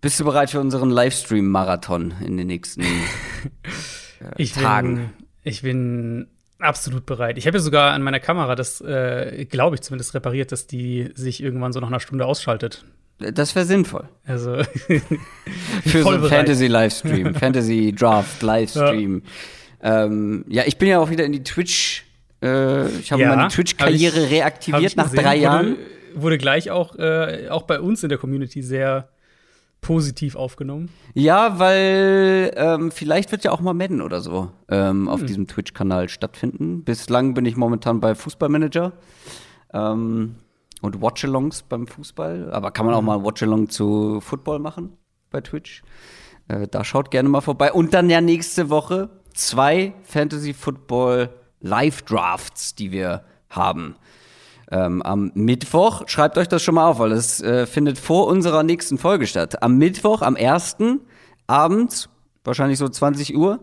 Bist du bereit für unseren Livestream-Marathon in den nächsten äh, ich Tagen? Bin, ich bin absolut bereit. Ich habe ja sogar an meiner Kamera das, äh, glaube ich zumindest, repariert, dass die sich irgendwann so nach einer Stunde ausschaltet. Das wäre sinnvoll. Also für so einen Fantasy-Livestream, Fantasy-Draft-Livestream. Ja. Ähm, ja, ich bin ja auch wieder in die Twitch. Äh, ich habe ja, meine Twitch-Karriere reaktiviert nach gesehen, drei Jahren. Wurde, wurde gleich auch, äh, auch bei uns in der Community sehr positiv aufgenommen. Ja, weil ähm, vielleicht wird ja auch mal Madden oder so ähm, auf hm. diesem Twitch-Kanal stattfinden. Bislang bin ich momentan bei Fußballmanager ähm, und Watchalongs beim Fußball. Aber kann man auch hm. mal Watchalong zu Football machen bei Twitch? Äh, da schaut gerne mal vorbei. Und dann ja nächste Woche zwei Fantasy Football Live Drafts, die wir haben ähm, am Mittwoch. Schreibt euch das schon mal auf, weil es äh, findet vor unserer nächsten Folge statt. Am Mittwoch, am 1. Abend, wahrscheinlich so 20 Uhr,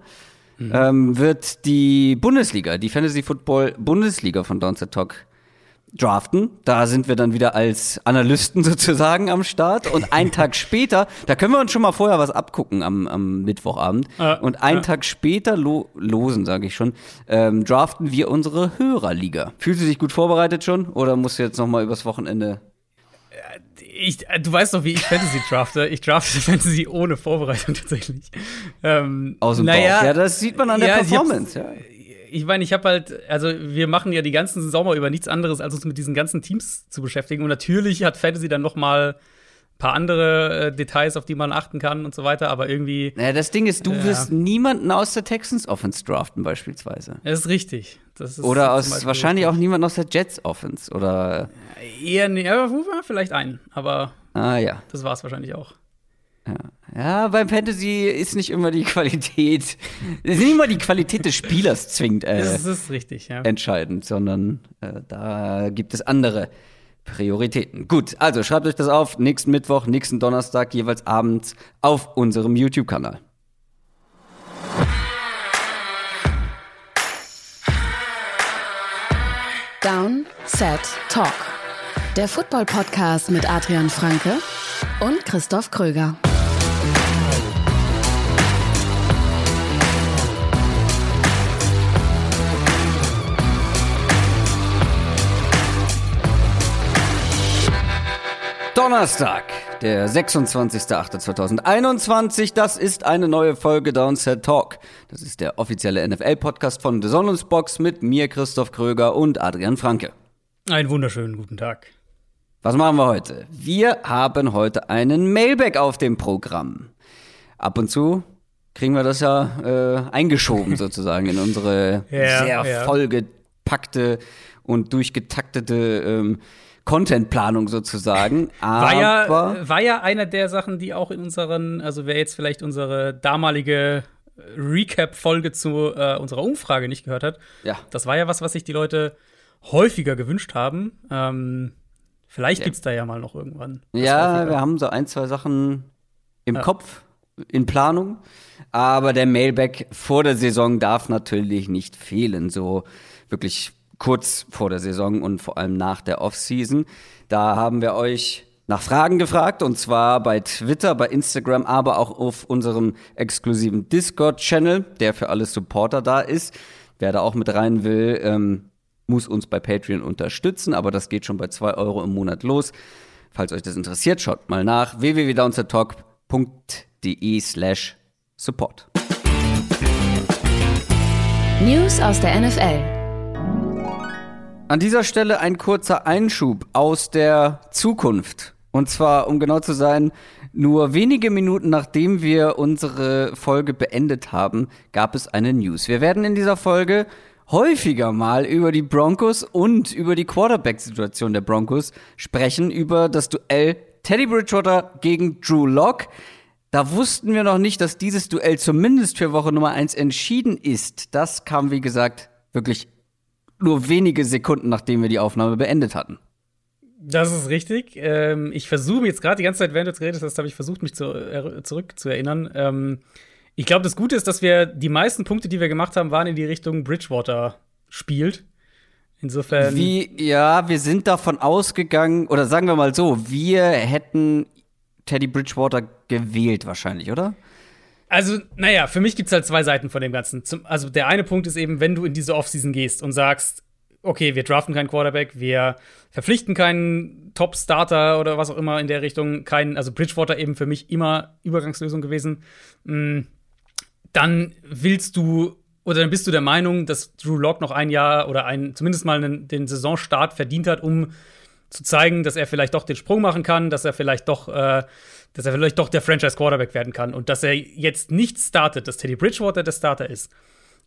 mhm. ähm, wird die Bundesliga, die Fantasy Football Bundesliga von Downset Talk draften. Da sind wir dann wieder als Analysten sozusagen am Start. Und einen Tag später, da können wir uns schon mal vorher was abgucken am, am Mittwochabend. Äh, und einen äh. Tag später, lo losen sage ich schon, ähm, draften wir unsere Hörerliga. Fühlst du dich gut vorbereitet schon? Oder musst du jetzt noch mal übers Wochenende ich, du weißt doch, wie ich Fantasy drafte. Ich drafte Fantasy ohne Vorbereitung tatsächlich. Ähm, Aus dem naja, Bauch. Ja, das sieht man an der ja, Performance. Ja ich meine, ich habe halt, also wir machen ja die ganzen Sommer über nichts anderes, als uns mit diesen ganzen Teams zu beschäftigen. Und natürlich hat Fantasy dann noch mal ein paar andere äh, Details, auf die man achten kann und so weiter, aber irgendwie. Naja, das Ding ist, du äh, wirst niemanden aus der Texans Offense draften, beispielsweise. Das ist richtig. Das ist oder aus wahrscheinlich auch niemand aus der Jets Offense, oder? Eher, nee, vielleicht einen, aber ah, ja. das war es wahrscheinlich auch. Ja. beim Fantasy ist nicht immer die Qualität, ist nicht immer die Qualität des Spielers zwingend äh, das ist richtig, ja. entscheidend, sondern äh, da gibt es andere Prioritäten. Gut, also schreibt euch das auf. Nächsten Mittwoch, nächsten Donnerstag, jeweils abends auf unserem YouTube-Kanal. Down, Set, Talk. Der Football-Podcast mit Adrian Franke und Christoph Kröger. Donnerstag, der 26.08.2021. Das ist eine neue Folge Downset Talk. Das ist der offizielle NFL-Podcast von The Sonnensbox mit mir, Christoph Kröger und Adrian Franke. Einen wunderschönen guten Tag. Was machen wir heute? Wir haben heute einen Mailback auf dem Programm. Ab und zu kriegen wir das ja äh, eingeschoben sozusagen in unsere ja, sehr ja. vollgepackte und durchgetaktete ähm, Contentplanung sozusagen. war, ja, war ja einer der Sachen, die auch in unseren, also wer jetzt vielleicht unsere damalige Recap-Folge zu äh, unserer Umfrage nicht gehört hat, ja. das war ja was, was sich die Leute häufiger gewünscht haben. Ähm, vielleicht ja. es da ja mal noch irgendwann. Ja, häufiger. wir haben so ein, zwei Sachen im ja. Kopf, in Planung. Aber der Mailback vor der Saison darf natürlich nicht fehlen. So wirklich kurz vor der Saison und vor allem nach der Offseason. Da haben wir euch nach Fragen gefragt und zwar bei Twitter, bei Instagram, aber auch auf unserem exklusiven Discord-Channel, der für alle Supporter da ist. Wer da auch mit rein will, ähm, muss uns bei Patreon unterstützen, aber das geht schon bei zwei Euro im Monat los. Falls euch das interessiert, schaut mal nach www.downsettalk.de slash support. News aus der NFL an dieser Stelle ein kurzer Einschub aus der Zukunft. Und zwar, um genau zu sein, nur wenige Minuten nachdem wir unsere Folge beendet haben, gab es eine News. Wir werden in dieser Folge häufiger mal über die Broncos und über die Quarterback-Situation der Broncos sprechen, über das Duell Teddy Bridgewater gegen Drew Locke. Da wussten wir noch nicht, dass dieses Duell zumindest für Woche Nummer 1 entschieden ist. Das kam, wie gesagt, wirklich nur wenige Sekunden, nachdem wir die Aufnahme beendet hatten. Das ist richtig. Ähm, ich versuche jetzt gerade die ganze Zeit, während du geredet hast, habe ich versucht, mich zu, äh, zurückzuerinnern. Ähm, ich glaube, das Gute ist, dass wir die meisten Punkte, die wir gemacht haben, waren in die Richtung Bridgewater spielt. Insofern. Wie, ja, wir sind davon ausgegangen, oder sagen wir mal so, wir hätten Teddy Bridgewater gewählt wahrscheinlich, oder? Also, naja, für mich gibt es halt zwei Seiten von dem Ganzen. Zum, also, der eine Punkt ist eben, wenn du in diese Offseason gehst und sagst, okay, wir draften keinen Quarterback, wir verpflichten keinen Top-Starter oder was auch immer in der Richtung, keinen, also Bridgewater eben für mich immer Übergangslösung gewesen, mm, dann willst du oder dann bist du der Meinung, dass Drew Lock noch ein Jahr oder ein, zumindest mal einen, den Saisonstart verdient hat, um zu zeigen, dass er vielleicht doch den Sprung machen kann, dass er vielleicht doch äh, dass er vielleicht doch der Franchise-Quarterback werden kann. Und dass er jetzt nicht startet, dass Teddy Bridgewater der Starter ist,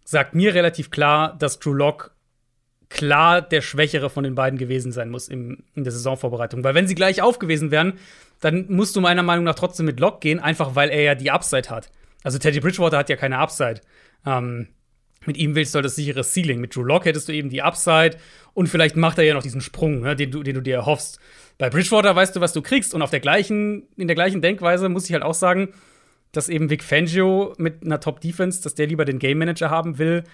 sagt mir relativ klar, dass Drew Lock klar der Schwächere von den beiden gewesen sein muss im, in der Saisonvorbereitung. Weil wenn sie gleich aufgewesen wären, dann musst du meiner Meinung nach trotzdem mit Lock gehen, einfach weil er ja die Upside hat. Also Teddy Bridgewater hat ja keine Upside. Ähm, mit ihm willst du halt das sichere Ceiling. Mit Drew Lock hättest du eben die Upside und vielleicht macht er ja noch diesen Sprung, ne, den, du, den du dir erhoffst. Bei Bridgewater weißt du, was du kriegst. Und auf der gleichen, in der gleichen Denkweise muss ich halt auch sagen, dass eben Vic Fangio mit einer Top-Defense, dass der lieber den Game Manager haben will.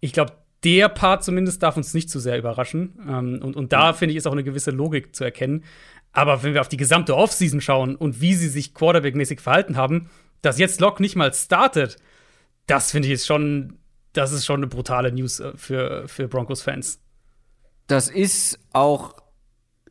Ich glaube, der Part zumindest darf uns nicht zu sehr überraschen. Ähm, und, und da, finde ich, ist auch eine gewisse Logik zu erkennen. Aber wenn wir auf die gesamte Offseason schauen und wie sie sich Quarterback-mäßig verhalten haben, dass jetzt Locke nicht mal startet, das finde ich ist schon, das ist schon eine brutale News äh, für, für Broncos-Fans. Das ist auch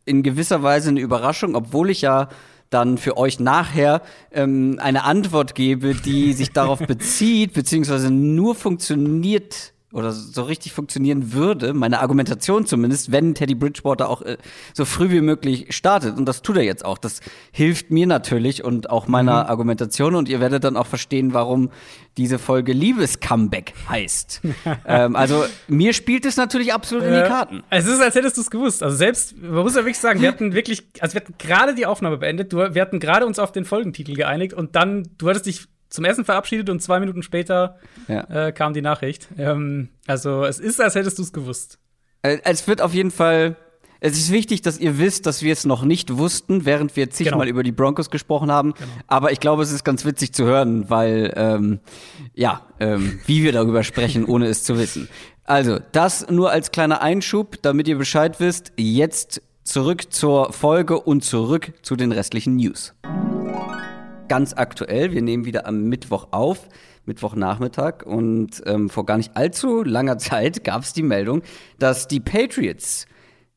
in gewisser Weise eine Überraschung, obwohl ich ja dann für euch nachher ähm, eine Antwort gebe, die sich darauf bezieht, beziehungsweise nur funktioniert oder so richtig funktionieren würde, meine Argumentation zumindest, wenn Teddy Bridgewater auch äh, so früh wie möglich startet. Und das tut er jetzt auch. Das hilft mir natürlich und auch meiner mhm. Argumentation. Und ihr werdet dann auch verstehen, warum diese Folge Liebes-Comeback heißt. ähm, also mir spielt es natürlich absolut in die Karten. Es ist, als hättest du es gewusst. Also selbst, man muss ja wirklich sagen, wir hatten wirklich, also wir hatten gerade die Aufnahme beendet, du, wir hatten gerade uns auf den Folgentitel geeinigt und dann, du hattest dich zum Essen verabschiedet und zwei Minuten später ja. äh, kam die Nachricht. Ähm, also es ist, als hättest du es gewusst. Äh, es wird auf jeden Fall. Es ist wichtig, dass ihr wisst, dass wir es noch nicht wussten, während wir zigmal genau. über die Broncos gesprochen haben. Genau. Aber ich glaube, es ist ganz witzig zu hören, weil ähm, ja, ähm, wie wir darüber sprechen, ohne es zu wissen. Also, das nur als kleiner Einschub, damit ihr Bescheid wisst. Jetzt zurück zur Folge und zurück zu den restlichen News ganz aktuell. Wir nehmen wieder am Mittwoch auf, Mittwochnachmittag. Und ähm, vor gar nicht allzu langer Zeit gab es die Meldung, dass die Patriots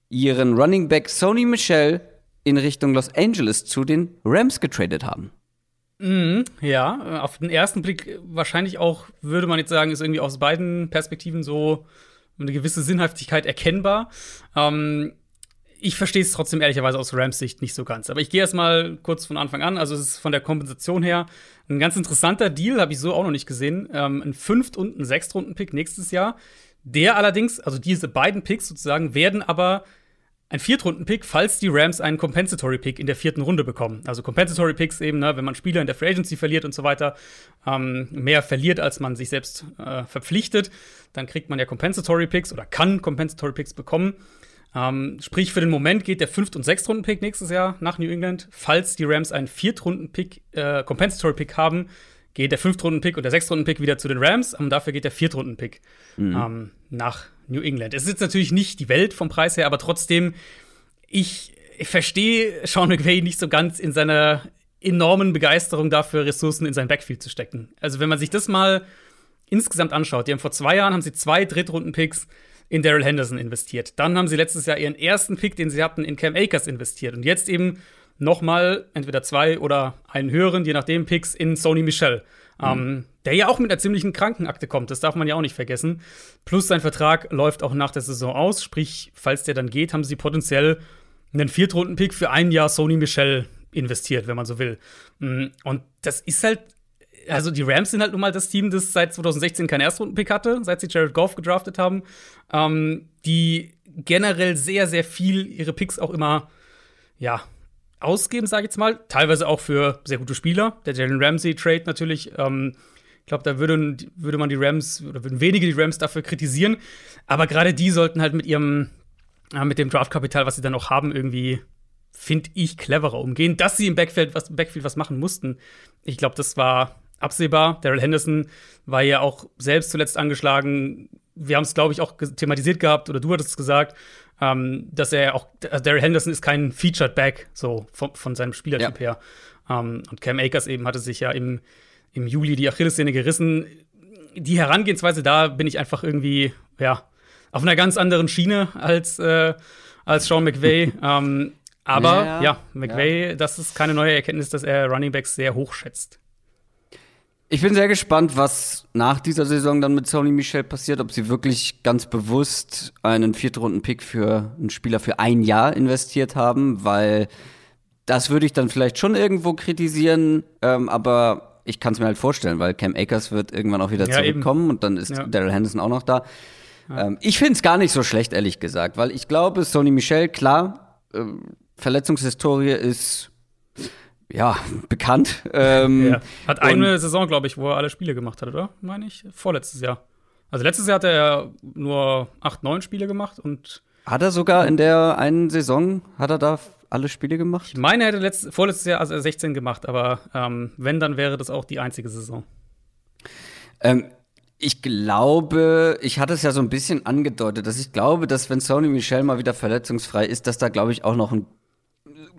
ihren Running Back Sony Michel in Richtung Los Angeles zu den Rams getradet haben. Mhm, ja, auf den ersten Blick wahrscheinlich auch, würde man jetzt sagen, ist irgendwie aus beiden Perspektiven so eine gewisse Sinnhaftigkeit erkennbar. Ähm, ich verstehe es trotzdem ehrlicherweise aus Rams Sicht nicht so ganz. Aber ich gehe erst mal kurz von Anfang an. Also es ist von der Kompensation her ein ganz interessanter Deal, habe ich so auch noch nicht gesehen. Ähm, ein Fünft- und ein Sechstrunden-Pick nächstes Jahr. Der allerdings, also diese beiden Picks sozusagen, werden aber ein Viertrunden-Pick, falls die Rams einen Compensatory-Pick in der vierten Runde bekommen. Also Compensatory-Picks eben, ne, wenn man Spieler in der Free Agency verliert und so weiter, ähm, mehr verliert, als man sich selbst äh, verpflichtet, dann kriegt man ja Compensatory-Picks oder kann Compensatory-Picks bekommen. Ähm, sprich, für den Moment geht der Fünft- und Sechstrunden-Pick nächstes Jahr nach New England. Falls die Rams einen Viertrunden-Pick, äh, Compensatory-Pick haben, geht der Fünftrunden-Pick und der Sechstrunden-Pick wieder zu den Rams. Und dafür geht der Viertrunden-Pick mhm. ähm, nach New England. Es ist jetzt natürlich nicht die Welt vom Preis her, aber trotzdem, ich, ich verstehe Sean McVay nicht so ganz in seiner enormen Begeisterung dafür, Ressourcen in sein Backfield zu stecken. Also, wenn man sich das mal insgesamt anschaut, die haben vor zwei Jahren haben sie zwei Drittrunden-Picks in Daryl Henderson investiert. Dann haben sie letztes Jahr ihren ersten Pick, den sie hatten, in Cam Akers investiert. Und jetzt eben nochmal entweder zwei oder einen höheren, je nachdem, Picks in Sony Michel. Mhm. Ähm, der ja auch mit einer ziemlichen Krankenakte kommt, das darf man ja auch nicht vergessen. Plus sein Vertrag läuft auch nach der Saison aus, sprich, falls der dann geht, haben sie potenziell einen Viertrunden-Pick für ein Jahr Sony Michel investiert, wenn man so will. Mm, und das ist halt also die Rams sind halt nun mal das Team, das seit 2016 keinen Erstrundenpick hatte, seit sie Jared Goff gedraftet haben, ähm, die generell sehr, sehr viel ihre Picks auch immer, ja, ausgeben, sage ich jetzt mal. Teilweise auch für sehr gute Spieler. Der Jalen Ramsey-Trade natürlich. Ähm, ich glaube, da würde, würde man die Rams oder würden wenige die Rams dafür kritisieren. Aber gerade die sollten halt mit ihrem, äh, mit dem Draftkapital, was sie dann noch haben, irgendwie, finde ich, cleverer umgehen. Dass sie im Backfield was, Backfield was machen mussten, ich glaube, das war absehbar. Daryl Henderson war ja auch selbst zuletzt angeschlagen. Wir haben es, glaube ich, auch thematisiert gehabt, oder du hattest es gesagt, ähm, dass er auch, Daryl Henderson ist kein Featured Back, so von, von seinem Spielertyp ja. her. Ähm, und Cam Akers eben hatte sich ja im, im Juli die Achillessehne gerissen. Die Herangehensweise da bin ich einfach irgendwie, ja, auf einer ganz anderen Schiene als, äh, als Sean McVay. ähm, aber ja, ja McVay, ja. das ist keine neue Erkenntnis, dass er Running Backs sehr hoch schätzt. Ich bin sehr gespannt, was nach dieser Saison dann mit Sony Michel passiert, ob sie wirklich ganz bewusst einen Viertrunden-Pick für einen Spieler für ein Jahr investiert haben, weil das würde ich dann vielleicht schon irgendwo kritisieren, ähm, aber ich kann es mir halt vorstellen, weil Cam Akers wird irgendwann auch wieder ja, zurückkommen eben. und dann ist ja. Daryl Henderson auch noch da. Ja. Ähm, ich finde es gar nicht so schlecht, ehrlich gesagt, weil ich glaube, Sony Michel, klar, äh, Verletzungshistorie ist ja, bekannt. Ähm, ja. Hat eine Saison, glaube ich, wo er alle Spiele gemacht hat, oder? Meine ich. Vorletztes Jahr. Also letztes Jahr hat er nur acht, neun Spiele gemacht und. Hat er sogar in der einen Saison, hat er da alle Spiele gemacht? Ich meine, er hätte letzt, vorletztes Jahr also 16 gemacht, aber ähm, wenn, dann wäre das auch die einzige Saison. Ähm, ich glaube, ich hatte es ja so ein bisschen angedeutet, dass ich glaube, dass wenn Sony Michel mal wieder verletzungsfrei ist, dass da, glaube ich, auch noch ein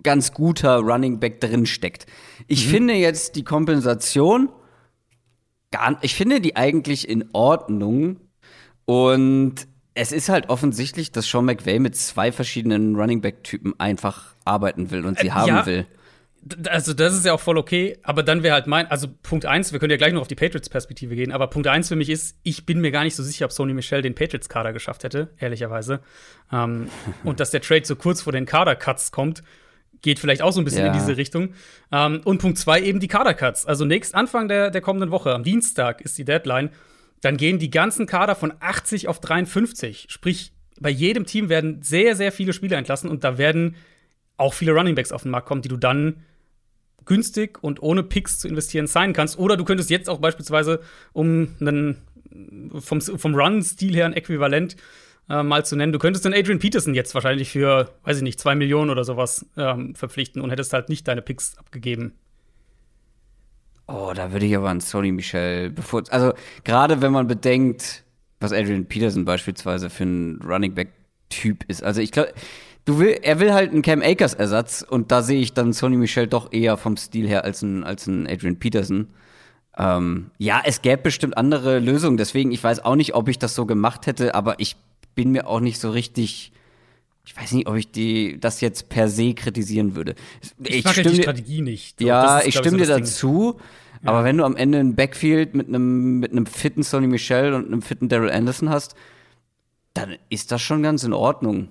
ganz guter Running Back drin steckt. Ich mhm. finde jetzt die Kompensation gar, ich finde die eigentlich in Ordnung und es ist halt offensichtlich, dass Sean McVay mit zwei verschiedenen Running Back Typen einfach arbeiten will und sie äh, haben ja, will. Also, das ist ja auch voll okay, aber dann wäre halt mein, also Punkt eins, wir können ja gleich noch auf die Patriots-Perspektive gehen, aber Punkt eins für mich ist, ich bin mir gar nicht so sicher, ob Sony Michel den Patriots-Kader geschafft hätte, ehrlicherweise. Ähm, und dass der Trade so kurz vor den Kader-Cuts kommt, geht vielleicht auch so ein bisschen ja. in diese Richtung. Ähm, und Punkt zwei eben die Kadercuts. Also nächst Anfang der, der kommenden Woche, am Dienstag ist die Deadline. Dann gehen die ganzen Kader von 80 auf 53. Sprich, bei jedem Team werden sehr, sehr viele Spieler entlassen und da werden auch viele Runningbacks auf den Markt kommen, die du dann günstig und ohne Picks zu investieren sein kannst. Oder du könntest jetzt auch beispielsweise um einen vom, vom Run-Stil her ein Äquivalent äh, mal zu nennen. Du könntest den Adrian Peterson jetzt wahrscheinlich für, weiß ich nicht, zwei Millionen oder sowas ähm, verpflichten und hättest halt nicht deine Picks abgegeben. Oh, da würde ich aber an Sony Michel bevor. Also, gerade wenn man bedenkt, was Adrian Peterson beispielsweise für ein Running Back-Typ ist. Also, ich glaube, du will, er will halt einen Cam Akers Ersatz und da sehe ich dann Sony Michel doch eher vom Stil her als ein, als Adrian Peterson. Ähm, ja, es gäbe bestimmt andere Lösungen, deswegen, ich weiß auch nicht, ob ich das so gemacht hätte, aber ich bin mir auch nicht so richtig. Ich weiß nicht, ob ich die, das jetzt per se kritisieren würde. Ich, ich mag stimme, die Strategie nicht. Ja, ist, ich stimme so dir dazu. Ja. Aber wenn du am Ende ein Backfield mit einem mit einem fitten Sonny Michel und einem fitten Daryl Anderson hast, dann ist das schon ganz in Ordnung.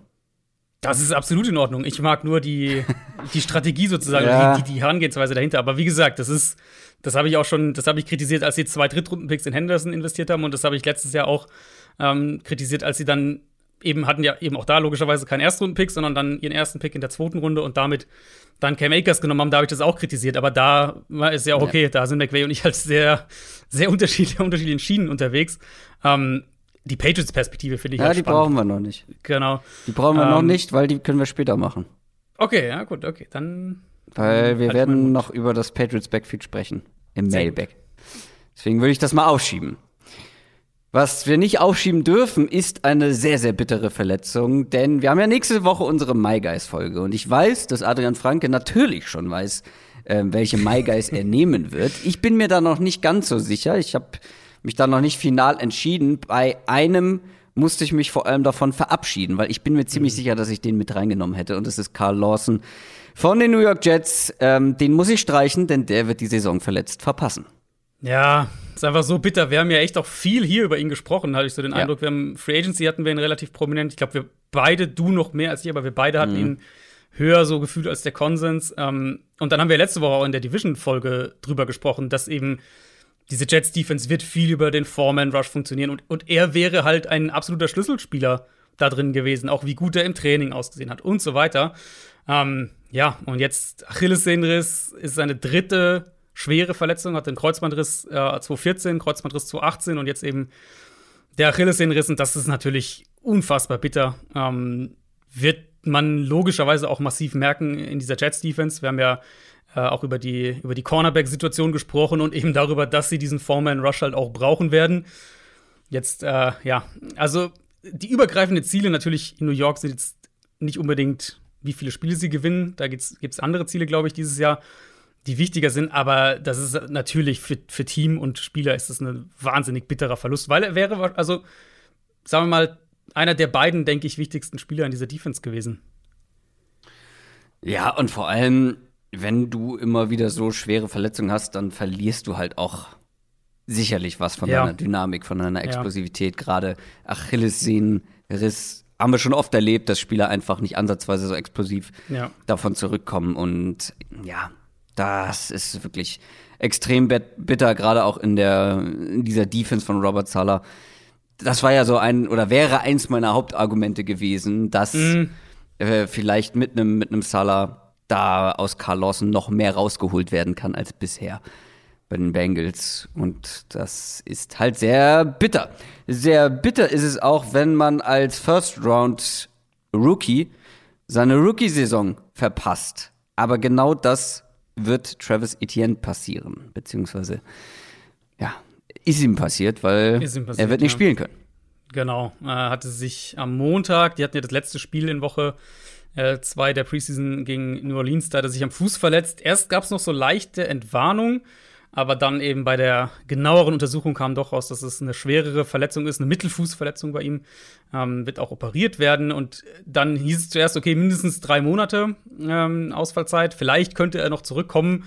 Das ist absolut in Ordnung. Ich mag nur die, die Strategie sozusagen, ja. die, die, die Herangehensweise dahinter. Aber wie gesagt, das ist, das habe ich auch schon, das habe ich kritisiert, als sie zwei Drittrunden-Picks in Henderson investiert haben. Und das habe ich letztes Jahr auch ähm, kritisiert, als sie dann eben hatten ja eben auch da logischerweise keinen Erstrunden-Pick, sondern dann ihren ersten Pick in der zweiten Runde und damit dann Cam Akers genommen haben, da habe ich das auch kritisiert. Aber da ist ja auch okay, ja. da sind McVay und ich halt sehr, sehr unterschiedliche, unterschiedlichen Schienen unterwegs. Ähm, die Patriots-Perspektive finde ich Ja, halt die brauchen wir noch nicht. Genau. Die brauchen wir ähm, noch nicht, weil die können wir später machen. Okay, ja, gut, okay. Dann. Weil wir halt werden noch über das Patriots-Backfield sprechen. Im Mailback. Deswegen würde ich das mal aufschieben. Was wir nicht aufschieben dürfen, ist eine sehr, sehr bittere Verletzung, denn wir haben ja nächste Woche unsere My Guys Folge und ich weiß, dass Adrian Franke natürlich schon weiß, äh, welche My Guys er nehmen wird. Ich bin mir da noch nicht ganz so sicher. Ich habe mich da noch nicht final entschieden. Bei einem musste ich mich vor allem davon verabschieden, weil ich bin mir ziemlich mhm. sicher, dass ich den mit reingenommen hätte. Und das ist Carl Lawson von den New York Jets. Ähm, den muss ich streichen, denn der wird die Saison verletzt verpassen. Ja, ist einfach so bitter. Wir haben ja echt auch viel hier über ihn gesprochen, hatte ich so den ja. Eindruck. Wir haben Free Agency hatten wir ihn relativ prominent. Ich glaube, wir beide, du noch mehr als ich, aber wir beide hatten mhm. ihn höher so gefühlt als der Konsens. Ähm, und dann haben wir letzte Woche auch in der Division-Folge drüber gesprochen, dass eben diese Jets Defense wird viel über den Foreman Rush funktionieren und, und er wäre halt ein absoluter Schlüsselspieler da drin gewesen, auch wie gut er im Training ausgesehen hat und so weiter. Ähm, ja, und jetzt Achillessehnenriss ist seine dritte schwere Verletzung, hat den Kreuzbandriss äh, 2014, Kreuzbandriss 2018 und jetzt eben der Achillessehnenriss und das ist natürlich unfassbar bitter. Ähm, wird man logischerweise auch massiv merken in dieser Jets Defense. Wir haben ja äh, auch über die, über die Cornerback-Situation gesprochen und eben darüber, dass sie diesen Foreman-Rush halt auch brauchen werden. Jetzt, äh, ja, also die übergreifenden Ziele natürlich in New York sind jetzt nicht unbedingt, wie viele Spiele sie gewinnen. Da gibt es andere Ziele, glaube ich, dieses Jahr. die wichtiger sind, aber das ist natürlich für, für Team und Spieler ist das ein wahnsinnig bitterer Verlust, weil er wäre, also sagen wir mal, einer der beiden, denke ich, wichtigsten Spieler in dieser Defense gewesen. Ja, und vor allem, wenn du immer wieder so schwere Verletzungen hast, dann verlierst du halt auch sicherlich was von ja. deiner Dynamik, von deiner Explosivität. Ja. Gerade Achillessehnenriss haben wir schon oft erlebt, dass Spieler einfach nicht ansatzweise so explosiv ja. davon zurückkommen. Und ja, das ist wirklich extrem bitter, gerade auch in der in dieser Defense von Robert Sala. Das war ja so ein oder wäre eins meiner Hauptargumente gewesen, dass mhm. äh, vielleicht mit einem mit einem Salah da aus Carl Lawson noch mehr rausgeholt werden kann als bisher bei den Bengals. Und das ist halt sehr bitter. Sehr bitter ist es auch, wenn man als First Round Rookie seine Rookie-Saison verpasst. Aber genau das wird Travis Etienne passieren, beziehungsweise ja, ist ihm passiert, weil ihm passiert, er wird nicht ja. spielen können. Genau, er hatte sich am Montag, die hatten ja das letzte Spiel in Woche äh, zwei der Preseason gegen New Orleans, da hat er sich am Fuß verletzt. Erst gab es noch so leichte Entwarnung, aber dann eben bei der genaueren Untersuchung kam doch raus, dass es eine schwerere Verletzung ist, eine Mittelfußverletzung bei ihm, ähm, wird auch operiert werden. Und dann hieß es zuerst, okay, mindestens drei Monate ähm, Ausfallzeit, vielleicht könnte er noch zurückkommen.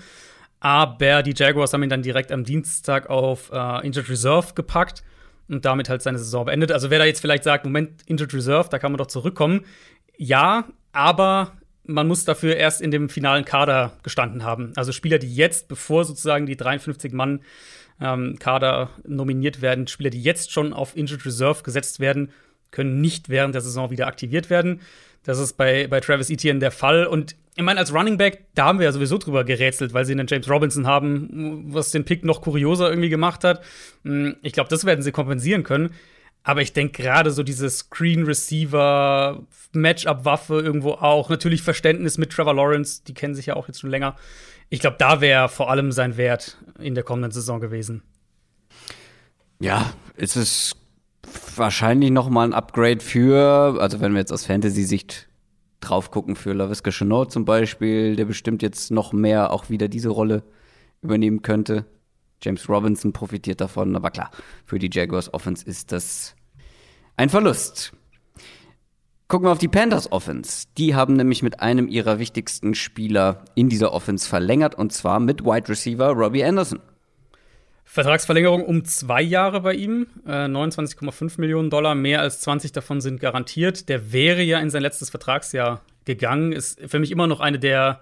Aber die Jaguars haben ihn dann direkt am Dienstag auf äh, Injured Reserve gepackt und damit halt seine Saison beendet. Also wer da jetzt vielleicht sagt, Moment, Injured Reserve, da kann man doch zurückkommen. Ja, aber man muss dafür erst in dem finalen Kader gestanden haben. Also Spieler, die jetzt, bevor sozusagen die 53 Mann ähm, Kader nominiert werden, Spieler, die jetzt schon auf Injured Reserve gesetzt werden, können nicht während der Saison wieder aktiviert werden. Das ist bei, bei Travis Etienne der Fall. Und ich meine, als Running Back, da haben wir ja sowieso drüber gerätselt, weil sie einen James Robinson haben, was den Pick noch kurioser irgendwie gemacht hat. Hm, ich glaube, das werden sie kompensieren können. Aber ich denke gerade so diese Screen Receiver, Matchup-Waffe irgendwo auch, natürlich Verständnis mit Trevor Lawrence, die kennen sich ja auch jetzt schon länger. Ich glaube, da wäre vor allem sein Wert in der kommenden Saison gewesen. Ja, es ist wahrscheinlich noch mal ein Upgrade für, also wenn wir jetzt aus Fantasy-Sicht drauf gucken, für LaVisca Chenot zum Beispiel, der bestimmt jetzt noch mehr auch wieder diese Rolle übernehmen könnte. James Robinson profitiert davon, aber klar, für die Jaguars Offense ist das ein Verlust. Gucken wir auf die Panthers Offense. Die haben nämlich mit einem ihrer wichtigsten Spieler in dieser Offense verlängert und zwar mit Wide Receiver Robbie Anderson. Vertragsverlängerung um zwei Jahre bei ihm, äh, 29,5 Millionen Dollar, mehr als 20 davon sind garantiert. Der wäre ja in sein letztes Vertragsjahr gegangen, ist für mich immer noch eine der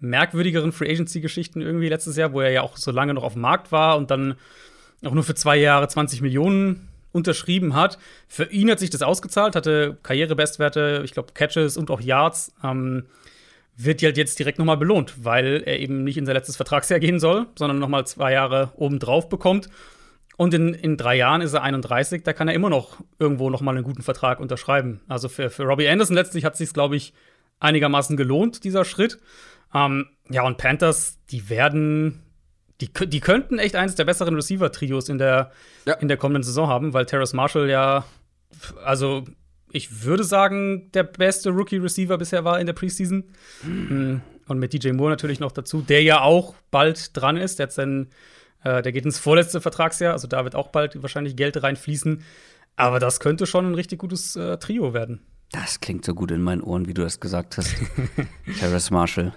merkwürdigeren Free Agency-Geschichten irgendwie letztes Jahr, wo er ja auch so lange noch auf dem Markt war und dann auch nur für zwei Jahre 20 Millionen unterschrieben hat. Für ihn hat sich das ausgezahlt, hatte Karrierebestwerte, ich glaube Catches und auch Yards. Ähm, wird halt jetzt direkt nochmal belohnt, weil er eben nicht in sein letztes Vertragsjahr gehen soll, sondern nochmal zwei Jahre obendrauf bekommt. Und in, in drei Jahren ist er 31, da kann er immer noch irgendwo nochmal einen guten Vertrag unterschreiben. Also für, für Robbie Anderson letztlich hat es sich, glaube ich, einigermaßen gelohnt, dieser Schritt. Ähm, ja, und Panthers, die werden, die, die könnten echt eines der besseren Receiver-Trios in der, ja. in der kommenden Saison haben, weil Terrace Marshall ja, also ich würde sagen, der beste Rookie-Receiver bisher war in der Preseason. Mhm. Und mit DJ Moore natürlich noch dazu, der ja auch bald dran ist. Der, hat sein, äh, der geht ins vorletzte Vertragsjahr, also da wird auch bald wahrscheinlich Geld reinfließen. Aber das könnte schon ein richtig gutes äh, Trio werden. Das klingt so gut in meinen Ohren, wie du das gesagt hast. Terrace Marshall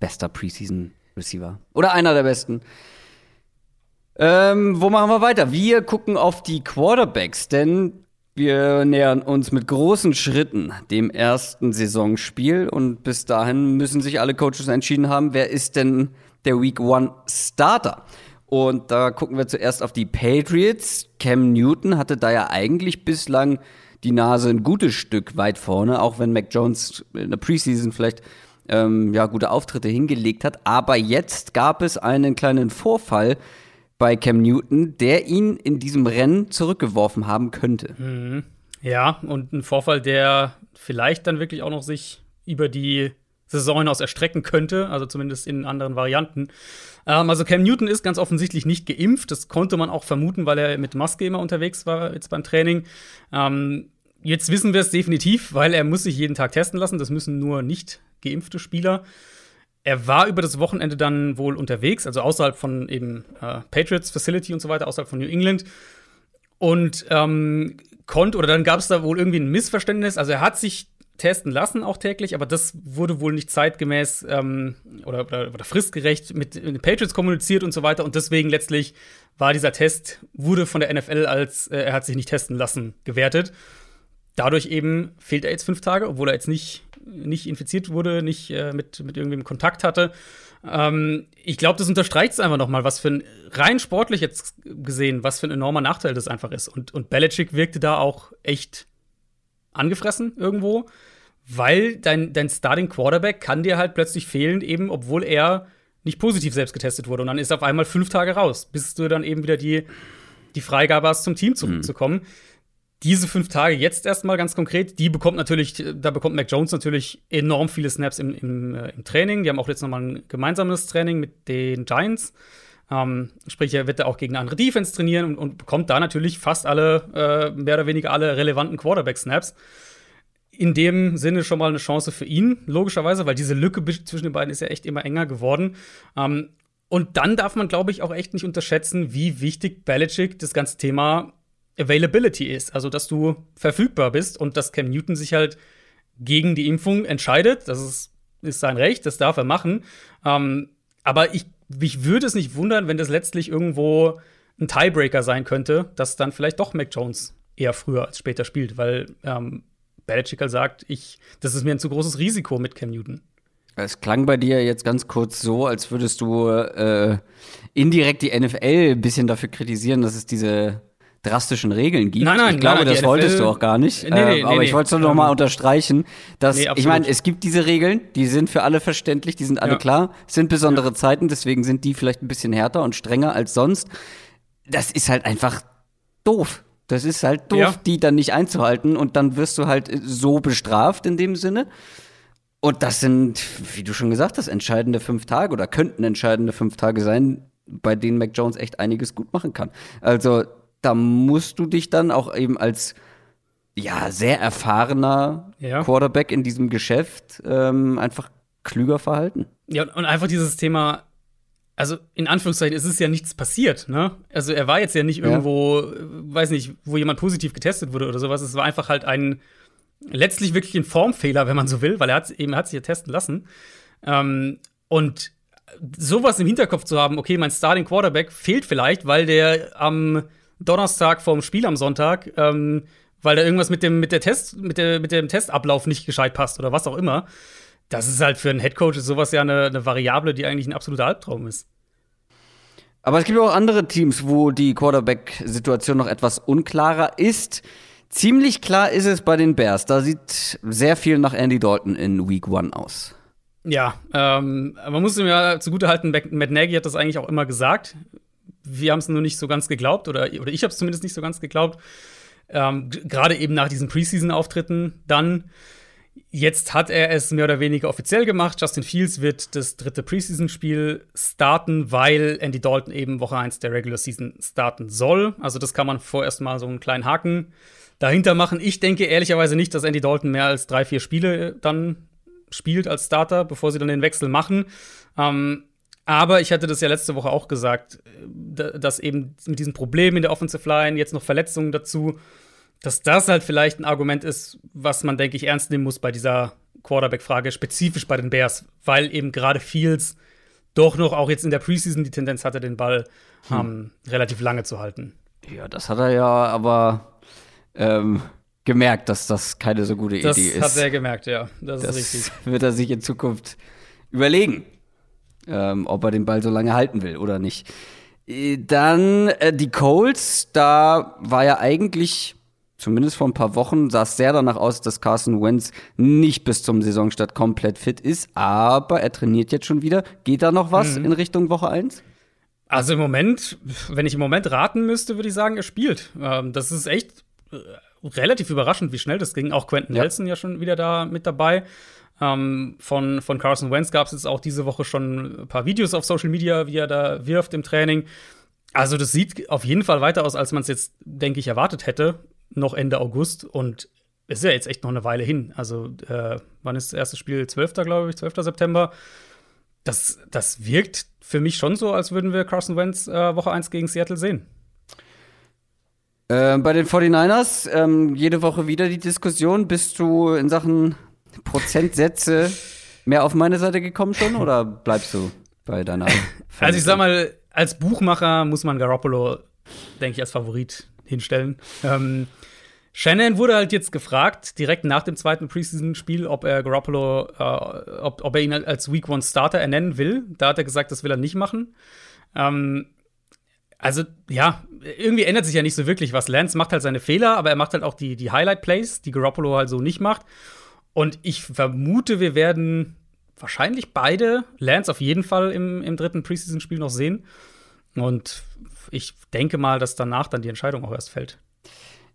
bester Preseason-Receiver. Oder einer der besten. Ähm, wo machen wir weiter? Wir gucken auf die Quarterbacks, denn wir nähern uns mit großen Schritten dem ersten Saisonspiel und bis dahin müssen sich alle Coaches entschieden haben, wer ist denn der Week One Starter. Und da gucken wir zuerst auf die Patriots. Cam Newton hatte da ja eigentlich bislang die Nase ein gutes Stück weit vorne, auch wenn Mac Jones in der Preseason vielleicht ähm, ja, gute Auftritte hingelegt hat. Aber jetzt gab es einen kleinen Vorfall bei Cam Newton, der ihn in diesem Rennen zurückgeworfen haben könnte. Mhm. Ja, und ein Vorfall, der vielleicht dann wirklich auch noch sich über die Saison hinaus erstrecken könnte, also zumindest in anderen Varianten. Ähm, also Cam Newton ist ganz offensichtlich nicht geimpft. Das konnte man auch vermuten, weil er mit Maske immer unterwegs war jetzt beim Training. Ähm, jetzt wissen wir es definitiv, weil er muss sich jeden Tag testen lassen. Das müssen nur nicht geimpfte Spieler. er war über das Wochenende dann wohl unterwegs, also außerhalb von eben äh, Patriots Facility und so weiter, außerhalb von New England. Und ähm, konnte, oder dann gab es da wohl irgendwie ein Missverständnis. Also er hat sich testen lassen, auch täglich, aber das wurde wohl nicht zeitgemäß ähm, oder, oder, oder, fristgerecht mit, den Patriots kommuniziert und so weiter. Und deswegen letztlich war dieser Test, wurde von der NFL als äh, er hat sich nicht testen lassen gewertet. Dadurch eben fehlt er jetzt fünf Tage, obwohl er jetzt nicht, nicht infiziert wurde, nicht äh, mit, mit irgendwem Kontakt hatte. Ähm, ich glaube, das unterstreicht es einfach nochmal, was für ein, rein sportlich jetzt gesehen, was für ein enormer Nachteil das einfach ist. Und, und Belichick wirkte da auch echt angefressen irgendwo, weil dein, dein Starting Quarterback kann dir halt plötzlich fehlen, eben obwohl er nicht positiv selbst getestet wurde. Und dann ist er auf einmal fünf Tage raus, bis du dann eben wieder die, die Freigabe hast, zum Team zurückzukommen. Mhm. Diese fünf Tage jetzt erstmal ganz konkret, die bekommt natürlich, da bekommt Mac Jones natürlich enorm viele Snaps im, im, äh, im Training. Die haben auch jetzt nochmal ein gemeinsames Training mit den Giants. Ähm, sprich, er wird da auch gegen andere Defense trainieren und, und bekommt da natürlich fast alle, äh, mehr oder weniger alle relevanten Quarterback-Snaps. In dem Sinne schon mal eine Chance für ihn, logischerweise, weil diese Lücke zwischen den beiden ist ja echt immer enger geworden. Ähm, und dann darf man, glaube ich, auch echt nicht unterschätzen, wie wichtig Belichick das ganze Thema Availability ist. Also, dass du verfügbar bist und dass Cam Newton sich halt gegen die Impfung entscheidet. Das ist, ist sein Recht, das darf er machen. Ähm, aber ich, mich würde es nicht wundern, wenn das letztlich irgendwo ein Tiebreaker sein könnte, dass dann vielleicht doch Mac Jones eher früher als später spielt, weil ähm, Belichick halt sagt, ich, das ist mir ein zu großes Risiko mit Cam Newton. Es klang bei dir jetzt ganz kurz so, als würdest du äh, indirekt die NFL ein bisschen dafür kritisieren, dass es diese drastischen Regeln gibt. Nein, nein, ich glaube, nein, das NFL wolltest du auch gar nicht. Nee, nee, ähm, aber nee, ich wollte es nur noch mal ähm, unterstreichen, dass ich meine, es gibt diese Regeln, die sind für alle verständlich, die sind alle ja. klar, es sind besondere ja. Zeiten, deswegen sind die vielleicht ein bisschen härter und strenger als sonst. Das ist halt einfach doof. Das ist halt doof, ja. die dann nicht einzuhalten und dann wirst du halt so bestraft in dem Sinne. Und das sind, wie du schon gesagt hast, entscheidende fünf Tage oder könnten entscheidende fünf Tage sein, bei denen Mac Jones echt einiges gut machen kann. Also da musst du dich dann auch eben als ja sehr erfahrener ja. Quarterback in diesem Geschäft ähm, einfach klüger verhalten. Ja, und einfach dieses Thema, also in Anführungszeichen, es ist ja nichts passiert, ne? Also er war jetzt ja nicht irgendwo, ja. weiß nicht, wo jemand positiv getestet wurde oder sowas. Es war einfach halt ein letztlich wirklich ein Formfehler, wenn man so will, weil er hat eben hat sich ja testen lassen. Ähm, und sowas im Hinterkopf zu haben, okay, mein Starting Quarterback fehlt vielleicht, weil der am Donnerstag vorm Spiel am Sonntag, ähm, weil da irgendwas mit dem, mit der Test, mit, der, mit dem Testablauf nicht gescheit passt oder was auch immer. Das ist halt für einen Headcoach sowas ja eine, eine Variable, die eigentlich ein absoluter Albtraum ist. Aber es gibt auch andere Teams, wo die Quarterback-Situation noch etwas unklarer ist. Ziemlich klar ist es bei den Bears. Da sieht sehr viel nach Andy Dalton in Week One aus. Ja, ähm, man muss ihm ja zugutehalten, Matt Nagy hat das eigentlich auch immer gesagt wir haben es nur nicht so ganz geglaubt, oder, oder ich habe es zumindest nicht so ganz geglaubt. Ähm, Gerade eben nach diesen Preseason-Auftritten dann. Jetzt hat er es mehr oder weniger offiziell gemacht. Justin Fields wird das dritte Preseason-Spiel starten, weil Andy Dalton eben Woche 1 der Regular Season starten soll. Also, das kann man vorerst mal so einen kleinen Haken dahinter machen. Ich denke ehrlicherweise nicht, dass Andy Dalton mehr als drei, vier Spiele dann spielt als Starter, bevor sie dann den Wechsel machen. Ähm, aber ich hatte das ja letzte Woche auch gesagt, dass eben mit diesen Problemen in der Offensive Line, jetzt noch Verletzungen dazu, dass das halt vielleicht ein Argument ist, was man, denke ich, ernst nehmen muss bei dieser Quarterback-Frage, spezifisch bei den Bears, weil eben gerade Fields doch noch auch jetzt in der Preseason die Tendenz hatte, den Ball hm. ähm, relativ lange zu halten. Ja, das hat er ja aber ähm, gemerkt, dass das keine so gute das Idee ist. Das hat er gemerkt, ja. Das, das ist richtig. Wird er sich in Zukunft überlegen ähm, ob er den Ball so lange halten will oder nicht. Äh, dann äh, die Colts, da war ja eigentlich, zumindest vor ein paar Wochen, sah es sehr danach aus, dass Carson Wentz nicht bis zum Saisonstart komplett fit ist, aber er trainiert jetzt schon wieder. Geht da noch was mhm. in Richtung Woche 1? Also im Moment, wenn ich im Moment raten müsste, würde ich sagen, er spielt. Ähm, das ist echt äh, relativ überraschend, wie schnell das ging. Auch Quentin ja. Nelson ja schon wieder da mit dabei. Ähm, von, von Carson Wentz gab es jetzt auch diese Woche schon ein paar Videos auf Social Media, wie er da wirft im Training. Also, das sieht auf jeden Fall weiter aus, als man es jetzt, denke ich, erwartet hätte. Noch Ende August. Und es ist ja jetzt echt noch eine Weile hin. Also, äh, wann ist das erste Spiel? 12. glaube ich, 12. September. Das, das wirkt für mich schon so, als würden wir Carson Wentz äh, Woche 1 gegen Seattle sehen. Äh, bei den 49ers, ähm, jede Woche wieder die Diskussion. Bist du in Sachen Prozentsätze mehr auf meine Seite gekommen schon oder bleibst du bei deiner? also ich sag mal, als Buchmacher muss man Garoppolo, denke ich, als Favorit hinstellen. Ähm, Shannon wurde halt jetzt gefragt, direkt nach dem zweiten Preseason-Spiel, ob er Garoppolo, äh, ob, ob er ihn als Week One Starter ernennen will. Da hat er gesagt, das will er nicht machen. Ähm, also, ja, irgendwie ändert sich ja nicht so wirklich was. Lance macht halt seine Fehler, aber er macht halt auch die, die Highlight-Plays, die Garoppolo halt so nicht macht. Und ich vermute, wir werden wahrscheinlich beide, Lance auf jeden Fall im, im dritten Preseason-Spiel noch sehen. Und ich denke mal, dass danach dann die Entscheidung auch erst fällt.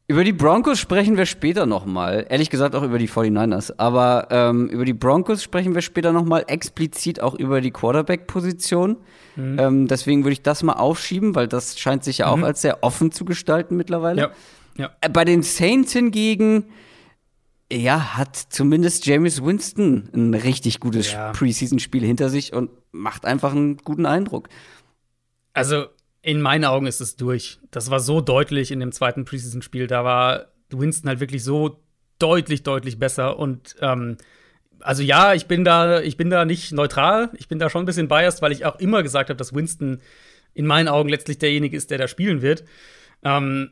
Über die Broncos sprechen wir später noch mal. Ehrlich gesagt auch über die 49ers. Aber ähm, über die Broncos sprechen wir später noch mal explizit auch über die Quarterback-Position. Mhm. Ähm, deswegen würde ich das mal aufschieben, weil das scheint sich ja auch mhm. als sehr offen zu gestalten mittlerweile. Ja. Ja. Äh, bei den Saints hingegen, ja, hat zumindest James Winston ein richtig gutes ja. Preseason-Spiel hinter sich und macht einfach einen guten Eindruck. Also in meinen Augen ist es durch. Das war so deutlich in dem zweiten Preseason-Spiel. Da war Winston halt wirklich so deutlich, deutlich besser. Und ähm, also ja, ich bin da, ich bin da nicht neutral. Ich bin da schon ein bisschen biased, weil ich auch immer gesagt habe, dass Winston in meinen Augen letztlich derjenige ist, der da spielen wird. Ähm,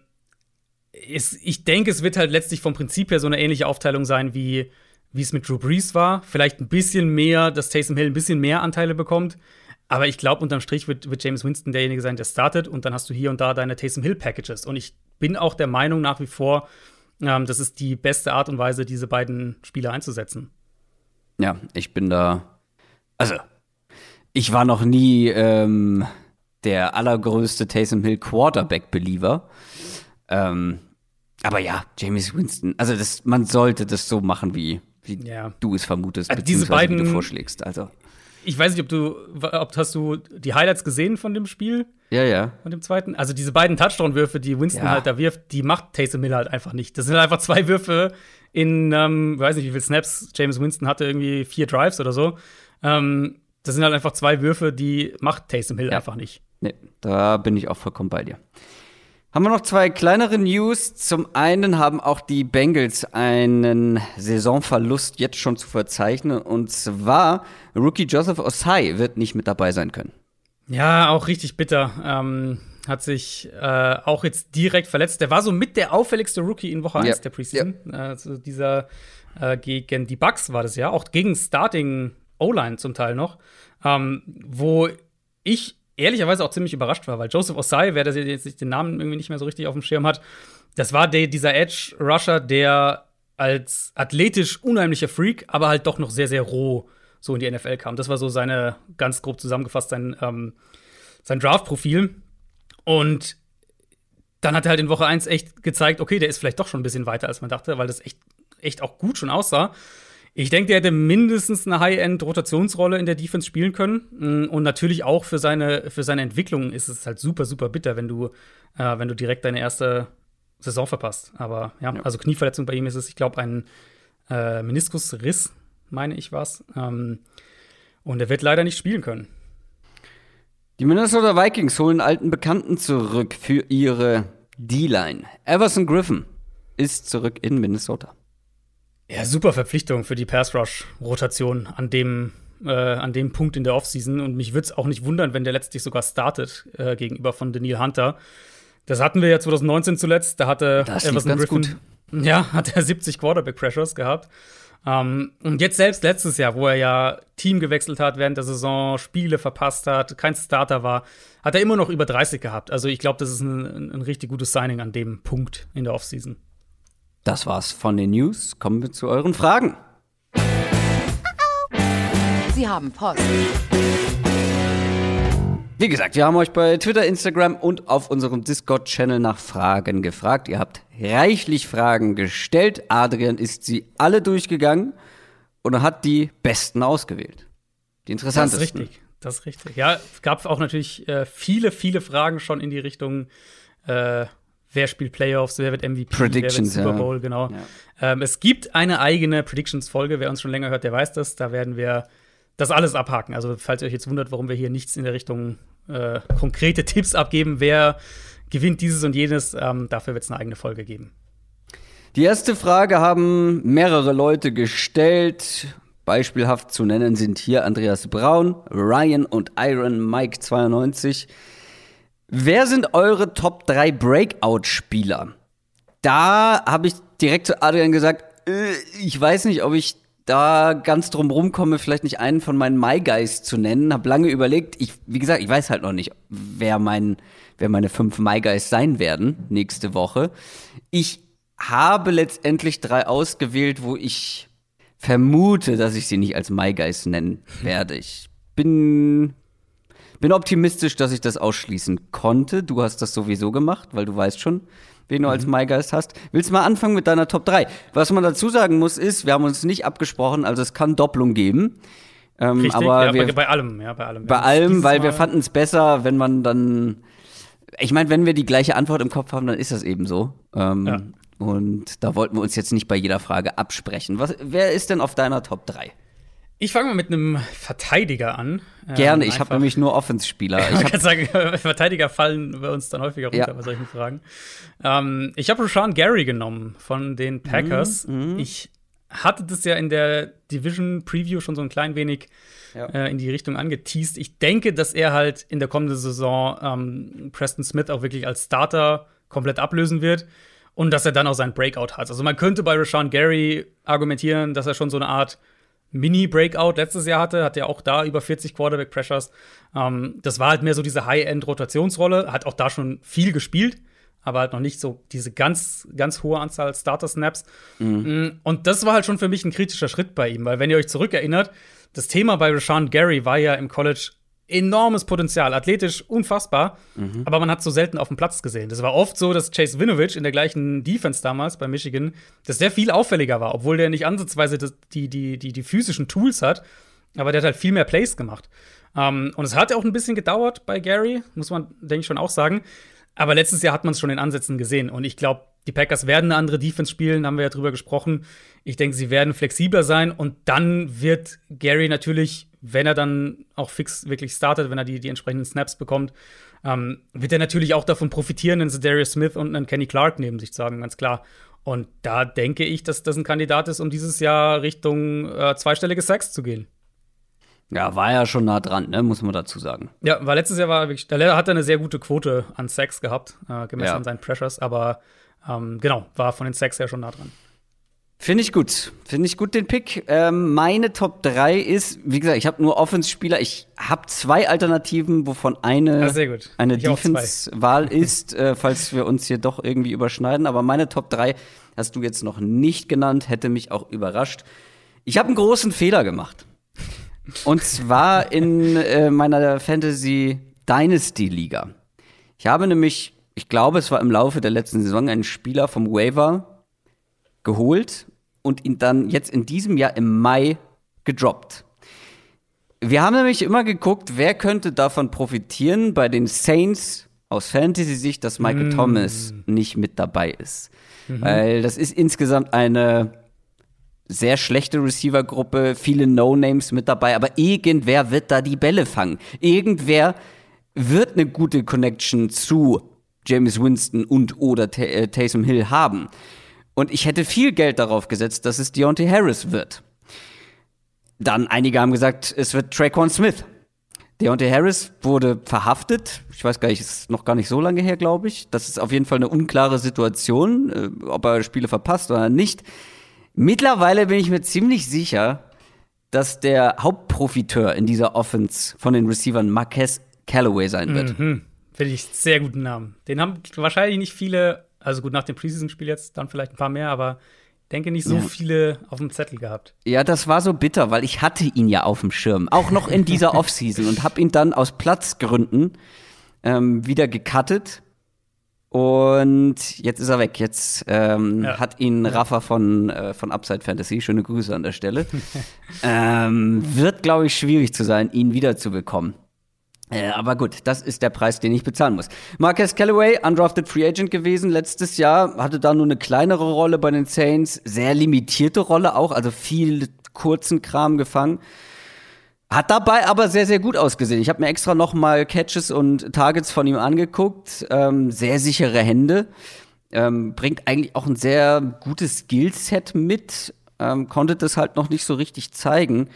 ist, ich denke, es wird halt letztlich vom Prinzip her so eine ähnliche Aufteilung sein, wie, wie es mit Drew Brees war. Vielleicht ein bisschen mehr, dass Taysom Hill ein bisschen mehr Anteile bekommt. Aber ich glaube, unterm Strich wird, wird, James Winston derjenige sein, der startet und dann hast du hier und da deine Taysom Hill Packages. Und ich bin auch der Meinung nach wie vor, ähm, das ist die beste Art und Weise, diese beiden Spieler einzusetzen. Ja, ich bin da. Also, ich war noch nie ähm, der allergrößte Taysom Hill Quarterback-Believer. Ähm, aber ja, James Winston, also das, man sollte das so machen, wie, wie ja. du es vermutest, also diese beiden, wie du vorschlägst. Also ich weiß nicht, ob du, ob hast du die Highlights gesehen von dem Spiel? Ja, ja. Von dem zweiten? Also diese beiden Touchdown-Würfe, die Winston ja. halt da wirft, die macht Taysom Miller halt einfach nicht. Das sind halt einfach zwei Würfe in, ähm, weiß nicht, wie viele Snaps James Winston hatte, irgendwie vier Drives oder so. Ähm, das sind halt einfach zwei Würfe, die macht Taysom Hill ja. einfach nicht. Nee, da bin ich auch vollkommen bei dir. Haben wir noch zwei kleinere News. Zum einen haben auch die Bengals einen Saisonverlust jetzt schon zu verzeichnen. Und zwar Rookie Joseph Osai wird nicht mit dabei sein können. Ja, auch richtig bitter. Ähm, hat sich äh, auch jetzt direkt verletzt. Der war so mit der auffälligste Rookie in Woche 1 ja. der Preseason. Ja. Also dieser äh, gegen die Bucks war das ja, auch gegen Starting O-Line zum Teil noch. Ähm, wo ich ehrlicherweise auch ziemlich überrascht war, weil Joseph Osai, wer jetzt den Namen irgendwie nicht mehr so richtig auf dem Schirm hat, das war der, dieser Edge-Rusher, der als athletisch unheimlicher Freak, aber halt doch noch sehr, sehr roh so in die NFL kam. Das war so seine, ganz grob zusammengefasst, sein, ähm, sein Draft-Profil. Und dann hat er halt in Woche 1 echt gezeigt, okay, der ist vielleicht doch schon ein bisschen weiter, als man dachte, weil das echt, echt auch gut schon aussah. Ich denke, der hätte mindestens eine High-End-Rotationsrolle in der Defense spielen können. Mm, und natürlich auch für seine, für seine Entwicklung ist es halt super, super bitter, wenn du, äh, wenn du direkt deine erste Saison verpasst. Aber ja, ja. also Knieverletzung bei ihm ist es, ich glaube, ein äh, Meniskusriss, meine ich was. Ähm, und er wird leider nicht spielen können. Die Minnesota Vikings holen alten Bekannten zurück für ihre D-Line. Everson Griffin ist zurück in Minnesota. Ja, super Verpflichtung für die Pass-Rush-Rotation an dem, äh, an dem Punkt in der Offseason. Und mich würde es auch nicht wundern, wenn der letztlich sogar startet äh, gegenüber von Daniel Hunter. Das hatten wir ja 2019 zuletzt. Da hatte das Everson Griffin, gut. Ja, hat er 70 Quarterback-Pressures gehabt. Ähm, und jetzt selbst letztes Jahr, wo er ja Team gewechselt hat während der Saison, Spiele verpasst hat, kein Starter war, hat er immer noch über 30 gehabt. Also ich glaube, das ist ein, ein, richtig gutes Signing an dem Punkt in der Offseason. Das war's von den News. Kommen wir zu euren Fragen. Sie haben Post. Wie gesagt, wir haben euch bei Twitter, Instagram und auf unserem Discord-Channel nach Fragen gefragt. Ihr habt reichlich Fragen gestellt. Adrian ist sie alle durchgegangen und hat die besten ausgewählt. Die interessantesten. Das ist richtig. Das ist richtig. Ja, es gab auch natürlich äh, viele, viele Fragen schon in die Richtung äh, wer spielt Playoffs, wer wird MVP, Predictions, wer wird Super Bowl, ja. genau. Ja. Ähm, es gibt eine eigene Predictions-Folge, wer uns schon länger hört, der weiß das. Da werden wir das alles abhaken. Also, falls ihr euch jetzt wundert, warum wir hier nichts in der Richtung äh, konkrete Tipps abgeben, wer gewinnt dieses und jenes, ähm, dafür wird es eine eigene Folge geben. Die erste Frage haben mehrere Leute gestellt. Beispielhaft zu nennen sind hier Andreas Braun, Ryan und Iron Mike 92. Wer sind eure Top 3 Breakout-Spieler? Da habe ich direkt zu Adrian gesagt, äh, ich weiß nicht, ob ich da ganz drum rumkomme, vielleicht nicht einen von meinen My Guys zu nennen. Hab lange überlegt. Ich, wie gesagt, ich weiß halt noch nicht, wer mein, wer meine fünf My Guys sein werden nächste Woche. Ich habe letztendlich drei ausgewählt, wo ich vermute, dass ich sie nicht als My Guys nennen werde. Ich bin bin optimistisch, dass ich das ausschließen konnte. Du hast das sowieso gemacht, weil du weißt schon, wen du mhm. als MyGeist hast. Willst du mal anfangen mit deiner Top 3? Was man dazu sagen muss, ist, wir haben uns nicht abgesprochen, also es kann Doppelung geben. Ähm, Richtig, aber ja, wir, bei allem, ja, bei allem. Bei allem, weil Mal wir fanden es besser, wenn man dann. Ich meine, wenn wir die gleiche Antwort im Kopf haben, dann ist das eben so. Ähm, ja. Und da wollten wir uns jetzt nicht bei jeder Frage absprechen. Was, wer ist denn auf deiner Top 3? Ich fange mal mit einem Verteidiger an. Gerne, ähm, ich habe nämlich nur Offenspieler. Ich kann sagen, Verteidiger fallen bei uns dann häufiger runter ja. bei solchen Fragen. Ähm, ich habe Rashawn Gary genommen von den Packers. Mhm, mhm, ich hatte das ja in der Division Preview schon so ein klein wenig ja. äh, in die Richtung angeteased. Ich denke, dass er halt in der kommenden Saison ähm, Preston Smith auch wirklich als Starter komplett ablösen wird und dass er dann auch seinen Breakout hat. Also man könnte bei Rashawn Gary argumentieren, dass er schon so eine Art Mini-Breakout letztes Jahr hatte, hat ja auch da über 40 Quarterback-Pressures. Ähm, das war halt mehr so diese High-End-Rotationsrolle, hat auch da schon viel gespielt, aber halt noch nicht so diese ganz, ganz hohe Anzahl Starter-Snaps. Mhm. Mm, und das war halt schon für mich ein kritischer Schritt bei ihm, weil wenn ihr euch zurückerinnert, das Thema bei Rashawn Gary war ja im College enormes Potenzial, athletisch unfassbar, mhm. aber man hat so selten auf dem Platz gesehen. Das war oft so, dass Chase Winovich in der gleichen Defense damals bei Michigan, das sehr viel auffälliger war, obwohl der nicht ansatzweise die, die, die, die physischen Tools hat, aber der hat halt viel mehr Plays gemacht. Um, und es hat ja auch ein bisschen gedauert bei Gary, muss man, denke ich, schon auch sagen. Aber letztes Jahr hat man es schon in Ansätzen gesehen. Und ich glaube, die Packers werden eine andere Defense spielen, haben wir ja drüber gesprochen. Ich denke, sie werden flexibler sein und dann wird Gary natürlich, wenn er dann auch fix wirklich startet, wenn er die, die entsprechenden Snaps bekommt, ähm, wird er natürlich auch davon profitieren, einen Darius Smith und einen Kenny Clark neben sich zu haben, ganz klar. Und da denke ich, dass das ein Kandidat ist, um dieses Jahr Richtung äh, zweistellige Sacks zu gehen. Ja, war ja schon nah dran, ne, muss man dazu sagen. Ja, weil letztes Jahr war wirklich, der hat eine sehr gute Quote an Sacks gehabt, äh, gemessen ja. an seinen Pressures, aber ähm, genau, war von den Sacks ja schon nah dran. Finde ich gut. Finde ich gut den Pick. Ähm, meine Top 3 ist, wie gesagt, ich habe nur Offense-Spieler. Ich habe zwei Alternativen, wovon eine, ja, eine Defense-Wahl ist, äh, falls wir uns hier doch irgendwie überschneiden. Aber meine Top 3 hast du jetzt noch nicht genannt, hätte mich auch überrascht. Ich habe einen großen Fehler gemacht. Und zwar in äh, meiner Fantasy Dynasty Liga. Ich habe nämlich ich glaube, es war im Laufe der letzten Saison ein Spieler vom Waiver geholt und ihn dann jetzt in diesem Jahr im Mai gedroppt. Wir haben nämlich immer geguckt, wer könnte davon profitieren bei den Saints aus Fantasy-Sicht, dass Michael mm. Thomas nicht mit dabei ist. Mhm. Weil das ist insgesamt eine sehr schlechte Receiver-Gruppe, viele No-Names mit dabei, aber irgendwer wird da die Bälle fangen. Irgendwer wird eine gute Connection zu James Winston und oder äh, Taysom Hill haben. Und ich hätte viel Geld darauf gesetzt, dass es Deontay Harris wird. Dann einige haben gesagt, es wird Traquan Smith. Deontay Harris wurde verhaftet. Ich weiß gar nicht, ist noch gar nicht so lange her, glaube ich. Das ist auf jeden Fall eine unklare Situation, äh, ob er Spiele verpasst oder nicht. Mittlerweile bin ich mir ziemlich sicher, dass der Hauptprofiteur in dieser Offense von den Receivern Marquez Callaway sein wird. Mhm. Finde ich sehr guten Namen. Den haben wahrscheinlich nicht viele, also gut, nach dem Preseason-Spiel jetzt dann vielleicht ein paar mehr, aber denke nicht so viele auf dem Zettel gehabt. Ja, das war so bitter, weil ich hatte ihn ja auf dem Schirm, auch noch in dieser Offseason und habe ihn dann aus Platzgründen ähm, wieder gecuttet. Und jetzt ist er weg. Jetzt ähm, ja. hat ihn Rafa von, äh, von Upside Fantasy, schöne Grüße an der Stelle, ähm, wird, glaube ich, schwierig zu sein, ihn wiederzubekommen. Äh, aber gut, das ist der Preis, den ich bezahlen muss. Marcus Callaway, undrafted Free Agent gewesen letztes Jahr, hatte da nur eine kleinere Rolle bei den Saints, sehr limitierte Rolle auch, also viel kurzen Kram gefangen. Hat dabei aber sehr, sehr gut ausgesehen. Ich habe mir extra noch mal Catches und Targets von ihm angeguckt. Ähm, sehr sichere Hände. Ähm, bringt eigentlich auch ein sehr gutes Skillset mit. Ähm, konnte das halt noch nicht so richtig zeigen.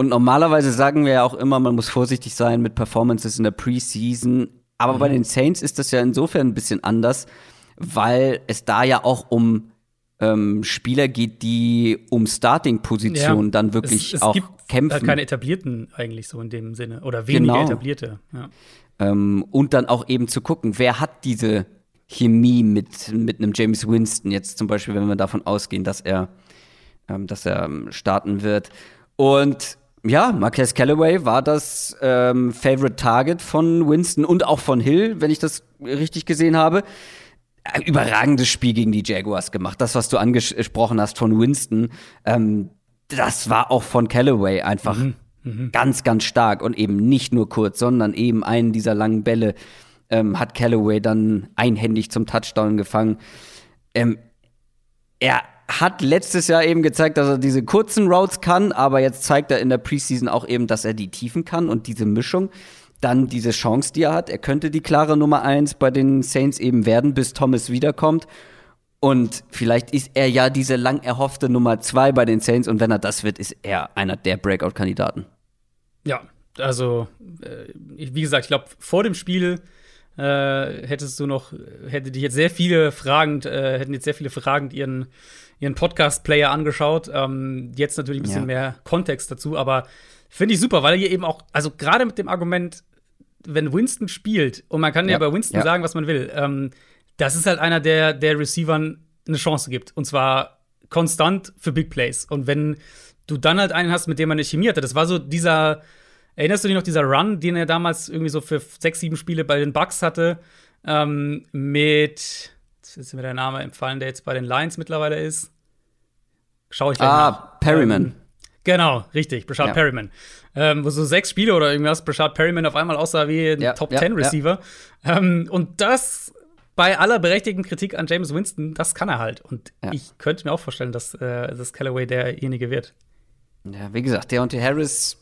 Und normalerweise sagen wir ja auch immer, man muss vorsichtig sein mit Performances in der Preseason. Aber mhm. bei den Saints ist das ja insofern ein bisschen anders, weil es da ja auch um ähm, Spieler geht, die um Starting-Positionen ja, dann wirklich es, es auch gibt kämpfen. keine etablierten eigentlich so in dem Sinne oder weniger genau. etablierte. Ja. Ähm, und dann auch eben zu gucken, wer hat diese Chemie mit, mit einem James Winston jetzt zum Beispiel, wenn wir davon ausgehen, dass er, ähm, dass er ähm, starten wird. Und ja, Marquez Callaway war das ähm, Favorite Target von Winston und auch von Hill, wenn ich das richtig gesehen habe überragendes Spiel gegen die Jaguars gemacht. Das, was du angesprochen hast von Winston, ähm, das war auch von Callaway einfach mhm. Mhm. ganz, ganz stark und eben nicht nur kurz, sondern eben einen dieser langen Bälle ähm, hat Callaway dann einhändig zum Touchdown gefangen. Ähm, er hat letztes Jahr eben gezeigt, dass er diese kurzen Routes kann, aber jetzt zeigt er in der Preseason auch eben, dass er die Tiefen kann und diese Mischung dann diese Chance, die er hat. Er könnte die klare Nummer eins bei den Saints eben werden, bis Thomas wiederkommt. Und vielleicht ist er ja diese lang erhoffte Nummer zwei bei den Saints. Und wenn er das wird, ist er einer der Breakout-Kandidaten. Ja, also, äh, wie gesagt, ich glaube, vor dem Spiel äh, hättest du noch, hätte dich jetzt sehr viele fragend, äh, hätten jetzt sehr viele fragend ihren, ihren Podcast-Player angeschaut. Ähm, jetzt natürlich ein bisschen ja. mehr Kontext dazu, aber finde ich super, weil hier eben auch, also gerade mit dem Argument, wenn Winston spielt, und man kann ja, ja bei Winston ja. sagen, was man will, ähm, das ist halt einer, der der Receivern eine Chance gibt. Und zwar konstant für Big Plays. Und wenn du dann halt einen hast, mit dem man eine Chemie hatte, das war so dieser, erinnerst du dich noch, dieser Run, den er damals irgendwie so für sechs, sieben Spiele bei den Bucks hatte, ähm, mit, ist mir der Name empfallen, der jetzt bei den Lions mittlerweile ist. Schau ich gleich Ah, nach. Perryman. Ähm, genau, richtig, Brashad ja. Perryman ähm, wo so sechs Spiele oder irgendwas Brashad Perryman auf einmal aussah wie ein ja, Top Ten Receiver. Ähm, und das bei aller berechtigten Kritik an James Winston, das kann er halt. Und ich könnte mir auch vorstellen, dass äh, das Callaway derjenige wird. Ja, wie gesagt, der und Harris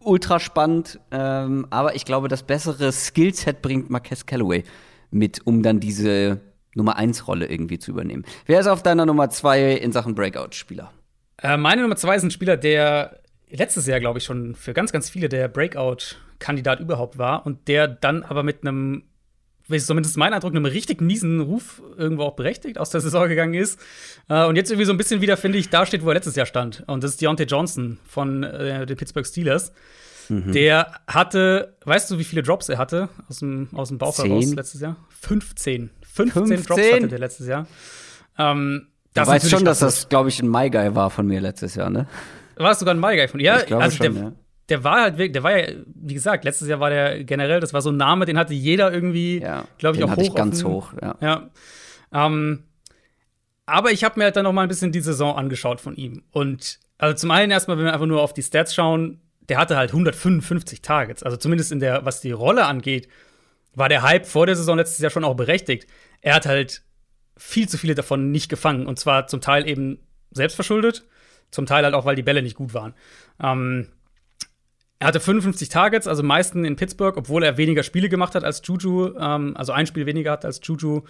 ultra spannend, ähm, aber ich glaube, das bessere Skillset bringt Marquez Callaway mit, um dann diese Nummer 1 Rolle irgendwie zu übernehmen. Wer ist auf deiner Nummer 2 in Sachen Breakout-Spieler? Äh, meine Nummer 2 ist ein Spieler, der letztes Jahr, glaube ich, schon für ganz, ganz viele der Breakout-Kandidat überhaupt war und der dann aber mit einem, zumindest mein Eindruck, einem richtig miesen Ruf irgendwo auch berechtigt aus der Saison gegangen ist. Äh, und jetzt irgendwie so ein bisschen wieder, finde ich, da steht, wo er letztes Jahr stand. Und das ist Deontay Johnson von äh, den Pittsburgh Steelers. Mhm. Der hatte, weißt du, wie viele Drops er hatte aus dem, aus dem Bauch heraus letztes Jahr? 15. 15, 15 Drops hatte der letztes Jahr. Ähm, das du weißt schon, dass das, glaube ich, ein My Guy war von mir letztes Jahr, ne? War es sogar ein My Guy von Ja, ich glaube also schon, der, ja. der war halt wirklich, der war ja, wie gesagt, letztes Jahr war der generell, das war so ein Name, den hatte jeder irgendwie, ja, glaube ich, auch hatte hoch. Ich ganz hoch, ja. ja. Ähm, aber ich habe mir halt dann noch mal ein bisschen die Saison angeschaut von ihm. Und also zum einen erstmal, wenn wir einfach nur auf die Stats schauen, der hatte halt 155 Targets. Also zumindest in der, was die Rolle angeht, war der Hype vor der Saison letztes Jahr schon auch berechtigt. Er hat halt viel zu viele davon nicht gefangen. Und zwar zum Teil eben selbstverschuldet zum Teil halt auch, weil die Bälle nicht gut waren. Ähm, er hatte 55 Targets, also meisten in Pittsburgh, obwohl er weniger Spiele gemacht hat als Juju, ähm, also ein Spiel weniger hat als Juju,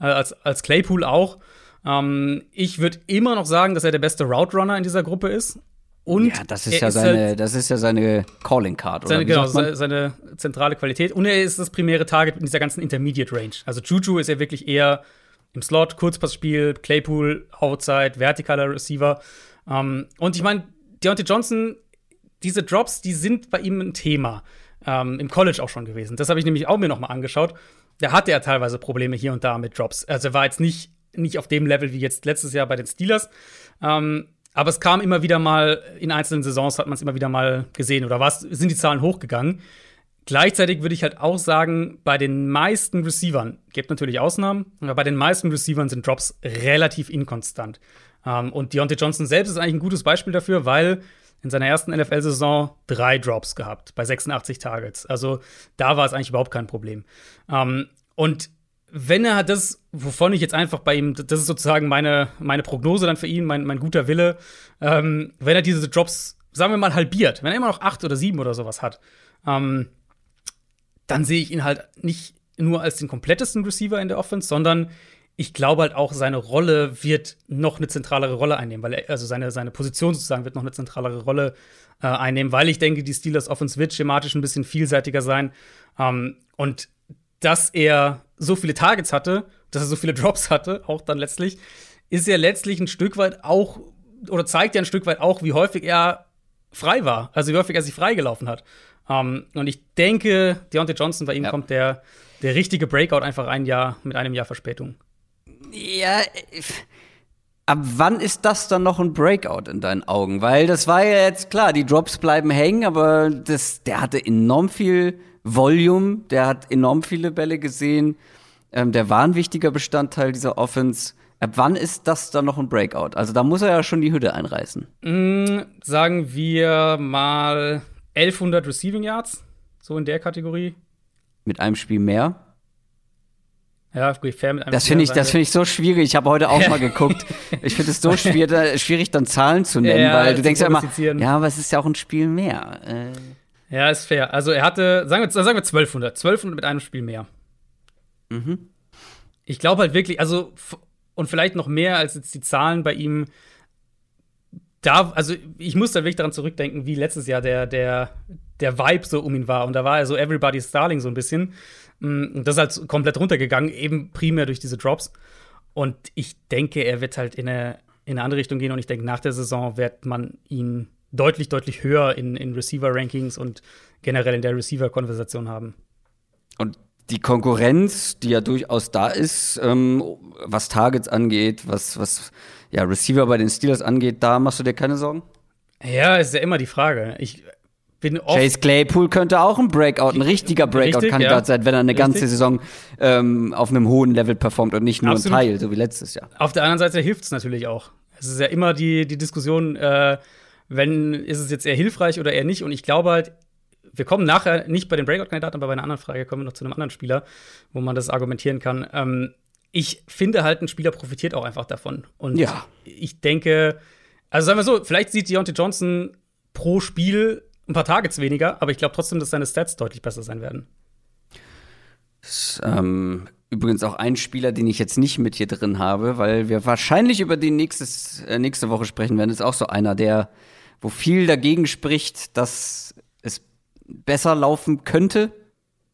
äh, als, als Claypool auch. Ähm, ich würde immer noch sagen, dass er der beste Route Runner in dieser Gruppe ist. Und ja, das ist ja ist seine, halt das ist ja seine Calling Card, seine, Genau, seine zentrale Qualität. Und er ist das primäre Target in dieser ganzen Intermediate Range. Also Juju ist ja wirklich eher im Slot, Kurzpassspiel, Claypool, Outside, vertikaler Receiver. Um, ähm, und ich meine, Deontay Johnson, diese Drops, die sind bei ihm ein Thema. Ähm, Im College auch schon gewesen. Das habe ich nämlich auch mir noch mal angeschaut. Da hatte er teilweise Probleme hier und da mit Drops. Also er war jetzt nicht, nicht auf dem Level wie jetzt letztes Jahr bei den Steelers. Ähm, aber es kam immer wieder mal, in einzelnen Saisons hat man es immer wieder mal gesehen oder was, sind die Zahlen hochgegangen. Gleichzeitig würde ich halt auch sagen, bei den meisten Receivern, gibt natürlich Ausnahmen, aber bei den meisten Receivern sind Drops relativ inkonstant. Ähm, und Deontay Johnson selbst ist eigentlich ein gutes Beispiel dafür, weil in seiner ersten NFL-Saison drei Drops gehabt bei 86 Targets. Also da war es eigentlich überhaupt kein Problem. Ähm, und wenn er das, wovon ich jetzt einfach bei ihm, das ist sozusagen meine, meine Prognose dann für ihn, mein, mein guter Wille, ähm, wenn er diese Drops sagen wir mal, halbiert, wenn er immer noch acht oder sieben oder sowas hat, ähm, dann sehe ich ihn halt nicht nur als den komplettesten Receiver in der Offense, sondern ich glaube halt auch, seine Rolle wird noch eine zentralere Rolle einnehmen, weil er, also seine, seine Position sozusagen wird noch eine zentralere Rolle äh, einnehmen, weil ich denke, die Steelers Offense wird schematisch ein bisschen vielseitiger sein. Ähm, und dass er so viele Targets hatte, dass er so viele Drops hatte, auch dann letztlich, ist ja letztlich ein Stück weit auch, oder zeigt ja ein Stück weit auch, wie häufig er frei war, also wie häufig er sich freigelaufen hat. Um, und ich denke, Deontay Johnson, bei ihm ja. kommt der, der richtige Breakout einfach ein Jahr mit einem Jahr Verspätung. Ja, ab wann ist das dann noch ein Breakout in deinen Augen? Weil das war ja jetzt klar, die Drops bleiben hängen, aber das, der hatte enorm viel Volume, der hat enorm viele Bälle gesehen, ähm, der war ein wichtiger Bestandteil dieser Offense. Ab wann ist das dann noch ein Breakout? Also da muss er ja schon die Hütte einreißen. Mm, sagen wir mal 1100 Receiving Yards, so in der Kategorie. Mit einem Spiel mehr? Ja, fair mit einem Das finde ich, das finde ich so schwierig. Ich habe heute auch mal geguckt. Ich finde es so schwierig, dann Zahlen zu nennen, ja, weil du denkst ja immer, ja, aber es ist ja auch ein Spiel mehr. Äh. Ja, ist fair. Also er hatte, sagen wir, sagen wir 1200, 1200 mit einem Spiel mehr. Mhm. Ich glaube halt wirklich, also und vielleicht noch mehr als jetzt die Zahlen bei ihm. Da, also ich muss da wirklich daran zurückdenken, wie letztes Jahr der, der, der Vibe so um ihn war. Und da war er so Everybody's Darling so ein bisschen. Mm, und das ist halt komplett runtergegangen, eben primär durch diese Drops. Und ich denke, er wird halt in eine, in eine andere Richtung gehen. Und ich denke, nach der Saison wird man ihn deutlich, deutlich höher in, in Receiver-Rankings und generell in der Receiver-Konversation haben. Und die Konkurrenz, die ja durchaus da ist, ähm, was Targets angeht, was, was ja, Receiver bei den Steelers angeht, da machst du dir keine Sorgen? Ja, ist ja immer die Frage. Ich bin oft Chase Claypool könnte auch ein Breakout, ein richtiger Breakout-Kandidat ja. sein, wenn er eine Richtig. ganze Saison ähm, auf einem hohen Level performt und nicht nur Absolut. ein Teil, so wie letztes Jahr. Auf der anderen Seite hilft es natürlich auch. Es ist ja immer die, die Diskussion, äh, wenn ist es jetzt eher hilfreich oder eher nicht. Und ich glaube halt, wir kommen nachher nicht bei den Breakout-Kandidaten, aber bei einer anderen Frage kommen wir noch zu einem anderen Spieler, wo man das argumentieren kann. Ähm, ich finde halt, ein Spieler profitiert auch einfach davon. Und ja. ich denke, also sagen wir so, vielleicht sieht Deontay Johnson pro Spiel ein paar Targets weniger, aber ich glaube trotzdem, dass seine Stats deutlich besser sein werden. Das ist ähm, übrigens auch ein Spieler, den ich jetzt nicht mit hier drin habe, weil wir wahrscheinlich über den nächstes, äh, nächste Woche sprechen werden. Ist auch so einer, der, wo viel dagegen spricht, dass besser laufen könnte,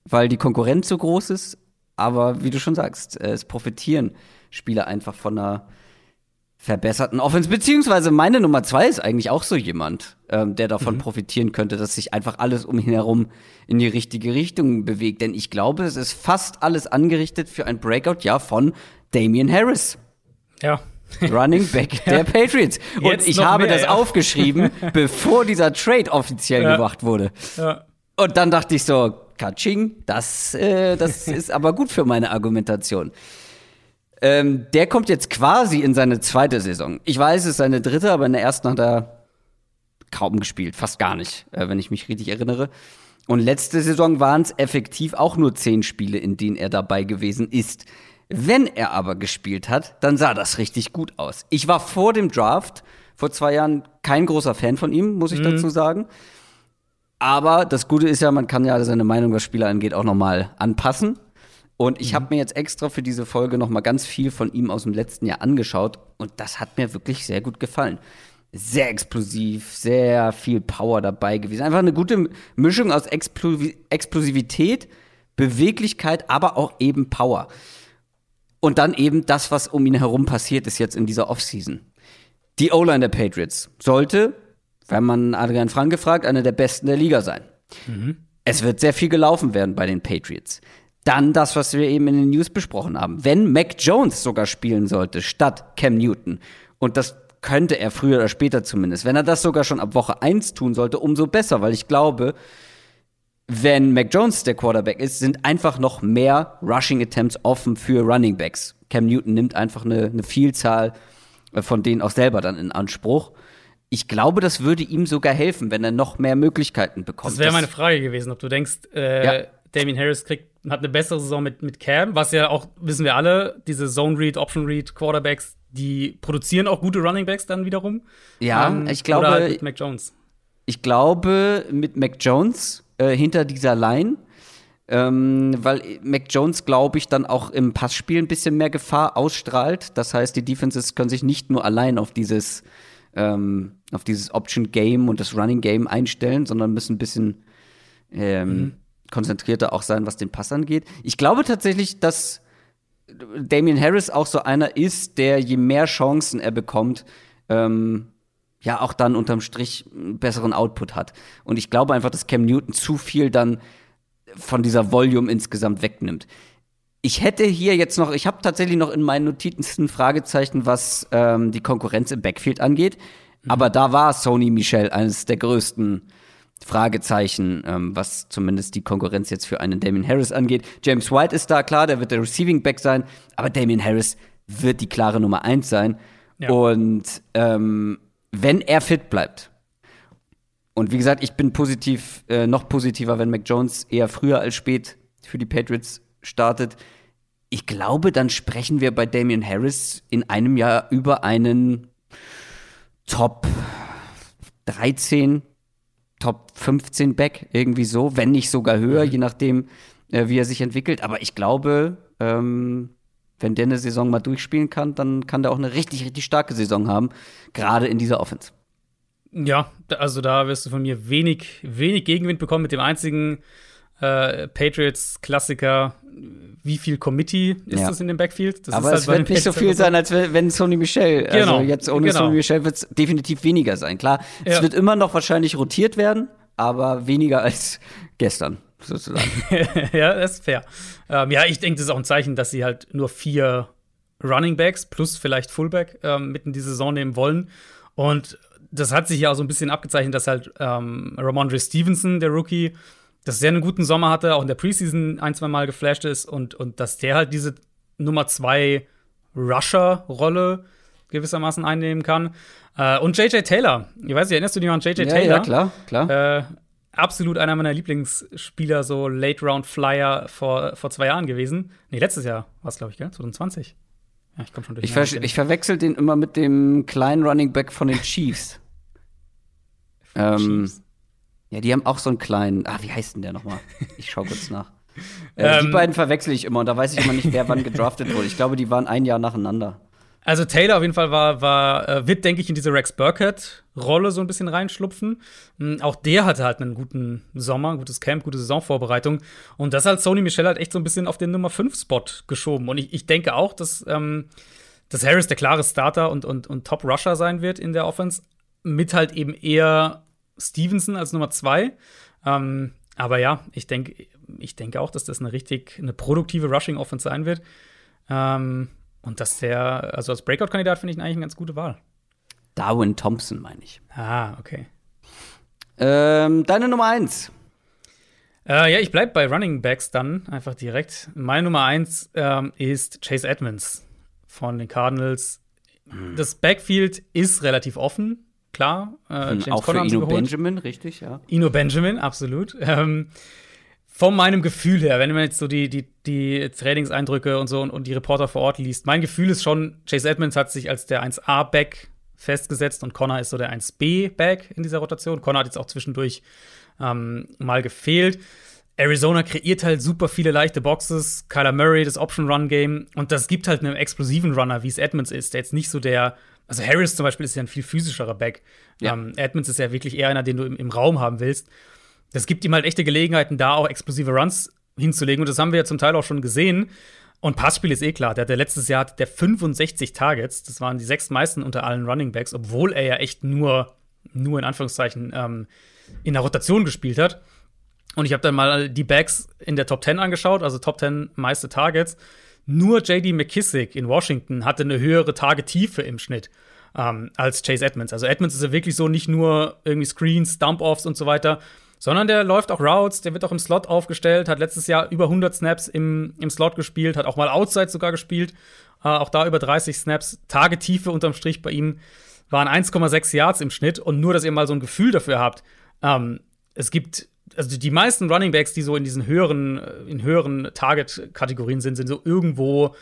weil die Konkurrenz so groß ist. Aber wie du schon sagst, es profitieren Spieler einfach von einer verbesserten Offense. Beziehungsweise meine Nummer zwei ist eigentlich auch so jemand, ähm, der davon mhm. profitieren könnte, dass sich einfach alles um ihn herum in die richtige Richtung bewegt. Denn ich glaube, es ist fast alles angerichtet für ein Breakout, ja, von Damian Harris. Ja. Running Back der Patriots. Und Jetzt ich habe mehr, das ja. aufgeschrieben, bevor dieser Trade offiziell ja. gemacht wurde. Ja. Und dann dachte ich so, Katsching, das, äh, das ist aber gut für meine Argumentation. Ähm, der kommt jetzt quasi in seine zweite Saison. Ich weiß, es ist seine dritte, aber in der ersten hat er kaum gespielt, fast gar nicht, äh, wenn ich mich richtig erinnere. Und letzte Saison waren es effektiv auch nur zehn Spiele, in denen er dabei gewesen ist. Wenn er aber gespielt hat, dann sah das richtig gut aus. Ich war vor dem Draft, vor zwei Jahren, kein großer Fan von ihm, muss ich mhm. dazu sagen. Aber das Gute ist ja, man kann ja seine Meinung, was Spieler angeht, auch noch mal anpassen. Und ich mhm. habe mir jetzt extra für diese Folge noch mal ganz viel von ihm aus dem letzten Jahr angeschaut und das hat mir wirklich sehr gut gefallen. Sehr explosiv, sehr viel Power dabei gewesen. Einfach eine gute Mischung aus Explosivität, Beweglichkeit, aber auch eben Power. Und dann eben das, was um ihn herum passiert ist jetzt in dieser Offseason. Die O-Line der Patriots sollte, wenn man Adrian Franke fragt, eine der besten der Liga sein. Mhm. Es wird sehr viel gelaufen werden bei den Patriots. Dann das, was wir eben in den News besprochen haben. Wenn Mac Jones sogar spielen sollte, statt Cam Newton, und das könnte er früher oder später zumindest, wenn er das sogar schon ab Woche 1 tun sollte, umso besser, weil ich glaube, wenn Mac Jones der Quarterback ist, sind einfach noch mehr Rushing Attempts offen für Running Backs. Cam Newton nimmt einfach eine, eine Vielzahl äh, von denen auch selber dann in Anspruch. Ich glaube, das würde ihm sogar helfen, wenn er noch mehr Möglichkeiten bekommt. Das wäre meine Frage gewesen, ob du denkst, äh, ja. Damien Harris kriegt, hat eine bessere Saison mit, mit Cam, was ja auch, wissen wir alle, diese Zone Read, Option Read Quarterbacks, die produzieren auch gute Running Backs dann wiederum. Ja, ähm, ich glaube. Oder halt Mac Jones. ich glaube, mit Mac Jones äh, hinter dieser Line, ähm, weil Mac Jones, glaube ich, dann auch im Passspiel ein bisschen mehr Gefahr ausstrahlt. Das heißt, die Defenses können sich nicht nur allein auf dieses, ähm, auf dieses Option Game und das Running Game einstellen, sondern müssen ein bisschen ähm, mhm. konzentrierter auch sein, was den Pass angeht. Ich glaube tatsächlich, dass Damian Harris auch so einer ist, der je mehr Chancen er bekommt, ähm, ja auch dann unterm Strich einen besseren Output hat. Und ich glaube einfach, dass Cam Newton zu viel dann von dieser Volume insgesamt wegnimmt. Ich hätte hier jetzt noch, ich habe tatsächlich noch in meinen Notizen Fragezeichen, was ähm, die Konkurrenz im Backfield angeht. Mhm. Aber da war Sony Michel eines der größten Fragezeichen, ähm, was zumindest die Konkurrenz jetzt für einen Damien Harris angeht. James White ist da, klar, der wird der Receiving Back sein, aber Damien Harris wird die klare Nummer eins sein. Ja. Und ähm, wenn er fit bleibt, und wie gesagt, ich bin positiv, äh, noch positiver, wenn Mac Jones eher früher als spät für die Patriots startet. Ich glaube, dann sprechen wir bei Damian Harris in einem Jahr über einen Top 13, Top 15 Back, irgendwie so, wenn nicht sogar höher, mhm. je nachdem, äh, wie er sich entwickelt. Aber ich glaube, ähm, wenn der eine Saison mal durchspielen kann, dann kann der auch eine richtig, richtig starke Saison haben, gerade in dieser Offense. Ja, also da wirst du von mir wenig, wenig Gegenwind bekommen mit dem einzigen äh, Patriots-Klassiker. Wie viel Committee ist ja. das in dem Backfield? Das Aber halt es wird nicht so viel sein, als wenn Sony Michel. Also genau. Also jetzt ohne genau. Sony Michel wird es definitiv weniger sein. Klar, ja. es wird immer noch wahrscheinlich rotiert werden, aber weniger als gestern sozusagen. ja, das ist fair. Ähm, ja, ich denke, das ist auch ein Zeichen, dass sie halt nur vier Running Backs plus vielleicht Fullback ähm, mitten in die Saison nehmen wollen. Und das hat sich ja auch so ein bisschen abgezeichnet, dass halt ähm, Ramondre Stevenson, der Rookie, dass der einen guten Sommer hatte, auch in der Preseason ein, zwei Mal geflasht ist und, und dass der halt diese Nummer zwei Rusher-Rolle gewissermaßen einnehmen kann. Äh, und JJ Taylor. Ich weiß nicht, erinnerst du dich an JJ ja, Taylor? Ja, klar, klar. Äh, absolut einer meiner Lieblingsspieler, so Late-Round-Flyer vor, vor zwei Jahren gewesen. Nee, letztes Jahr war es, glaube ich, gell? 2020. Ja, ich komme schon durch. Ich, ver ich verwechsel den immer mit dem kleinen Running Back von den Chiefs. ähm, ja, die haben auch so einen kleinen. Ah, wie heißt denn der nochmal? Ich schau kurz nach. Äh, die ähm, beiden verwechsel ich immer und da weiß ich immer nicht, wer wann gedraftet wurde. Ich glaube, die waren ein Jahr nacheinander. Also Taylor auf jeden Fall war, war äh, wird, denke ich, in diese Rex Burkhead-Rolle so ein bisschen reinschlupfen. Mhm, auch der hatte halt einen guten Sommer, ein gutes Camp, gute Saisonvorbereitung. Und das hat Sony Michel halt echt so ein bisschen auf den Nummer 5-Spot geschoben. Und ich, ich denke auch, dass, ähm, dass Harris der klare Starter und, und, und Top-Rusher sein wird in der Offense. Mit halt eben eher Stevenson als Nummer 2. Ähm, aber ja, ich denke ich denke auch, dass das eine richtig, eine produktive Rushing-Offense sein wird. Ähm, und dass der, also als Breakout-Kandidat finde ich ihn eigentlich eine ganz gute Wahl. Darwin Thompson, meine ich. Ah, okay. Ähm, deine Nummer eins. Äh, ja, ich bleibe bei Running Backs dann einfach direkt. Meine Nummer eins ähm, ist Chase Edmonds von den Cardinals. Hm. Das Backfield ist relativ offen, klar. Äh, hm, James auch für Ino Benjamin, richtig, ja. Ino Benjamin, absolut. Ähm, von meinem Gefühl her, wenn man jetzt so die, die, die Trainingseindrücke und so und, und die Reporter vor Ort liest, mein Gefühl ist schon, Chase Edmonds hat sich als der 1A-Back festgesetzt und Connor ist so der 1B-Back in dieser Rotation. Connor hat jetzt auch zwischendurch ähm, mal gefehlt. Arizona kreiert halt super viele leichte Boxes. Kyler Murray, das Option-Run-Game. Und das gibt halt einen explosiven Runner, wie es Edmonds ist, der jetzt nicht so der. Also Harris zum Beispiel ist ja ein viel physischerer Back. Ja. Ähm, Edmonds ist ja wirklich eher einer, den du im, im Raum haben willst das gibt ihm halt echte Gelegenheiten, da auch explosive Runs hinzulegen. Und das haben wir ja zum Teil auch schon gesehen. Und Passspiel ist eh klar. Der, der letztes Jahr hat der 65 Targets. Das waren die sechs meisten unter allen Running Backs, obwohl er ja echt nur, nur in Anführungszeichen ähm, in der Rotation gespielt hat. Und ich habe dann mal die Backs in der Top 10 angeschaut, also Top 10 meiste Targets. Nur JD McKissick in Washington hatte eine höhere Targettiefe im Schnitt ähm, als Chase Edmonds. Also Edmonds ist ja wirklich so nicht nur irgendwie Screens, Dump-Offs und so weiter, sondern der läuft auch Routes, der wird auch im Slot aufgestellt, hat letztes Jahr über 100 Snaps im, im Slot gespielt, hat auch mal Outside sogar gespielt, äh, auch da über 30 Snaps. Tagetiefe unterm Strich bei ihm waren 1,6 Yards im Schnitt und nur, dass ihr mal so ein Gefühl dafür habt. Ähm, es gibt also die meisten Running Backs, die so in diesen höheren, äh, in höheren Target-Kategorien sind, sind so irgendwo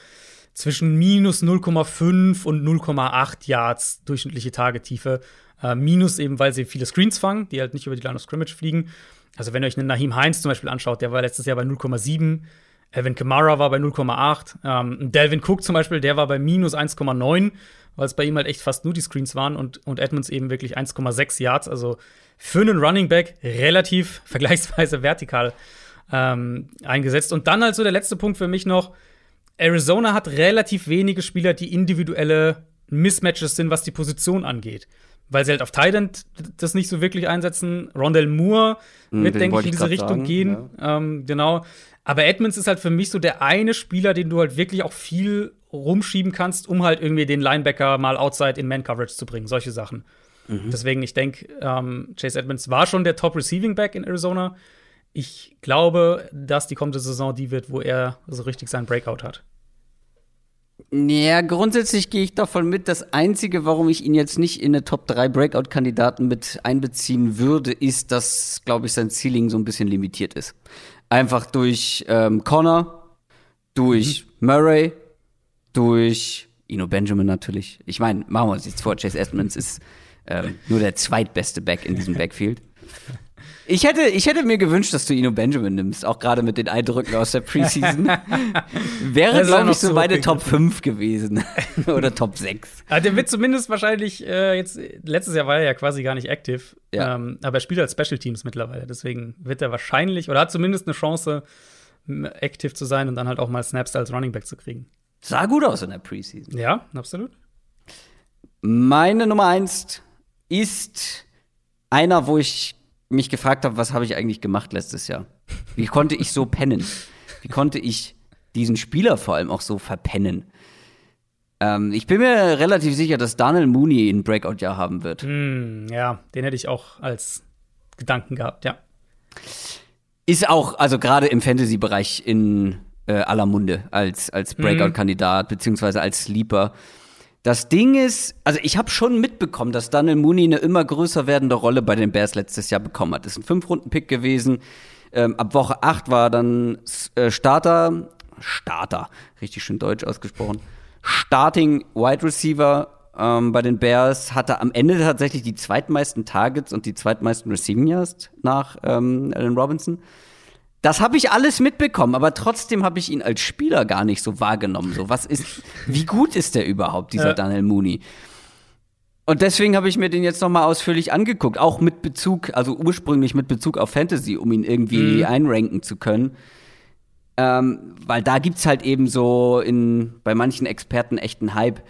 zwischen minus 0,5 und 0,8 Yards durchschnittliche Tagetiefe. Äh, minus eben, weil sie viele Screens fangen, die halt nicht über die Line of Scrimmage fliegen. Also, wenn ihr euch einen Nahim Heinz zum Beispiel anschaut, der war letztes Jahr bei 0,7. Evan Kamara war bei 0,8. Ähm, Delvin Cook zum Beispiel, der war bei minus 1,9, weil es bei ihm halt echt fast nur die Screens waren und, und Edmonds eben wirklich 1,6 Yards. Also für einen Running Back relativ vergleichsweise vertikal ähm, eingesetzt. Und dann halt so der letzte Punkt für mich noch: Arizona hat relativ wenige Spieler, die individuelle Mismatches sind, was die Position angeht. Weil sie halt auf Thailand das nicht so wirklich einsetzen. Rondell Moore hm, wird, denke ich, in diese Richtung sagen, gehen. Ja. Ähm, genau. Aber Edmonds ist halt für mich so der eine Spieler, den du halt wirklich auch viel rumschieben kannst, um halt irgendwie den Linebacker mal outside in Man-Coverage zu bringen. Solche Sachen. Mhm. Deswegen, ich denke, ähm, Chase Edmonds war schon der Top-Receiving-Back in Arizona. Ich glaube, dass die kommende Saison die wird, wo er so richtig seinen Breakout hat. Ja, grundsätzlich gehe ich davon mit. Das Einzige, warum ich ihn jetzt nicht in eine Top 3 Breakout-Kandidaten mit einbeziehen würde, ist, dass, glaube ich, sein Ceiling so ein bisschen limitiert ist. Einfach durch ähm, Connor, durch mhm. Murray, durch Ino Benjamin natürlich. Ich meine, machen wir uns jetzt vor, Chase Edmonds ist ähm, nur der zweitbeste Back in diesem Backfield. Ich hätte, ich hätte mir gewünscht, dass du Ino Benjamin nimmst, auch gerade mit den Eindrücken aus der Preseason. Wäre, glaube ich, so meine Top 5 gewesen. Oder Top 6. Aber der wird zumindest wahrscheinlich äh, jetzt, letztes Jahr war er ja quasi gar nicht aktiv. Ja. Ähm, aber er spielt als Special Teams mittlerweile. Deswegen wird er wahrscheinlich oder hat zumindest eine Chance, aktiv zu sein und dann halt auch mal Snaps als Running Back zu kriegen. Sah gut aus in der Preseason. Ja, absolut. Meine Nummer 1 ist einer, wo ich mich gefragt habe, was habe ich eigentlich gemacht letztes Jahr? Wie konnte ich so pennen? Wie konnte ich diesen Spieler vor allem auch so verpennen? Ähm, ich bin mir relativ sicher, dass Daniel Mooney ein Breakout-Jahr haben wird. Mm, ja, den hätte ich auch als Gedanken gehabt, ja. Ist auch, also gerade im Fantasy-Bereich in äh, aller Munde als, als mhm. Breakout-Kandidat, beziehungsweise als Sleeper. Das Ding ist, also ich habe schon mitbekommen, dass Daniel Mooney eine immer größer werdende Rolle bei den Bears letztes Jahr bekommen hat. Ist ein Fünf-Runden-Pick gewesen. Ähm, ab Woche 8 war dann äh, Starter, Starter, richtig schön deutsch ausgesprochen, Starting Wide Receiver ähm, bei den Bears, hatte am Ende tatsächlich die zweitmeisten Targets und die zweitmeisten Receiving Yards nach ähm, Allen Robinson. Das habe ich alles mitbekommen, aber trotzdem habe ich ihn als Spieler gar nicht so wahrgenommen. So, was ist, wie gut ist der überhaupt, dieser ja. Daniel Mooney? Und deswegen habe ich mir den jetzt noch mal ausführlich angeguckt, auch mit Bezug, also ursprünglich mit Bezug auf Fantasy, um ihn irgendwie mhm. einranken zu können. Ähm, weil da gibt's halt eben so in, bei manchen Experten echten Hype.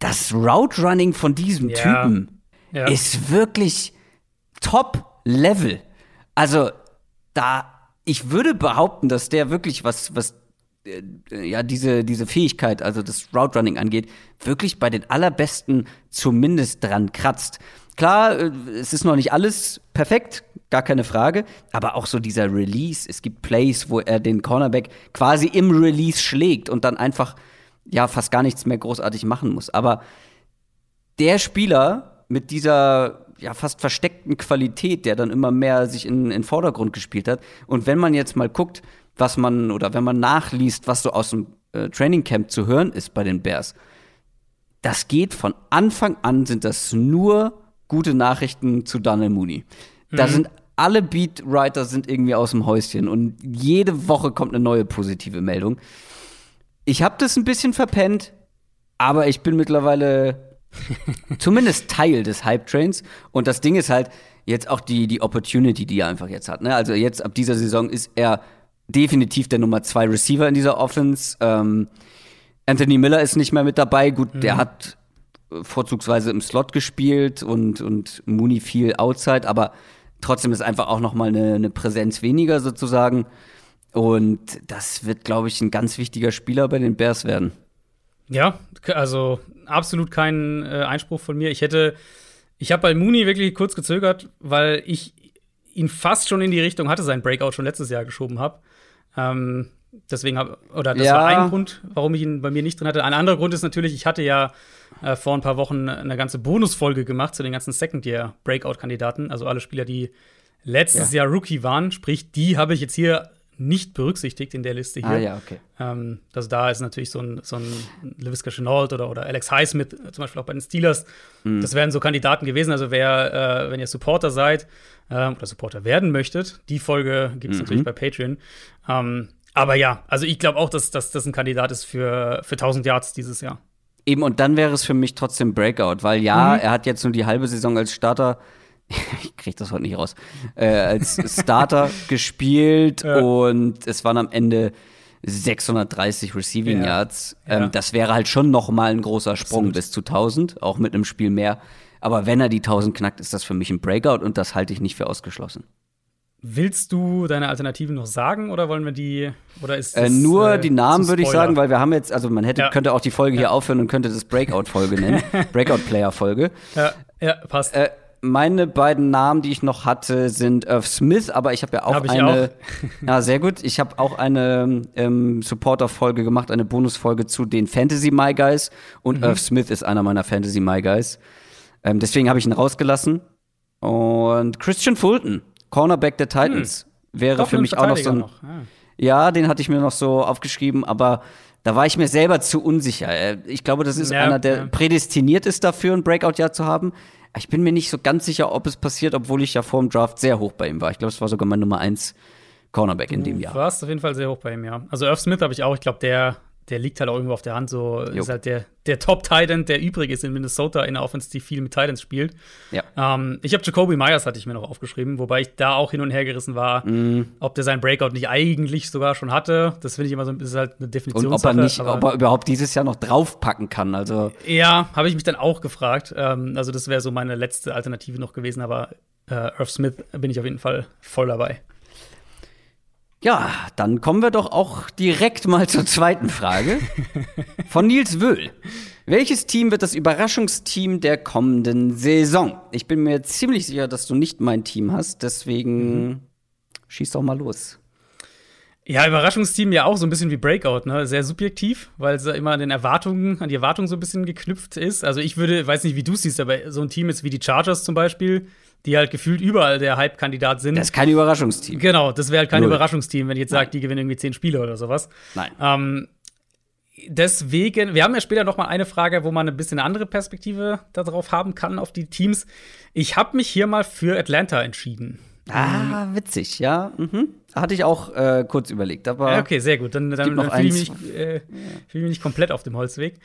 Das Route Running von diesem ja. Typen ja. ist wirklich Top Level. Also da, ich würde behaupten, dass der wirklich was, was äh, ja, diese, diese Fähigkeit, also das Route Running angeht, wirklich bei den allerbesten zumindest dran kratzt. Klar, äh, es ist noch nicht alles perfekt, gar keine Frage, aber auch so dieser Release, es gibt Plays, wo er den Cornerback quasi im Release schlägt und dann einfach ja fast gar nichts mehr großartig machen muss. Aber der Spieler mit dieser ja fast versteckten Qualität, der dann immer mehr sich in den Vordergrund gespielt hat. Und wenn man jetzt mal guckt, was man oder wenn man nachliest, was so aus dem äh, Training Camp zu hören ist bei den Bears, das geht von Anfang an sind das nur gute Nachrichten zu Daniel Mooney. Mhm. Da sind alle Beatwriter sind irgendwie aus dem Häuschen und jede Woche kommt eine neue positive Meldung. Ich habe das ein bisschen verpennt, aber ich bin mittlerweile Zumindest Teil des Hype-Trains. Und das Ding ist halt jetzt auch die, die Opportunity, die er einfach jetzt hat. Ne? Also jetzt ab dieser Saison ist er definitiv der Nummer zwei Receiver in dieser Offense. Ähm, Anthony Miller ist nicht mehr mit dabei. Gut, mhm. der hat vorzugsweise im Slot gespielt und, und Mooney viel outside, aber trotzdem ist einfach auch noch mal eine, eine Präsenz weniger sozusagen. Und das wird, glaube ich, ein ganz wichtiger Spieler bei den Bears werden. Ja, also absolut kein äh, Einspruch von mir. Ich hätte, ich habe bei Mooney wirklich kurz gezögert, weil ich ihn fast schon in die Richtung hatte, sein Breakout schon letztes Jahr geschoben habe. Ähm, deswegen habe, oder das ja. war ein Grund, warum ich ihn bei mir nicht drin hatte. Ein anderer Grund ist natürlich, ich hatte ja äh, vor ein paar Wochen eine ganze Bonusfolge gemacht zu den ganzen Second-Year-Breakout-Kandidaten, also alle Spieler, die letztes ja. Jahr Rookie waren. Sprich, die habe ich jetzt hier nicht berücksichtigt in der Liste hier. Ah, ja, okay. Ähm, also da ist natürlich so ein, so ein LaVisca Chenault oder, oder Alex Highsmith, zum Beispiel auch bei den Steelers. Mhm. Das wären so Kandidaten gewesen. Also wer, äh, wenn ihr Supporter seid äh, oder Supporter werden möchtet, die Folge gibt es mhm. natürlich bei Patreon. Ähm, aber ja, also ich glaube auch, dass, dass das ein Kandidat ist für, für 1000 Yards dieses Jahr. Eben, und dann wäre es für mich trotzdem Breakout, weil ja, mhm. er hat jetzt nur die halbe Saison als Starter ich krieg das heute nicht raus, äh, als Starter gespielt ja. und es waren am Ende 630 Receiving ja. Yards. Ähm, ja. Das wäre halt schon noch mal ein großer Sprung Absolut. bis zu 1000, auch mit einem Spiel mehr. Aber wenn er die 1000 knackt, ist das für mich ein Breakout und das halte ich nicht für ausgeschlossen. Willst du deine Alternativen noch sagen oder wollen wir die oder ist äh, nur äh, die Namen würde ich sagen, weil wir haben jetzt also man hätte ja. könnte auch die Folge hier aufhören und könnte das Breakout Folge nennen, Breakout Player Folge. Ja, ja passt. Äh, meine beiden Namen, die ich noch hatte, sind Irv Smith, aber ich habe ja auch hab eine. Auch. ja, sehr gut. Ich habe auch eine ähm, Supporter-Folge gemacht, eine Bonusfolge zu den Fantasy My Guys. Und mhm. Irv Smith ist einer meiner Fantasy My Guys. Ähm, deswegen habe ich ihn rausgelassen. Und Christian Fulton, Cornerback der Titans, hm. wäre Doch, für mich auch noch so ein. Noch. Ja. ja, den hatte ich mir noch so aufgeschrieben, aber da war ich mir selber zu unsicher. Äh, ich glaube, das ist ja, einer, der ja. prädestiniert ist dafür, ein Breakout-Jahr zu haben. Ich bin mir nicht so ganz sicher, ob es passiert, obwohl ich ja vor dem Draft sehr hoch bei ihm war. Ich glaube, es war sogar mein Nummer 1 Cornerback in dem Jahr. Du warst auf jeden Fall sehr hoch bei ihm, ja. Also Irv Smith habe ich auch. Ich glaube, der, der liegt halt auch irgendwo auf der Hand. So jo. ist halt der, der Top-Titan, der übrig ist in Minnesota in der Offense, die viel mit Titans spielt. Ja. Ähm, ich habe Jacoby Myers, hatte ich mir noch aufgeschrieben, wobei ich da auch hin und her gerissen war, mm. ob der seinen Breakout nicht eigentlich sogar schon hatte. Das finde ich immer so ist halt eine Definition. Und ob er nicht, ob er überhaupt dieses Jahr noch draufpacken kann. Also ja, habe ich mich dann auch gefragt. Ähm, also das wäre so meine letzte Alternative noch gewesen, aber äh, Irv Smith bin ich auf jeden Fall voll dabei. Ja, dann kommen wir doch auch direkt mal zur zweiten Frage von Nils Wöhl. Welches Team wird das Überraschungsteam der kommenden Saison? Ich bin mir ziemlich sicher, dass du nicht mein Team hast, deswegen mhm. schieß doch mal los. Ja, Überraschungsteam ja auch so ein bisschen wie Breakout, ne? Sehr subjektiv, weil es immer an den Erwartungen, an die Erwartungen so ein bisschen geknüpft ist. Also ich würde, weiß nicht, wie du es siehst, aber so ein Team ist wie die Chargers zum Beispiel, die halt gefühlt überall der Hype-Kandidat sind. Das ist kein Überraschungsteam. Genau, das wäre halt kein Null. Überraschungsteam, wenn ich jetzt sage, die gewinnen irgendwie zehn Spiele oder sowas. Nein. Ähm, deswegen, wir haben ja später noch mal eine Frage, wo man ein bisschen eine andere Perspektive darauf haben kann, auf die Teams. Ich habe mich hier mal für Atlanta entschieden. Ah, witzig, ja. Mhm. Hatte ich auch äh, kurz überlegt, aber. okay, sehr gut. Dann, dann, dann fühle ich, mich, äh, fühl mich nicht komplett auf dem Holzweg.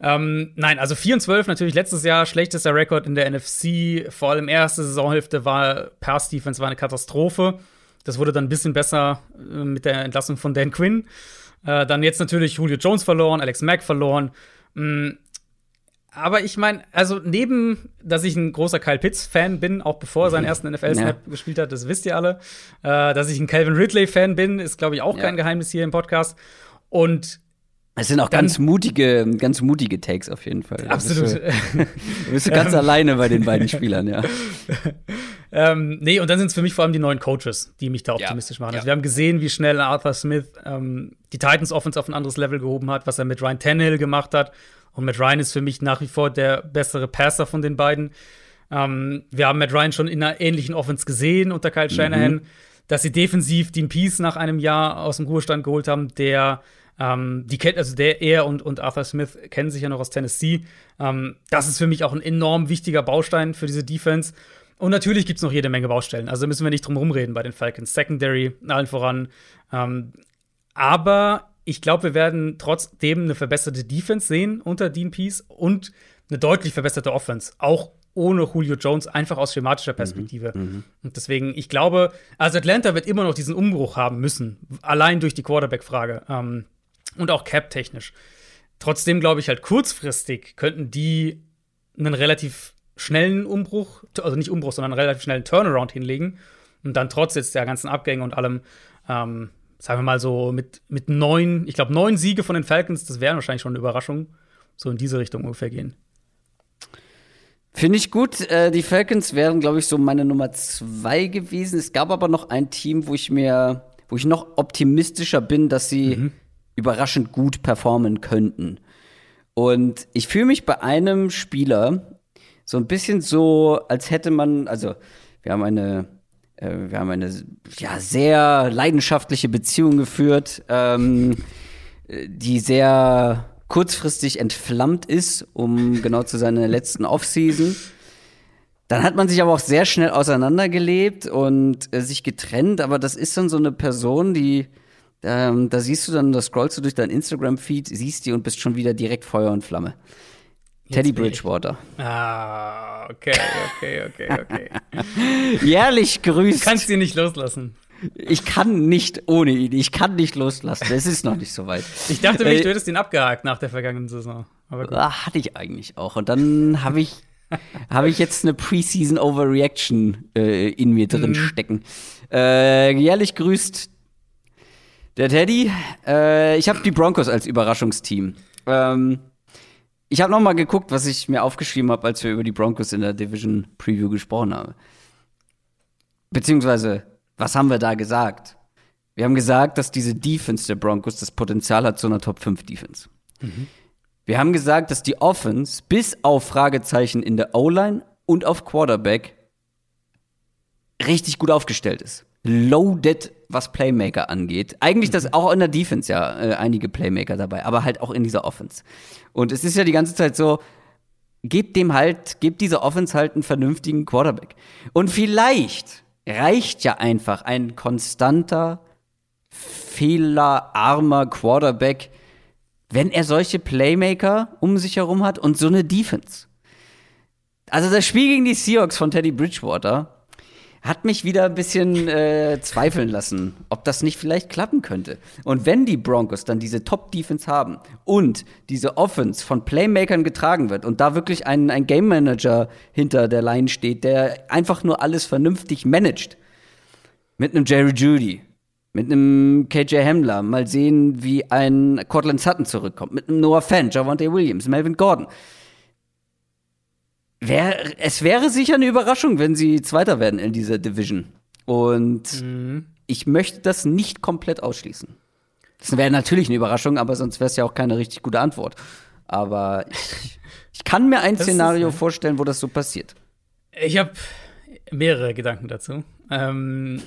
Ähm, nein, also 4 und 12 natürlich letztes Jahr schlechtester Rekord in der NFC. Vor allem erste Saisonhälfte war Pass Defense war eine Katastrophe. Das wurde dann ein bisschen besser äh, mit der Entlassung von Dan Quinn. Äh, dann jetzt natürlich Julio Jones verloren, Alex Mack verloren. Mm, aber ich meine, also neben, dass ich ein großer Kyle Pitts-Fan bin, auch bevor er seinen ersten NFL-Snap ja. gespielt hat, das wisst ihr alle. Äh, dass ich ein Calvin Ridley-Fan bin, ist, glaube ich, auch ja. kein Geheimnis hier im Podcast. Und es sind auch dann, ganz mutige, ganz mutige Takes auf jeden Fall. Absolut. Da bist du, da bist du ganz alleine bei den beiden Spielern, ja. ähm, nee, und dann sind es für mich vor allem die neuen Coaches, die mich da optimistisch ja. machen. Also wir haben gesehen, wie schnell Arthur Smith ähm, die Titans Offense auf ein anderes Level gehoben hat, was er mit Ryan Tannehill gemacht hat und Matt Ryan ist für mich nach wie vor der bessere Passer von den beiden. Ähm, wir haben Matt Ryan schon in einer ähnlichen Offense gesehen unter Kyle Shanahan, mhm. dass sie defensiv Dean Peace nach einem Jahr aus dem Ruhestand geholt haben, der ähm, die kennt, also der er und, und Arthur Smith kennen sich ja noch aus Tennessee. Ähm, das ist für mich auch ein enorm wichtiger Baustein für diese Defense. Und natürlich gibt es noch jede Menge Baustellen. Also müssen wir nicht drum rumreden bei den Falcons. Secondary, allen voran. Ähm, aber ich glaube, wir werden trotzdem eine verbesserte Defense sehen unter Dean Peace und eine deutlich verbesserte Offense. Auch ohne Julio Jones, einfach aus schematischer Perspektive. Mhm, mhm, und deswegen, ich glaube, also Atlanta wird immer noch diesen Umbruch haben müssen, allein durch die Quarterback-Frage ähm, und auch Cap-technisch. Trotzdem glaube ich halt kurzfristig könnten die einen relativ schnellen Umbruch, also nicht Umbruch, sondern einen relativ schnellen Turnaround hinlegen und dann trotz jetzt der ganzen Abgänge und allem ähm, sagen wir mal so, mit, mit neun, ich glaube, neun Siege von den Falcons, das wären wahrscheinlich schon eine Überraschung. So in diese Richtung ungefähr gehen. Finde ich gut. Äh, die Falcons wären, glaube ich, so meine Nummer zwei gewesen. Es gab aber noch ein Team, wo ich mir, wo ich noch optimistischer bin, dass sie mhm. überraschend gut performen könnten. Und ich fühle mich bei einem Spieler so ein bisschen so, als hätte man, also wir haben eine wir haben eine ja, sehr leidenschaftliche Beziehung geführt, ähm, die sehr kurzfristig entflammt ist, um genau zu seiner letzten Offseason. Dann hat man sich aber auch sehr schnell auseinandergelebt und äh, sich getrennt, aber das ist dann so eine Person, die ähm, da siehst du dann, da scrollst du durch dein Instagram-Feed, siehst die und bist schon wieder direkt Feuer und Flamme. Jetzt Teddy Bridgewater. Ah, okay, okay, okay, okay. Jährlich grüßt. Du kannst ihn nicht loslassen. Ich kann nicht ohne ihn. Ich kann nicht loslassen. Es ist noch nicht so weit. Ich dachte wirklich, äh, du hättest ihn abgehakt nach der vergangenen Saison. Aber gut. Ah, hatte ich eigentlich auch. Und dann habe ich, hab ich jetzt eine Preseason Overreaction äh, in mir drin mhm. stecken. Äh, jährlich grüßt der Teddy. Äh, ich habe die Broncos als Überraschungsteam. Ähm, ich habe noch mal geguckt, was ich mir aufgeschrieben habe, als wir über die Broncos in der Division Preview gesprochen haben. Beziehungsweise, was haben wir da gesagt? Wir haben gesagt, dass diese Defense der Broncos das Potenzial hat zu einer Top 5 Defense. Mhm. Wir haben gesagt, dass die Offense bis auf Fragezeichen in der O-Line und auf Quarterback richtig gut aufgestellt ist loaded, was Playmaker angeht. Eigentlich das mhm. auch in der Defense ja äh, einige Playmaker dabei, aber halt auch in dieser Offense. Und es ist ja die ganze Zeit so, gebt dem halt, gebt dieser Offense halt einen vernünftigen Quarterback. Und vielleicht reicht ja einfach ein konstanter, fehlerarmer Quarterback, wenn er solche Playmaker um sich herum hat und so eine Defense. Also das Spiel gegen die Seahawks von Teddy Bridgewater hat mich wieder ein bisschen äh, zweifeln lassen, ob das nicht vielleicht klappen könnte. Und wenn die Broncos dann diese Top-Defense haben und diese Offense von Playmakern getragen wird und da wirklich ein, ein Game Manager hinter der Line steht, der einfach nur alles vernünftig managt, mit einem Jerry Judy, mit einem KJ Hamler, mal sehen, wie ein Cortland Sutton zurückkommt, mit einem Noah Fant, Javante Williams, Melvin Gordon Wär, es wäre sicher eine Überraschung, wenn sie Zweiter werden in dieser Division. Und mhm. ich möchte das nicht komplett ausschließen. Das wäre natürlich eine Überraschung, aber sonst wäre es ja auch keine richtig gute Antwort. Aber ich, ich kann mir ein das Szenario ist, vorstellen, wo das so passiert. Ich habe mehrere Gedanken dazu. Ähm,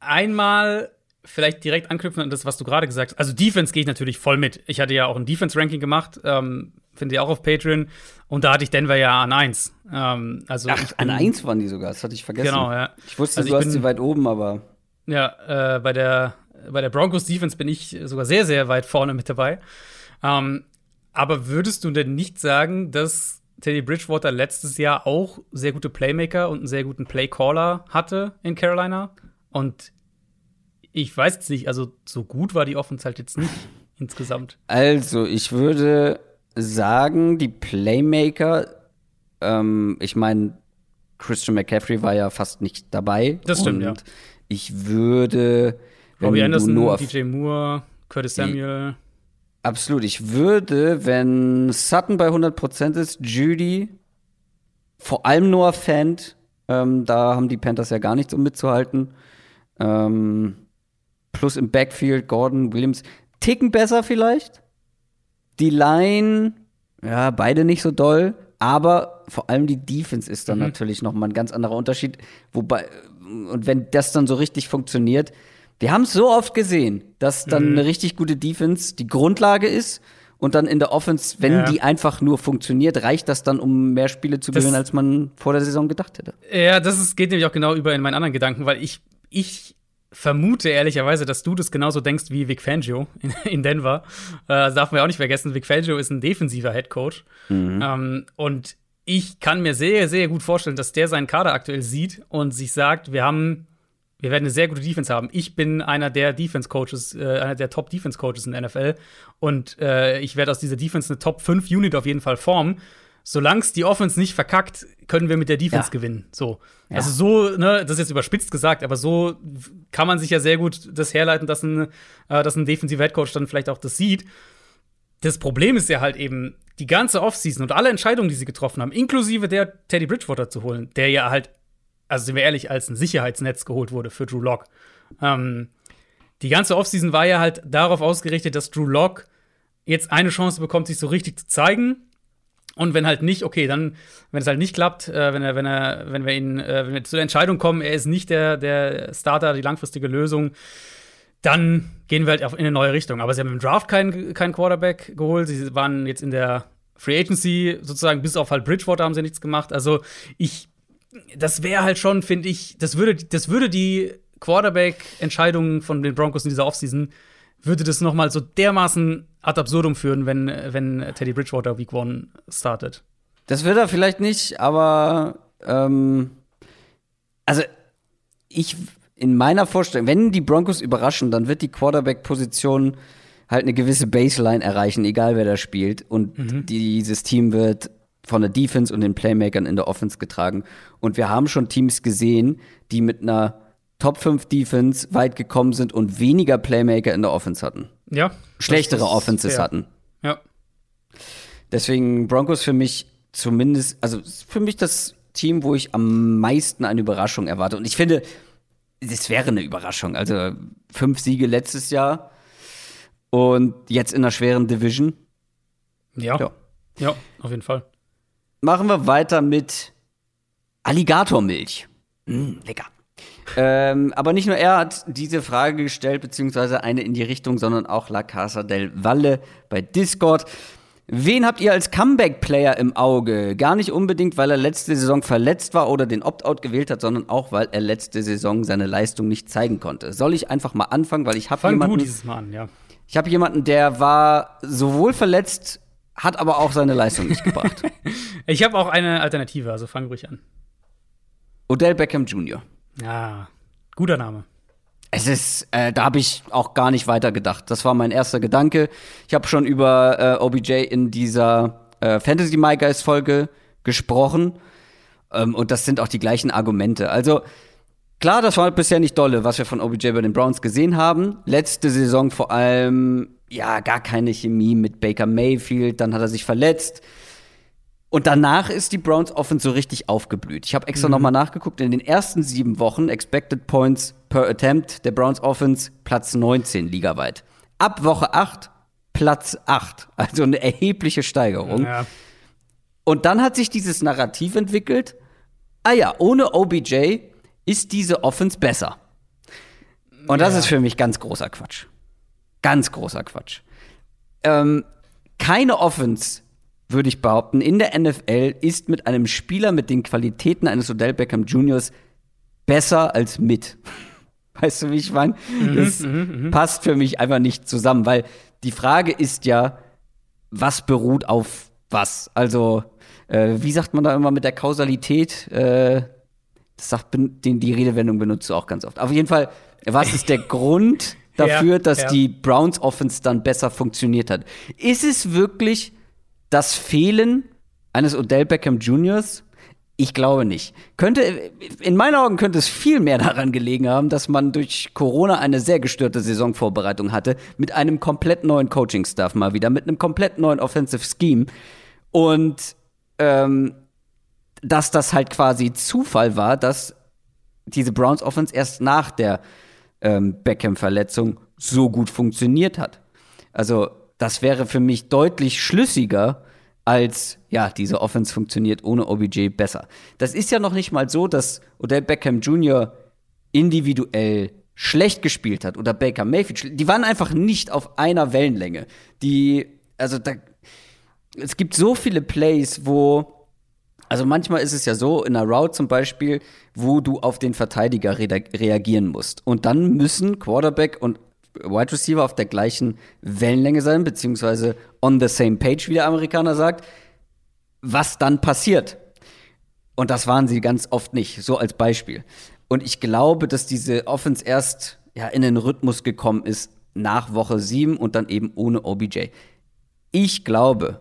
einmal vielleicht direkt anknüpfen an das, was du gerade gesagt hast. Also Defense gehe ich natürlich voll mit. Ich hatte ja auch ein Defense-Ranking gemacht. Ähm, Finde ich auch auf Patreon. Und da hatte ich Denver ja an 1. Ähm, also Ach, an 1 waren die sogar, das hatte ich vergessen. Genau, ja. Ich wusste, also du ich hast sie weit oben, aber. Ja, äh, bei, der, bei der Broncos Defense bin ich sogar sehr, sehr weit vorne mit dabei. Ähm, aber würdest du denn nicht sagen, dass Teddy Bridgewater letztes Jahr auch sehr gute Playmaker und einen sehr guten Playcaller hatte in Carolina? Und ich weiß jetzt nicht, also so gut war die Offense halt jetzt nicht insgesamt. Also, ich würde sagen, die Playmaker, ähm, ich meine, Christian McCaffrey war ja fast nicht dabei. Das stimmt, ja. Ich würde. Robbie Anderson, DJ Moore, Curtis Samuel. Absolut. Ich würde, wenn Sutton bei 100% ist, Judy, vor allem Noah Fant, ähm, da haben die Panthers ja gar nichts um mitzuhalten. Ähm, plus im Backfield Gordon, Williams. Ticken besser vielleicht. Die Line, ja, beide nicht so doll, aber vor allem die Defense ist dann mhm. natürlich noch mal ein ganz anderer Unterschied. Wobei, und wenn das dann so richtig funktioniert, wir haben es so oft gesehen, dass dann mhm. eine richtig gute Defense die Grundlage ist und dann in der Offense, wenn ja. die einfach nur funktioniert, reicht das dann, um mehr Spiele zu gewinnen, als man vor der Saison gedacht hätte. Ja, das ist, geht nämlich auch genau über in meinen anderen Gedanken, weil ich, ich vermute ehrlicherweise, dass du das genauso denkst wie Vic Fangio in, in Denver. Äh, das darf man ja auch nicht vergessen. Vic Fangio ist ein defensiver Head Coach. Mhm. Ähm, und ich kann mir sehr, sehr gut vorstellen, dass der seinen Kader aktuell sieht und sich sagt, wir haben, wir werden eine sehr gute Defense haben. Ich bin einer der Defense Coaches, äh, einer der Top Defense Coaches in der NFL und äh, ich werde aus dieser Defense eine Top 5 Unit auf jeden Fall formen solange es die Offense nicht verkackt, können wir mit der Defense ja. gewinnen. So. Ja. Also so, ne, das ist jetzt überspitzt gesagt, aber so kann man sich ja sehr gut das herleiten, dass ein, äh, dass ein defensiver Headcoach dann vielleicht auch das sieht. Das Problem ist ja halt eben, die ganze Offseason und alle Entscheidungen, die sie getroffen haben, inklusive der Teddy Bridgewater zu holen, der ja halt, also sind wir ehrlich, als ein Sicherheitsnetz geholt wurde für Drew Lock. Ähm, die ganze Offseason war ja halt darauf ausgerichtet, dass Drew Lock jetzt eine Chance bekommt, sich so richtig zu zeigen Und wenn halt nicht, okay, dann, wenn es halt nicht klappt, äh, wenn er, wenn er, wenn wir ihn, äh, wenn wir zu der Entscheidung kommen, er ist nicht der, der Starter, die langfristige Lösung, dann gehen wir halt in eine neue Richtung. Aber sie haben im Draft keinen kein Quarterback geholt. Sie waren jetzt in der Free Agency sozusagen, bis auf halt Bridgewater haben sie nichts gemacht. Also ich, das wäre halt schon, finde ich, das würde, das würde die Quarterback-Entscheidungen von den Broncos in dieser Offseason würde das noch mal so dermaßen ad absurdum führen, wenn, wenn Teddy Bridgewater Week One startet. Das wird er vielleicht nicht, aber ähm, also ich in meiner Vorstellung, wenn die Broncos überraschen, dann wird die Quarterback-Position halt eine gewisse Baseline erreichen, egal wer da spielt. Und mhm. dieses Team wird von der Defense und den Playmakern in der Offense getragen. Und wir haben schon Teams gesehen, die mit einer Top 5 Defense weit gekommen sind und weniger Playmaker in der Offense hatten. Ja. Schlechtere Offenses fair. hatten. Ja. Deswegen Broncos für mich zumindest, also für mich das Team, wo ich am meisten eine Überraschung erwarte. Und ich finde, das wäre eine Überraschung. Also fünf Siege letztes Jahr und jetzt in einer schweren Division. Ja. Ja, ja auf jeden Fall. Machen wir weiter mit Alligatormilch. Mm, lecker. Ähm, aber nicht nur er hat diese Frage gestellt, beziehungsweise eine in die Richtung, sondern auch La Casa del Valle bei Discord. Wen habt ihr als Comeback-Player im Auge? Gar nicht unbedingt, weil er letzte Saison verletzt war oder den Opt-out gewählt hat, sondern auch, weil er letzte Saison seine Leistung nicht zeigen konnte. Soll ich einfach mal anfangen, weil ich habe jemanden. Du dieses Mal an, ja. Ich habe jemanden, der war sowohl verletzt, hat aber auch seine Leistung nicht gebracht. ich habe auch eine Alternative, also fang ruhig an. Odell Beckham Jr. Ja, guter Name. Es ist, äh, da habe ich auch gar nicht weiter gedacht. Das war mein erster Gedanke. Ich habe schon über äh, OBJ in dieser äh, Fantasy My Guys Folge gesprochen. Ähm, und das sind auch die gleichen Argumente. Also, klar, das war bisher nicht dolle, was wir von OBJ bei den Browns gesehen haben. Letzte Saison vor allem, ja, gar keine Chemie mit Baker Mayfield. Dann hat er sich verletzt. Und danach ist die Browns Offense so richtig aufgeblüht. Ich habe extra mhm. nochmal nachgeguckt. In den ersten sieben Wochen Expected Points per Attempt der Browns Offense Platz 19 ligaweit. Ab Woche 8 Platz 8. Also eine erhebliche Steigerung. Ja. Und dann hat sich dieses Narrativ entwickelt. Ah ja, ohne OBJ ist diese Offense besser. Und das ja. ist für mich ganz großer Quatsch. Ganz großer Quatsch. Ähm, keine Offense würde ich behaupten, in der NFL ist mit einem Spieler mit den Qualitäten eines Odell Beckham Juniors besser als mit. Weißt du, wie ich meine? Mhm, das mhm, mhm, passt für mich einfach nicht zusammen, weil die Frage ist ja, was beruht auf was? Also, äh, wie sagt man da immer mit der Kausalität? Äh, das sagt den, die Redewendung benutzt du auch ganz oft. Auf jeden Fall, was ist der Grund dafür, ja, dass ja. die Browns Offense dann besser funktioniert hat? Ist es wirklich das Fehlen eines Odell Beckham Juniors? Ich glaube nicht. Könnte, in meinen Augen könnte es viel mehr daran gelegen haben, dass man durch Corona eine sehr gestörte Saisonvorbereitung hatte, mit einem komplett neuen Coaching-Staff mal wieder, mit einem komplett neuen Offensive Scheme. Und ähm, dass das halt quasi Zufall war, dass diese Browns Offense erst nach der ähm, Beckham-Verletzung so gut funktioniert hat. Also das wäre für mich deutlich schlüssiger als, ja, diese Offense funktioniert ohne OBJ besser. Das ist ja noch nicht mal so, dass Odell Beckham Jr. individuell schlecht gespielt hat oder Baker Mayfield. Die waren einfach nicht auf einer Wellenlänge. Die, also da, es gibt so viele Plays, wo, also manchmal ist es ja so, in einer Route zum Beispiel, wo du auf den Verteidiger re reagieren musst. Und dann müssen Quarterback und Wide Receiver auf der gleichen Wellenlänge sein, beziehungsweise on the same page, wie der Amerikaner sagt, was dann passiert. Und das waren sie ganz oft nicht, so als Beispiel. Und ich glaube, dass diese Offense erst ja, in den Rhythmus gekommen ist nach Woche 7 und dann eben ohne OBJ. Ich glaube,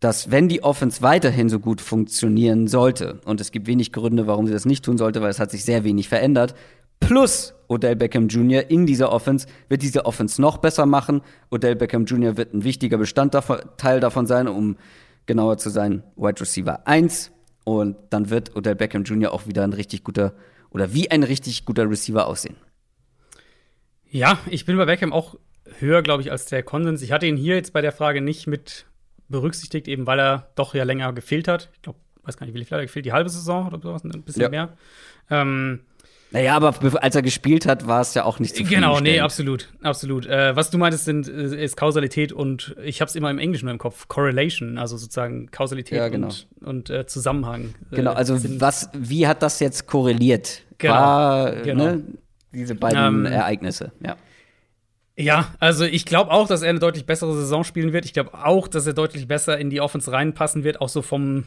dass wenn die Offense weiterhin so gut funktionieren sollte, und es gibt wenig Gründe, warum sie das nicht tun sollte, weil es hat sich sehr wenig verändert, plus Odell Beckham Jr. in dieser Offense wird diese Offense noch besser machen. Odell Beckham Jr. wird ein wichtiger Bestandteil davon sein, um genauer zu sein, Wide Receiver 1. Und dann wird Odell Beckham Jr. auch wieder ein richtig guter oder wie ein richtig guter Receiver aussehen. Ja, ich bin bei Beckham auch höher, glaube ich, als der Konsens. Ich hatte ihn hier jetzt bei der Frage nicht mit berücksichtigt, eben weil er doch ja länger gefehlt hat. Ich glaube, weiß gar nicht, wie viel hat er gefehlt? Die halbe Saison oder sowas, ein bisschen Ja. mehr. Ähm, Naja, aber als er gespielt hat, war es ja auch nicht Genau, nee, absolut, absolut. Äh, was du meintest, sind, äh, ist Kausalität und ich habe es immer im Englischen nur im Kopf, Correlation, also sozusagen Kausalität Ja, genau. und, und äh, Zusammenhang. äh, Genau, also was, wie hat das jetzt korreliert? Genau, War, genau. Ne, diese beiden Ähm, Ereignisse, ja. Ja, also ich glaube auch, dass er eine deutlich bessere Saison spielen wird. Ich glaube auch, dass er deutlich besser in die Offense reinpassen wird, auch so vom,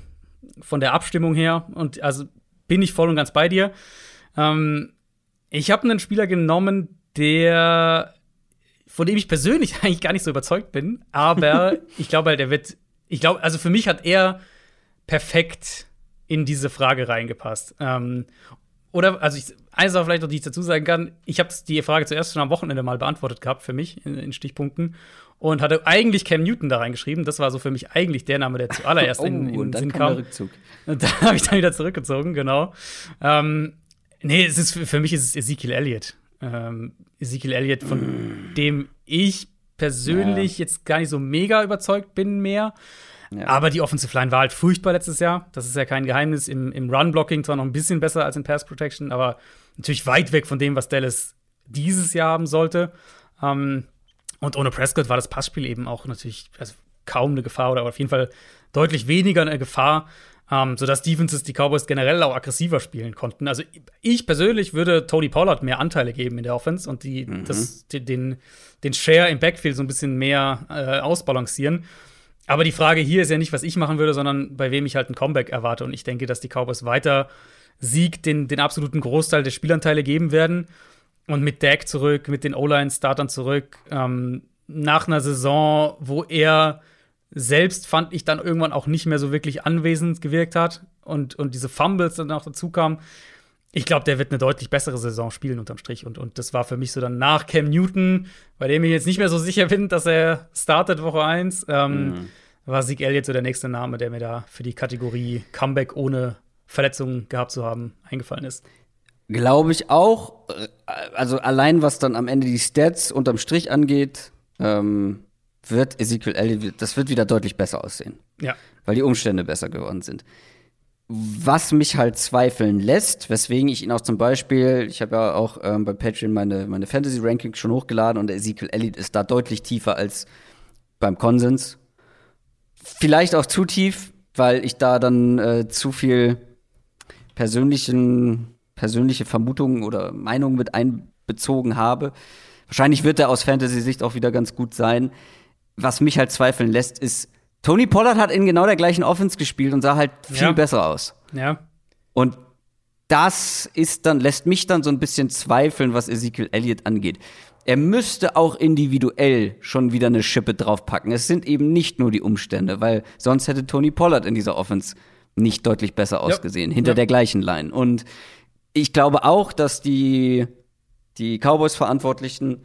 von der Abstimmung her. Und also bin ich voll und ganz bei dir. Ähm, ich habe einen Spieler genommen, der von dem ich persönlich eigentlich gar nicht so überzeugt bin, aber ich glaube halt, der wird, ich glaube, also für mich hat er perfekt in diese Frage reingepasst. Ähm, oder, also ich, eine Sache vielleicht noch, die ich dazu sagen kann, ich habe die Frage zuerst schon am Wochenende mal beantwortet gehabt für mich in, in Stichpunkten und hatte eigentlich Cam Newton da reingeschrieben. Das war so für mich eigentlich der Name, der zuallererst in, in Oh, und den dann Sinn kam da habe ich dann wieder zurückgezogen, genau. Ähm, nee, es ist für, mich ist es Ezekiel Elliott. Ähm, Ezekiel Elliott, von dem ich persönlich jetzt gar nicht so mega überzeugt bin mehr. Ja. Aber die Offensive Line war halt furchtbar letztes Jahr. Das ist ja kein Geheimnis. Im, im Run-Blocking zwar noch ein bisschen besser als in Pass Protection, aber natürlich weit weg von dem, was Dallas dieses Jahr haben sollte. Ähm, und ohne Prescott war das Passspiel eben auch natürlich also kaum eine Gefahr oder auf jeden Fall deutlich weniger eine Gefahr, ähm, sodass Defenses die Cowboys generell auch aggressiver spielen konnten. Also ich persönlich würde Tony Pollard mehr Anteile geben in der Offense und die, das, die, den, den Share im Backfield so ein bisschen mehr äh, ausbalancieren. Aber die Frage hier ist ja nicht, was ich machen würde, sondern bei wem ich halt ein Comeback erwarte. Und ich denke, dass die Cowboys weiter Sieg den, den absoluten Großteil der Spielanteile geben werden. Und mit Dak zurück, mit den O-Line-Startern zurück, ähm, nach einer Saison, wo er selbst, fand ich, dann irgendwann auch nicht mehr so wirklich anwesend gewirkt hat und, und diese Fumbles dann auch dazu kamen. Ich glaube, der wird eine deutlich bessere Saison spielen unterm Strich. Und, und das war für mich so dann nach Cam Newton, bei dem ich jetzt nicht mehr so sicher bin, dass er startet Woche 1, ähm, war Sieg Elliott so der nächste Name, der mir da für die Kategorie Comeback ohne Verletzungen gehabt zu haben eingefallen ist. Glaube ich auch. Äh, Also allein was dann am Ende die Stats unterm Strich angeht, ähm, wird Ezekiel Elliott, das wird wieder deutlich besser aussehen, Ja. weil die Umstände besser geworden sind. Was mich halt zweifeln lässt, weswegen ich ihn auch zum Beispiel, ich habe ja auch ähm, bei Patreon meine, meine Fantasy-Rankings schon hochgeladen und Ezekiel Elliott ist da deutlich tiefer als beim Konsens. Vielleicht auch zu tief, weil ich da dann äh, zu viel persönlichen, persönliche Vermutungen oder Meinungen mit einbezogen habe. Wahrscheinlich wird er aus Fantasy-Sicht auch wieder ganz gut sein. Was mich halt zweifeln lässt, ist, Tony Pollard hat in genau der gleichen Offense gespielt und sah halt viel Ja. besser aus. Ja. Und das ist dann, lässt mich dann so ein bisschen zweifeln, was Ezekiel Elliott angeht. Er müsste auch individuell schon wieder eine Schippe draufpacken. Es sind eben nicht nur die Umstände, weil sonst hätte Tony Pollard in dieser Offense nicht deutlich besser ausgesehen, hinter Ja. der gleichen Line. Und ich glaube auch, dass die, die Cowboys-Verantwortlichen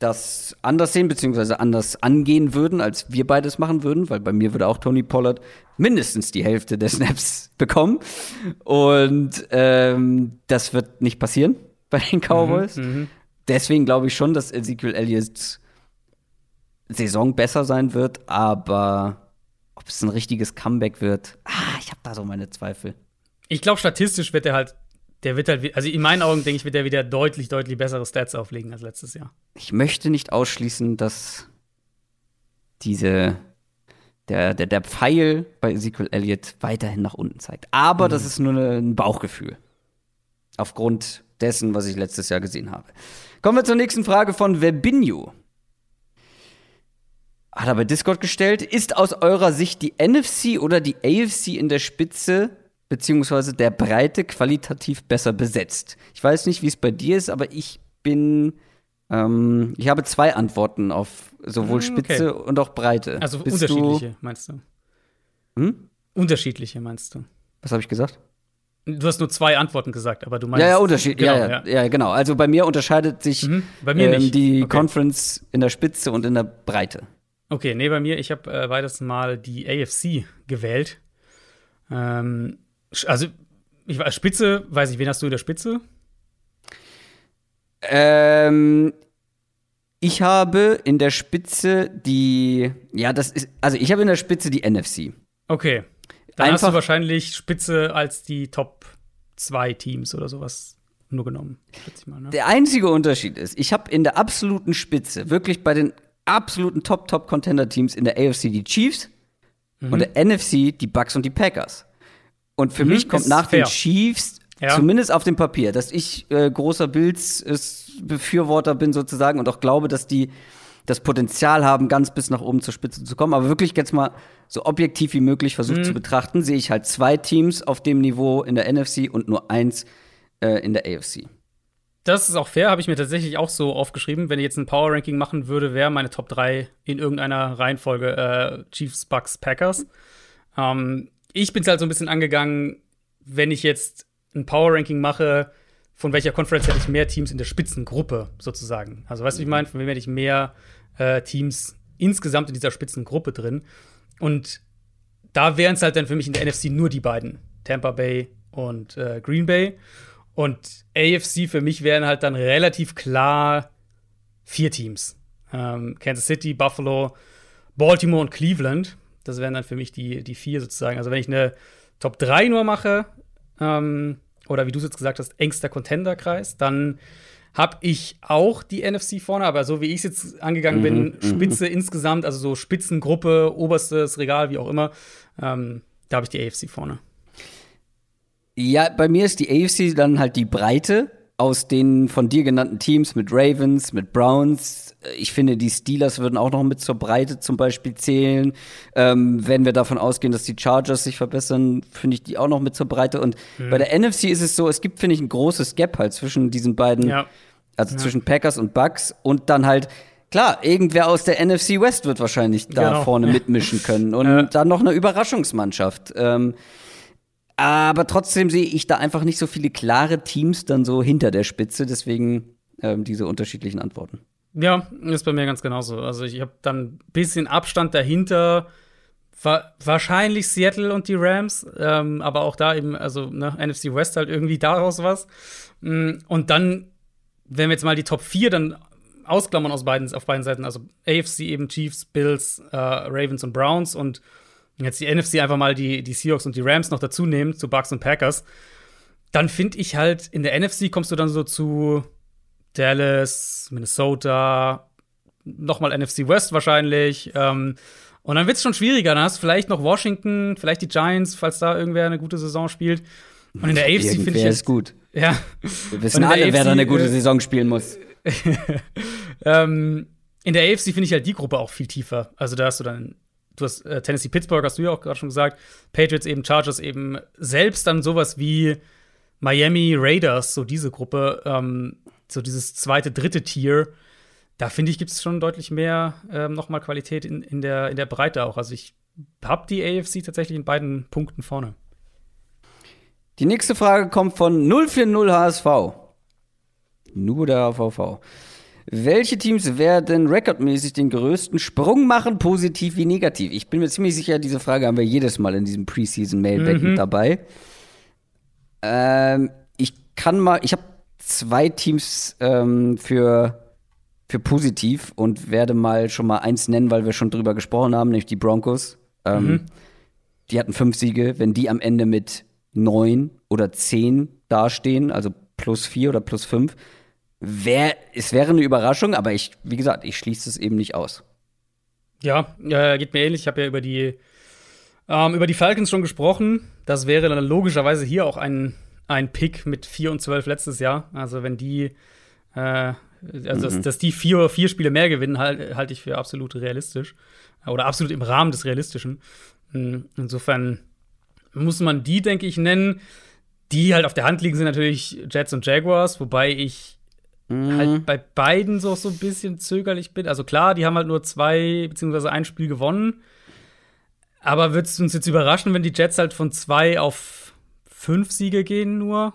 das anders sehen, beziehungsweise anders angehen würden, als wir beides machen würden, weil bei mir würde auch Tony Pollard mindestens die Hälfte der Snaps bekommen. Und ähm, das wird nicht passieren bei den Cowboys. Deswegen glaube ich schon, dass Ezekiel Elliott's Saison besser sein wird, aber ob es ein richtiges Comeback wird, ah, ich habe da so meine Zweifel. Ich glaube, statistisch wird er halt, der wird halt, also in meinen Augen denke ich, wird er wieder deutlich, deutlich bessere Stats auflegen als letztes Jahr. Ich möchte nicht ausschließen, dass diese der, der, der Pfeil bei Ezekiel Elliott weiterhin nach unten zeigt. Aber das ist nur ein Bauchgefühl. Aufgrund dessen, was ich letztes Jahr gesehen habe. Kommen wir zur nächsten Frage von Webinho. Hat er bei Discord gestellt. Ist aus eurer Sicht die NFC oder die AFC in der Spitze beziehungsweise der Breite qualitativ besser besetzt? Ich weiß nicht, wie es bei dir ist, aber ich bin ähm, ich habe zwei Antworten auf sowohl okay. Spitze und auch Breite. Also Bist unterschiedliche, meinst du? Hm? Unterschiedliche, meinst du? Du, was habe ich gesagt? Du hast nur zwei Antworten gesagt, aber du meinst. ja, ja, Unterschied. Genau, ja, ja, ja, genau. Also bei mir unterscheidet sich Mhm, bei mir ähm, die Okay. Conference in der Spitze und in der Breite. Okay, nee, bei mir, ich habe äh, weiteres Mal die AFC gewählt. Ähm, also, ich war Spitze, weiß ich, wen hast du in der Spitze? Ähm, Ich habe in der Spitze die, ja, das ist, also ich habe in der Spitze die NFC. Okay. Dann Einfach, hast du wahrscheinlich Spitze als die Top 2 Teams oder sowas nur genommen. Mal, ne? Der einzige Unterschied ist, ich habe in der absoluten Spitze, wirklich bei den absoluten Top-Top-Contender-Teams in der AFC die Chiefs mhm. und der NFC die Bucks und die Packers. Und für mhm, mich kommt nach fair. den Chiefs, ja. zumindest auf dem Papier, dass ich äh, großer Bills-Befürworter bin sozusagen und auch glaube, dass die das Potenzial haben, ganz bis nach oben zur Spitze zu kommen. Aber wirklich jetzt mal so objektiv wie möglich versucht mhm. zu betrachten, sehe ich halt zwei Teams auf dem Niveau in der NFC und nur eins äh, in der AFC. Das ist auch fair, habe ich mir tatsächlich auch so aufgeschrieben. Wenn ich jetzt ein Power Ranking machen würde, wäre meine Top 3 in irgendeiner Reihenfolge äh, Chiefs, Bucks, Packers. Ähm, ich bin es halt so ein bisschen angegangen, wenn ich jetzt ein Power Ranking mache, von welcher Conference hätte ich mehr Teams in der Spitzengruppe sozusagen. Also weißt du, wie ich meine, von wem hätte ich mehr äh, Teams insgesamt in dieser Spitzengruppe drin. Und da wären es halt dann für mich in der NFC nur die beiden, Tampa Bay und äh, Green Bay. Und AFC für mich wären halt dann relativ klar vier Teams. Ähm, Kansas City, Buffalo, Baltimore und Cleveland. Das wären dann für mich die, die vier sozusagen. Also wenn ich eine Top 3 nur mache, ähm, oder wie du es jetzt gesagt hast, engster Contender-Kreis, dann habe ich auch die NFC vorne, aber so wie ich es jetzt angegangen bin, mhm, mhm, Spitze insgesamt, also so Spitzengruppe, oberstes Regal, wie auch immer, ähm, da habe ich die AFC vorne. Ja, bei mir ist die AFC dann halt die Breite aus den von dir genannten Teams mit Ravens, mit Browns. Ich finde, die Steelers würden auch noch mit zur Breite zum Beispiel zählen. Ähm, wenn wir davon ausgehen, dass die Chargers sich verbessern, finde ich die auch noch mit zur Breite. Und mhm. bei der NFC ist es so, es gibt, finde ich, ein großes Gap halt zwischen diesen beiden, ja. also ja. zwischen Packers und Bucks und dann halt Klar, irgendwer aus der NFC West wird wahrscheinlich da genau. vorne mitmischen können. Und ja. dann noch eine Überraschungsmannschaft. Ähm, aber trotzdem sehe ich da einfach nicht so viele klare Teams dann so hinter der Spitze. Deswegen ähm, diese unterschiedlichen Antworten. Ja, ist bei mir ganz genauso. Also ich habe dann ein bisschen Abstand dahinter. Wa wahrscheinlich Seattle und die Rams, ähm, aber auch da eben, also ne, NFC West halt irgendwie daraus was. Mm, und dann, wenn wir jetzt mal die Top 4 dann ausklammern aus beiden, auf beiden Seiten, also AFC eben Chiefs, Bills, äh, Ravens und Browns und jetzt die NFC einfach mal die, die Seahawks und die Rams noch dazu nehmen, zu Bucks und Packers, dann finde ich halt, in der NFC kommst du dann so zu Dallas, Minnesota, nochmal NFC West wahrscheinlich. Ähm, und dann wird es schon schwieriger. Dann hast du vielleicht noch Washington, vielleicht die Giants, falls da irgendwer eine gute Saison spielt. Und in der AFC finde ich. ist gut. Ja. Wir wissen alle, AFC, wer da eine gute äh, Saison spielen muss. ähm, in der AFC finde ich halt die Gruppe auch viel tiefer. Also da hast du dann du hast äh, Tennessee Pittsburgh, hast du ja auch gerade schon gesagt, Patriots eben, Chargers eben, selbst dann sowas wie Miami Raiders, so diese Gruppe, ähm, so dieses zweite, dritte Tier, da finde ich, gibt es schon deutlich mehr ähm, nochmal Qualität in, in, der, in der Breite auch. Also ich habe die AFC tatsächlich in beiden Punkten vorne. Die nächste Frage kommt von 040 HSV. Nur der HVV. Welche Teams werden rekordmäßig den größten Sprung machen, positiv wie negativ? Ich bin mir ziemlich sicher, diese Frage haben wir jedes Mal in diesem Preseason-Mailback mhm. mit dabei. Ähm, ich kann mal, ich habe zwei Teams ähm, für, für positiv und werde mal schon mal eins nennen, weil wir schon drüber gesprochen haben, nämlich die Broncos. Ähm, mhm. Die hatten fünf Siege. Wenn die am Ende mit neun oder zehn dastehen, also plus vier oder plus fünf, Wär, es wäre eine Überraschung, aber ich, wie gesagt, ich schließe es eben nicht aus. Ja, äh, geht mir ähnlich. Ich habe ja über die, ähm, über die Falcons schon gesprochen. Das wäre dann logischerweise hier auch ein, ein Pick mit 4 und 12 letztes Jahr. Also, wenn die, äh, also, mhm. dass, dass, die vier, vier Spiele mehr gewinnen, halte halt ich für absolut realistisch. Oder absolut im Rahmen des Realistischen. Hm, insofern muss man die, denke ich, nennen. Die halt auf der Hand liegen, sind natürlich Jets und Jaguars, wobei ich mhm. halt bei beiden so, so ein bisschen zögerlich bin. Also klar, die haben halt nur zwei beziehungsweise ein Spiel gewonnen. Aber wird es uns jetzt überraschen, wenn die Jets halt von zwei auf fünf Siege gehen nur?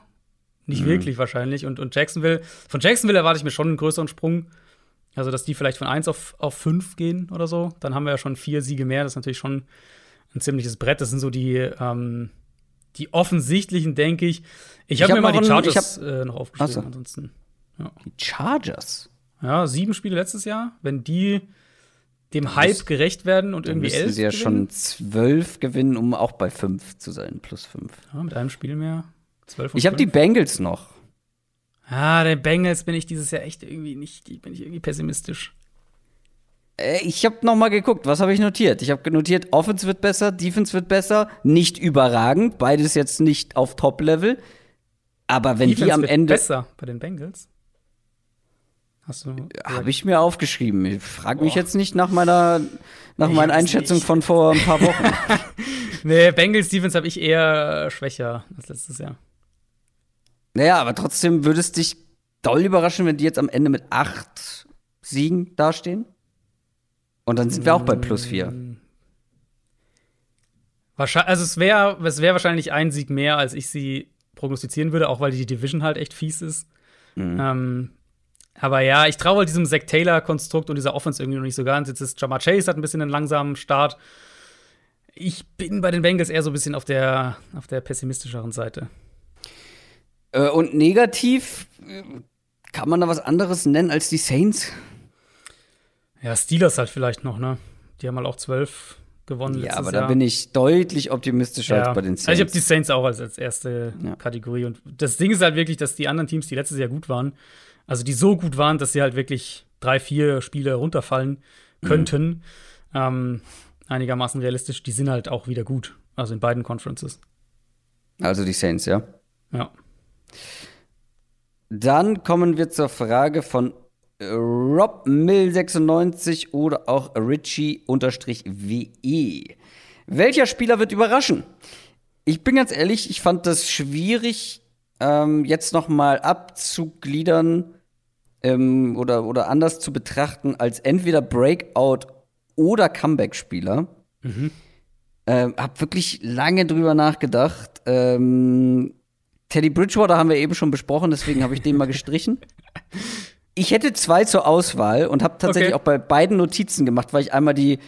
Nicht mhm. wirklich wahrscheinlich. Und, und Jacksonville, von Jacksonville erwarte ich mir schon einen größeren Sprung. Also, dass die vielleicht von eins auf, auf fünf gehen oder so. Dann haben wir ja schon vier Siege mehr. Das ist natürlich schon ein ziemliches Brett. Das sind so die, ähm, die offensichtlichen, denke ich. Ich habe hab mir mal die Chargers hab, äh, noch aufgeschrieben. So. Ansonsten. Ja. Die Chargers? ja, sieben Spiele letztes Jahr, wenn die dem Hype gerecht werden und irgendwie elf. sie ja gewinnen. schon zwölf gewinnen, um auch bei fünf zu sein, plus fünf. Ja, mit einem Spiel mehr. Zwölf ich habe die Bengals noch. Ah, der Bengals bin ich dieses Jahr echt irgendwie nicht, bin ich irgendwie pessimistisch. Äh, ich habe noch mal geguckt, was habe ich notiert? Ich habe notiert, Offense wird besser, Defense wird besser, nicht überragend, beides jetzt nicht auf Top-Level. Aber wenn Defense die am wird Ende besser bei den Bengals. Hast du Habe ich mir aufgeschrieben. Ich frage mich jetzt nicht nach meiner nach meiner Einschätzung nicht. von vor ein paar Wochen. nee, Bengals Defense habe ich eher schwächer als letztes Jahr. Naja, aber trotzdem würde es dich doll überraschen, wenn die jetzt am Ende mit acht Siegen dastehen? Und dann sind wir auch bei plus vier. Wahrscheinlich, also es wäre es wär wahrscheinlich ein Sieg mehr, als ich sie prognostizieren würde, auch weil die Division halt echt fies ist. Mhm. Ähm, aber ja, ich traue halt diesem Zack Taylor-Konstrukt und dieser Offense irgendwie noch nicht so ganz. Jetzt ist Jamar Chase hat ein bisschen einen langsamen Start. Ich bin bei den Bengals eher so ein bisschen auf der, auf der pessimistischeren Seite. Äh, und negativ, kann man da was anderes nennen als die Saints? Ja, Steelers halt vielleicht noch, ne? Die haben halt auch zwölf gewonnen. Ja, aber Jahr. da bin ich deutlich optimistischer ja. als bei den Saints. Also ich habe die Saints auch als, als erste ja. Kategorie. Und das Ding ist halt wirklich, dass die anderen Teams, die letztes Jahr gut waren, also die so gut waren, dass sie halt wirklich drei, vier Spiele runterfallen könnten, mhm. ähm, einigermaßen realistisch, die sind halt auch wieder gut. Also in beiden Conferences. Also die Saints, ja? Ja. Dann kommen wir zur Frage von Rob Mill 96 oder auch Richie-WE. Welcher Spieler wird überraschen? Ich bin ganz ehrlich, ich fand das schwierig, ähm, jetzt noch mal abzugliedern ähm, oder, oder anders zu betrachten als entweder Breakout oder Comeback-Spieler. Mhm. Ähm, hab wirklich lange drüber nachgedacht. Ähm, Teddy Bridgewater haben wir eben schon besprochen, deswegen habe ich den mal gestrichen. Ich hätte zwei zur Auswahl und habe tatsächlich okay. auch bei beiden Notizen gemacht, weil ich einmal die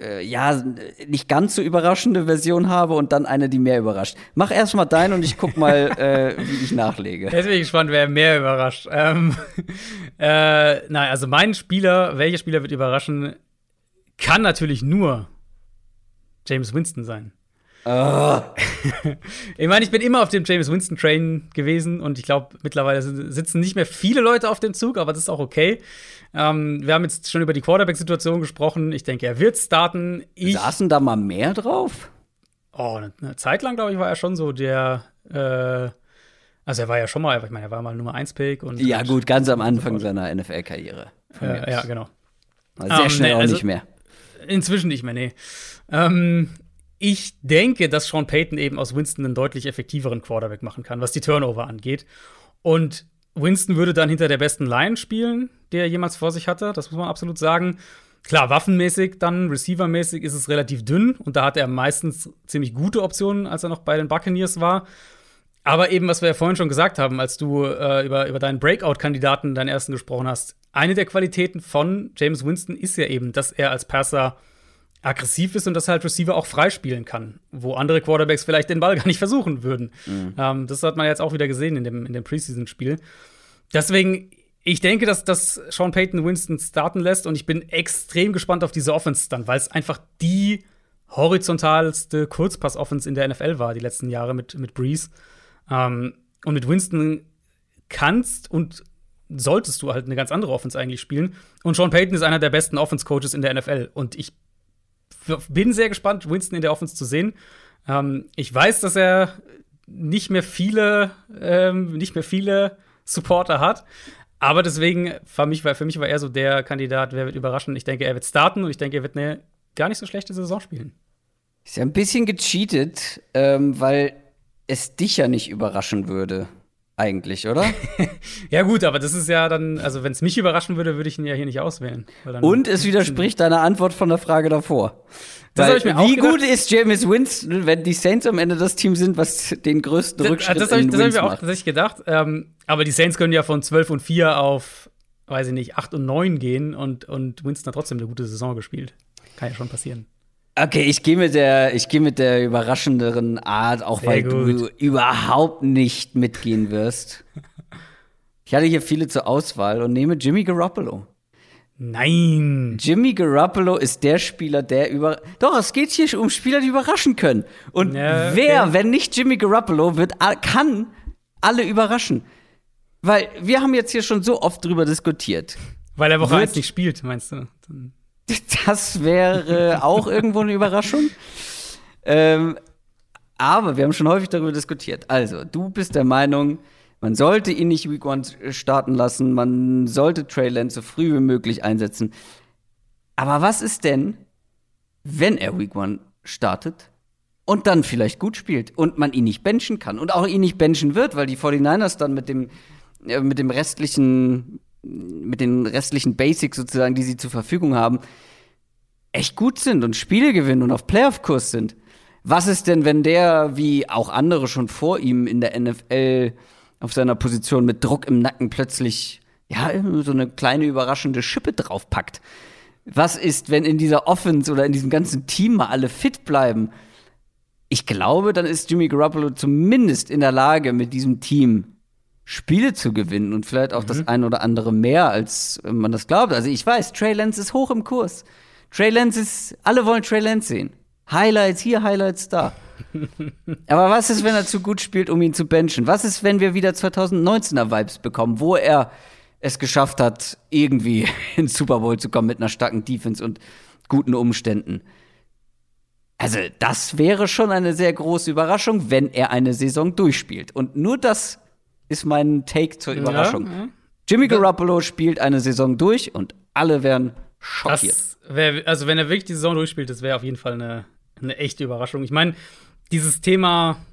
äh, ja nicht ganz so überraschende Version habe und dann eine, die mehr überrascht. Mach erst mal deinen und ich guck mal, äh, wie ich nachlege. Jetzt bin ich gespannt, wer mehr überrascht. Ähm, äh, nein, also mein Spieler, welcher Spieler wird überraschen, kann natürlich nur James Winston sein. Oh. ich meine, ich bin immer auf dem James Winston Train gewesen und ich glaube, mittlerweile sitzen nicht mehr viele Leute auf dem Zug, aber das ist auch okay. Ähm, wir haben jetzt schon über die Quarterback-Situation gesprochen. Ich denke, er wird starten. Ich Saßen da mal mehr drauf? Oh, eine, eine Zeit lang, glaube ich, war er schon so der. Äh, also, er war ja schon mal, ich meine, er war mal Nummer 1-Pick. Ja, gut, ganz am Anfang seiner NFL-Karriere. Äh, ja, genau. Sehr um, ähm, schnell nee, auch also, nicht mehr. Inzwischen nicht mehr, nee. Ähm, ich denke, dass Sean Payton eben aus Winston einen deutlich effektiveren Quarterback machen kann, was die Turnover angeht. Und Winston würde dann hinter der besten Line spielen, der er jemals vor sich hatte. Das muss man absolut sagen. Klar, waffenmäßig, dann receivermäßig ist es relativ dünn und da hat er meistens ziemlich gute Optionen, als er noch bei den Buccaneers war. Aber eben, was wir ja vorhin schon gesagt haben, als du äh, über, über deinen Breakout-Kandidaten, deinen ersten gesprochen hast, eine der Qualitäten von James Winston ist ja eben, dass er als Passer aggressiv ist und dass halt Receiver auch freispielen kann, wo andere Quarterbacks vielleicht den Ball gar nicht versuchen würden. Mhm. Ähm, das hat man jetzt auch wieder gesehen in dem, in dem Preseason-Spiel. Deswegen, ich denke, dass, dass Sean Payton Winston starten lässt und ich bin extrem gespannt auf diese Offense dann, weil es einfach die horizontalste Kurzpass-Offense in der NFL war die letzten Jahre mit, mit Breeze. Ähm, und mit Winston kannst und solltest du halt eine ganz andere Offense eigentlich spielen. Und Sean Payton ist einer der besten Offense-Coaches in der NFL. Und ich bin sehr gespannt, Winston in der Offense zu sehen. Ähm, ich weiß, dass er nicht mehr viele, ähm, nicht mehr viele Supporter hat. Aber deswegen, für mich, war, für mich war er so der Kandidat, wer wird überraschen. Ich denke, er wird starten und ich denke, er wird eine gar nicht so schlechte Saison spielen. Ist ja ein bisschen gecheatet, ähm, weil es dich ja nicht überraschen würde eigentlich, oder? ja, gut, aber das ist ja dann, also wenn es mich überraschen würde, würde ich ihn ja hier nicht auswählen. Und es widerspricht deiner Antwort von der Frage davor. Das Weil, ich mir wie gut ist James Winston, wenn die Saints am Ende das Team sind, was den größten das, Rückschritt das, das ich, Das habe ich mir auch tatsächlich gedacht. Ähm, aber die Saints können ja von 12 und 4 auf, weiß ich nicht, 8 und 9 gehen und, und Winston hat trotzdem eine gute Saison gespielt. Kann ja schon passieren. Okay, ich gehe mit der, ich gehe mit der überraschenderen Art, auch Sehr weil gut. du überhaupt nicht mitgehen wirst. Ich hatte hier viele zur Auswahl und nehme Jimmy Garoppolo. Nein. Jimmy Garoppolo ist der Spieler, der über. Doch, es geht hier um Spieler, die überraschen können. Und Ja, okay. wer, wenn nicht Jimmy Garoppolo, wird, kann alle überraschen. Weil wir haben jetzt hier schon so oft drüber diskutiert. Weil er Woche Wird- 1 nicht spielt, meinst du? Dann- Das wäre auch irgendwo eine Überraschung. Ähm, aber wir haben schon häufig darüber diskutiert. Also, du bist der Meinung, man sollte ihn nicht Week One starten lassen, man sollte Trey so früh wie möglich einsetzen. Aber was ist denn, wenn er Week One startet und dann vielleicht gut spielt und man ihn nicht benchen kann und auch ihn nicht benchen wird, weil die 49ers dann mit dem, äh, mit dem restlichen, mit den restlichen Basics sozusagen, die sie zur Verfügung haben, echt gut sind und Spiele gewinnen und auf Playoff-Kurs sind. Was ist denn, wenn der, wie auch andere schon vor ihm in der NFL auf seiner Position mit Druck im Nacken plötzlich, ja, so eine kleine überraschende Schippe draufpackt? Was ist, wenn in dieser Offense oder in diesem ganzen Team mal alle fit bleiben? Ich glaube, dann ist Jimmy Garoppolo zumindest in der Lage, mit diesem Team Spiele zu gewinnen und vielleicht auch das ein oder andere mehr, als man das glaubt. Also ich weiß, Trey Lance ist hoch im Kurs. Trey Lance ist, alle wollen Trey Lance sehen. Highlights hier, Highlights da. Aber was ist, wenn er zu gut spielt, um ihn zu benchen? Was ist, wenn wir wieder 2019er Vibes bekommen, wo er es geschafft hat, irgendwie ins Super Bowl zu kommen mit einer starken Defense und guten Umständen? Also, das wäre schon eine sehr große Überraschung, wenn er eine Saison durchspielt. Und nur das ist mein Take zur Überraschung. Ja, ja. Jimmy Garoppolo spielt eine Saison durch und alle werden schockiert. Wär, also wenn er wirklich die Saison durchspielt, das wäre auf jeden Fall eine, eine echte Überraschung. Ich meine, dieses Thema,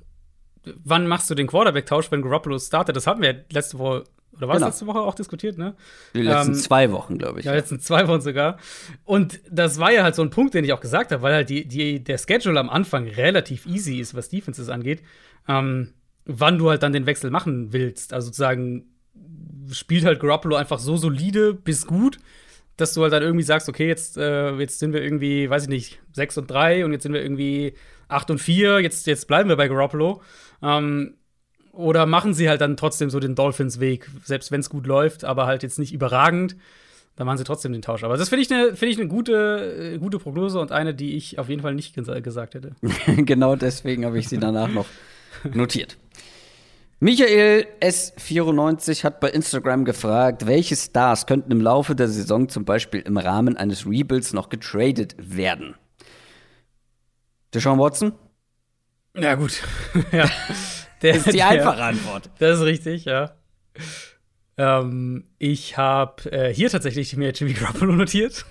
wann machst du den Quarterback-Tausch, wenn Garoppolo startet, das hatten wir letzte Woche, oder war es Genau. letzte Woche auch diskutiert, ne? Die letzten ähm, zwei Wochen, glaube ich. Ja, letzten zwei Wochen sogar. Und das war ja halt so ein Punkt, den ich auch gesagt habe, weil halt die, die, der Schedule am Anfang relativ easy ist, was Defenses angeht. Ähm, wann du halt dann den Wechsel machen willst. Also sozusagen spielt halt Garoppolo einfach so solide bis gut, dass du halt dann irgendwie sagst, okay, jetzt, äh, jetzt sind wir irgendwie, weiß ich nicht, 6 und 3 und jetzt sind wir irgendwie 8 und 4, jetzt, jetzt bleiben wir bei Garoppolo. Ähm, oder machen sie halt dann trotzdem so den Dolphins-Weg, selbst wenn es gut läuft, aber halt jetzt nicht überragend, dann machen sie trotzdem den Tausch. Aber das finde ich eine find eine gute, äh, gute Prognose und eine, die ich auf jeden Fall nicht gesa gesagt hätte. genau deswegen habe ich sie danach noch notiert. Michael S94 hat bei Instagram gefragt, welche Stars könnten im Laufe der Saison zum Beispiel im Rahmen eines Rebuilds noch getradet werden? Deshaun Watson? Ja, gut. ja. Der, Das ist die der- einfache Antwort. Das ist richtig, ja. Ähm, ich habe äh, hier tatsächlich mir Jimmy Garoppolo notiert.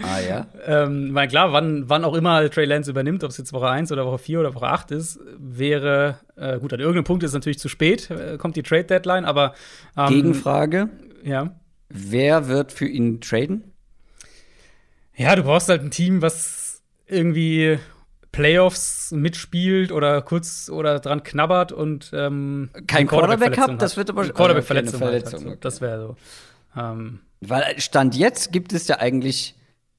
Ah ja. ähm, mein klar, wann, wann auch immer Trey Lance übernimmt, ob es jetzt Woche 1 oder Woche 4 oder Woche 8 ist, wäre, äh, gut, an irgendeinem Punkt ist es natürlich zu spät, äh, kommt die Trade-Deadline, aber ähm, Gegenfrage, Ja. wer wird für ihn traden? Ja, du brauchst halt ein Team, was irgendwie Playoffs mitspielt oder kurz oder dran knabbert und ähm, Kein Quarterback hat, das wird aber- Quarterback-Verletzung. halt, Verletzung, also, okay. Das wäre so. Ähm, Weil Stand jetzt gibt es ja eigentlich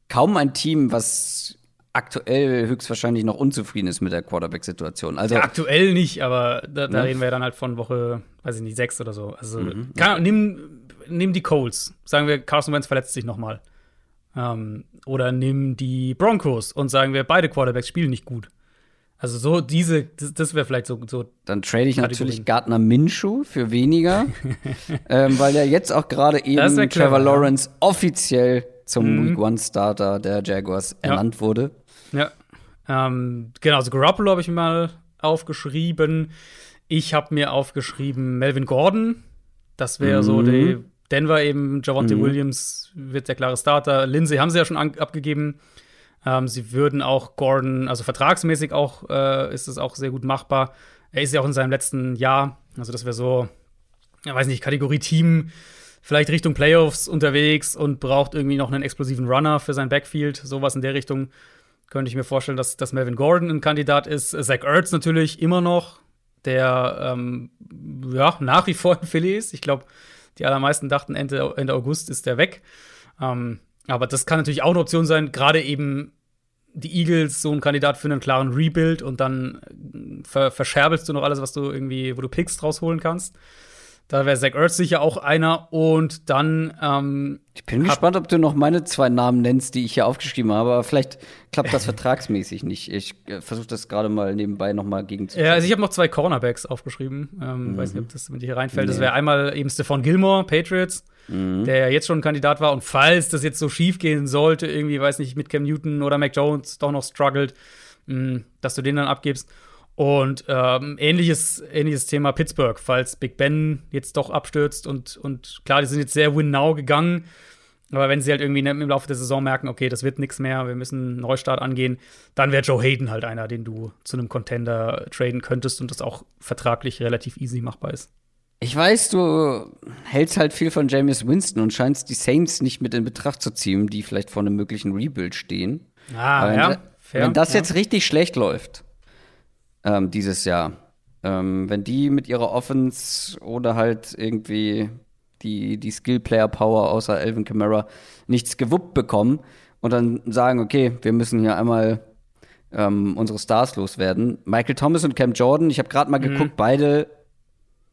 kaum ein Team, was aktuell höchstwahrscheinlich noch unzufrieden ist mit der Quarterback-Situation. Also ja, aktuell nicht, aber da, da Ne? reden wir dann halt von Woche, weiß ich nicht, sechs oder so. Also Mhm, kann, nimm, nimm die Colts. Sagen wir, Carson Wentz verletzt sich noch mal. Ähm, oder nimm die Broncos und sagen wir, beide Quarterbacks spielen nicht gut. Also so diese, das, das wäre vielleicht so, so Dann trade ich Kategorien. natürlich Gardner Minshew für weniger, ähm, weil er jetzt auch gerade eben clever, Trevor ja. Lawrence offiziell zum Mhm. Week One Starter der Jaguars Ja. ernannt wurde. Ja. Ähm, genau, also Garoppolo habe ich mal aufgeschrieben. Ich habe mir aufgeschrieben Melvin Gordon. Das wäre so Mhm. die Denver eben. Javonte Mhm. Williams wird der klare Starter. Lindsay haben sie ja schon abgegeben. Ähm, sie würden auch Gordon, also vertragsmäßig auch, äh, ist es auch sehr gut machbar. Er ist ja auch in seinem letzten Jahr. Also das wäre so, ja, weiß nicht, Kategorie Team, vielleicht Richtung Playoffs unterwegs und braucht irgendwie noch einen explosiven Runner für sein Backfield. Sowas in der Richtung könnte ich mir vorstellen, dass, dass Melvin Gordon ein Kandidat ist. Zach Ertz natürlich immer noch, der ähm, ja, nach wie vor in Philly ist. Ich glaube, die allermeisten dachten, Ende, Ende August ist der weg. Ähm, aber das kann natürlich auch eine Option sein, gerade eben die Eagles so ein Kandidat für einen klaren Rebuild und dann äh, ver verscherbelst du noch alles, was du irgendwie, wo du Picks rausholen kannst. Da wäre Zach Ertz sicher auch einer. Und dann. Ähm, ich bin gespannt, ob du noch meine zwei Namen nennst, die ich hier aufgeschrieben habe. Aber vielleicht klappt das vertragsmäßig nicht. Ich äh, versuche das gerade mal nebenbei noch mal gegen zu. Ja, also ich habe noch zwei Cornerbacks aufgeschrieben. Ähm, mhm. Weiß nicht, ob das mit hier reinfällt. Nee. Das wäre einmal eben Stefan Gilmore, Patriots, mhm. der ja jetzt schon ein Kandidat war. Und falls das jetzt so schief gehen sollte, irgendwie, weiß nicht, mit Cam Newton oder Mac Jones doch noch struggelt, mh, dass du den dann abgibst. Und ähm, ähnliches, ähnliches Thema Pittsburgh, falls Big Ben jetzt doch abstürzt und, und klar, die sind jetzt sehr Win-Now gegangen. Aber wenn sie halt irgendwie im Laufe der Saison merken, okay, das wird nichts mehr, wir müssen einen Neustart angehen, dann wäre Joe Hayden halt einer, den du zu einem Contender traden könntest und das auch vertraglich relativ easy machbar ist. Ich weiß, du hältst halt viel von Jameis Winston und scheinst die Saints nicht mit in Betracht zu ziehen, die vielleicht vor einem möglichen Rebuild stehen. Ah, wenn, ja, fair, wenn das ja. jetzt richtig schlecht läuft, ähm, dieses Jahr. Ähm, wenn die mit ihrer Offense oder halt irgendwie die, die Skill-Player-Power außer Elvin Kamara nichts gewuppt bekommen und dann sagen, okay, wir müssen hier einmal ähm, unsere Stars loswerden. Michael Thomas und Cam Jordan, ich habe gerade mal mhm. geguckt, beide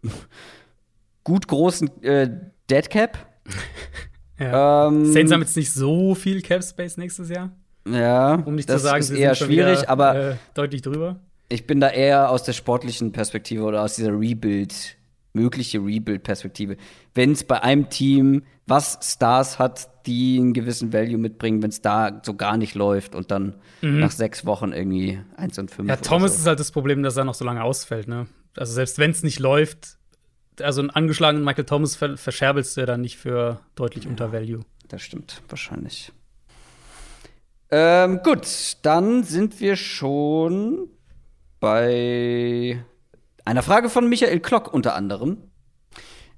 gut großen äh, Dead Cap. ja. ähm, Saints haben jetzt nicht so viel Cap Space nächstes Jahr. Ja, um nicht zu sagen, ist eher schwierig, wieder, aber äh, deutlich drüber ich bin da eher aus der sportlichen Perspektive oder aus dieser Rebuild, mögliche Rebuild-Perspektive. Wenn es bei einem Team, was Stars hat, die einen gewissen Value mitbringen, wenn es da so gar nicht läuft und dann mhm. nach sechs Wochen irgendwie 1 und 5. Ja, Thomas so. ist halt das Problem, dass er noch so lange ausfällt, ne? Also selbst wenn es nicht läuft, also einen angeschlagenen Michael Thomas ver verscherbelst du ja dann nicht für deutlich ja, unter Value. Das stimmt, wahrscheinlich. Ähm, gut, dann sind wir schon bei einer Frage von Michael Klock unter anderem,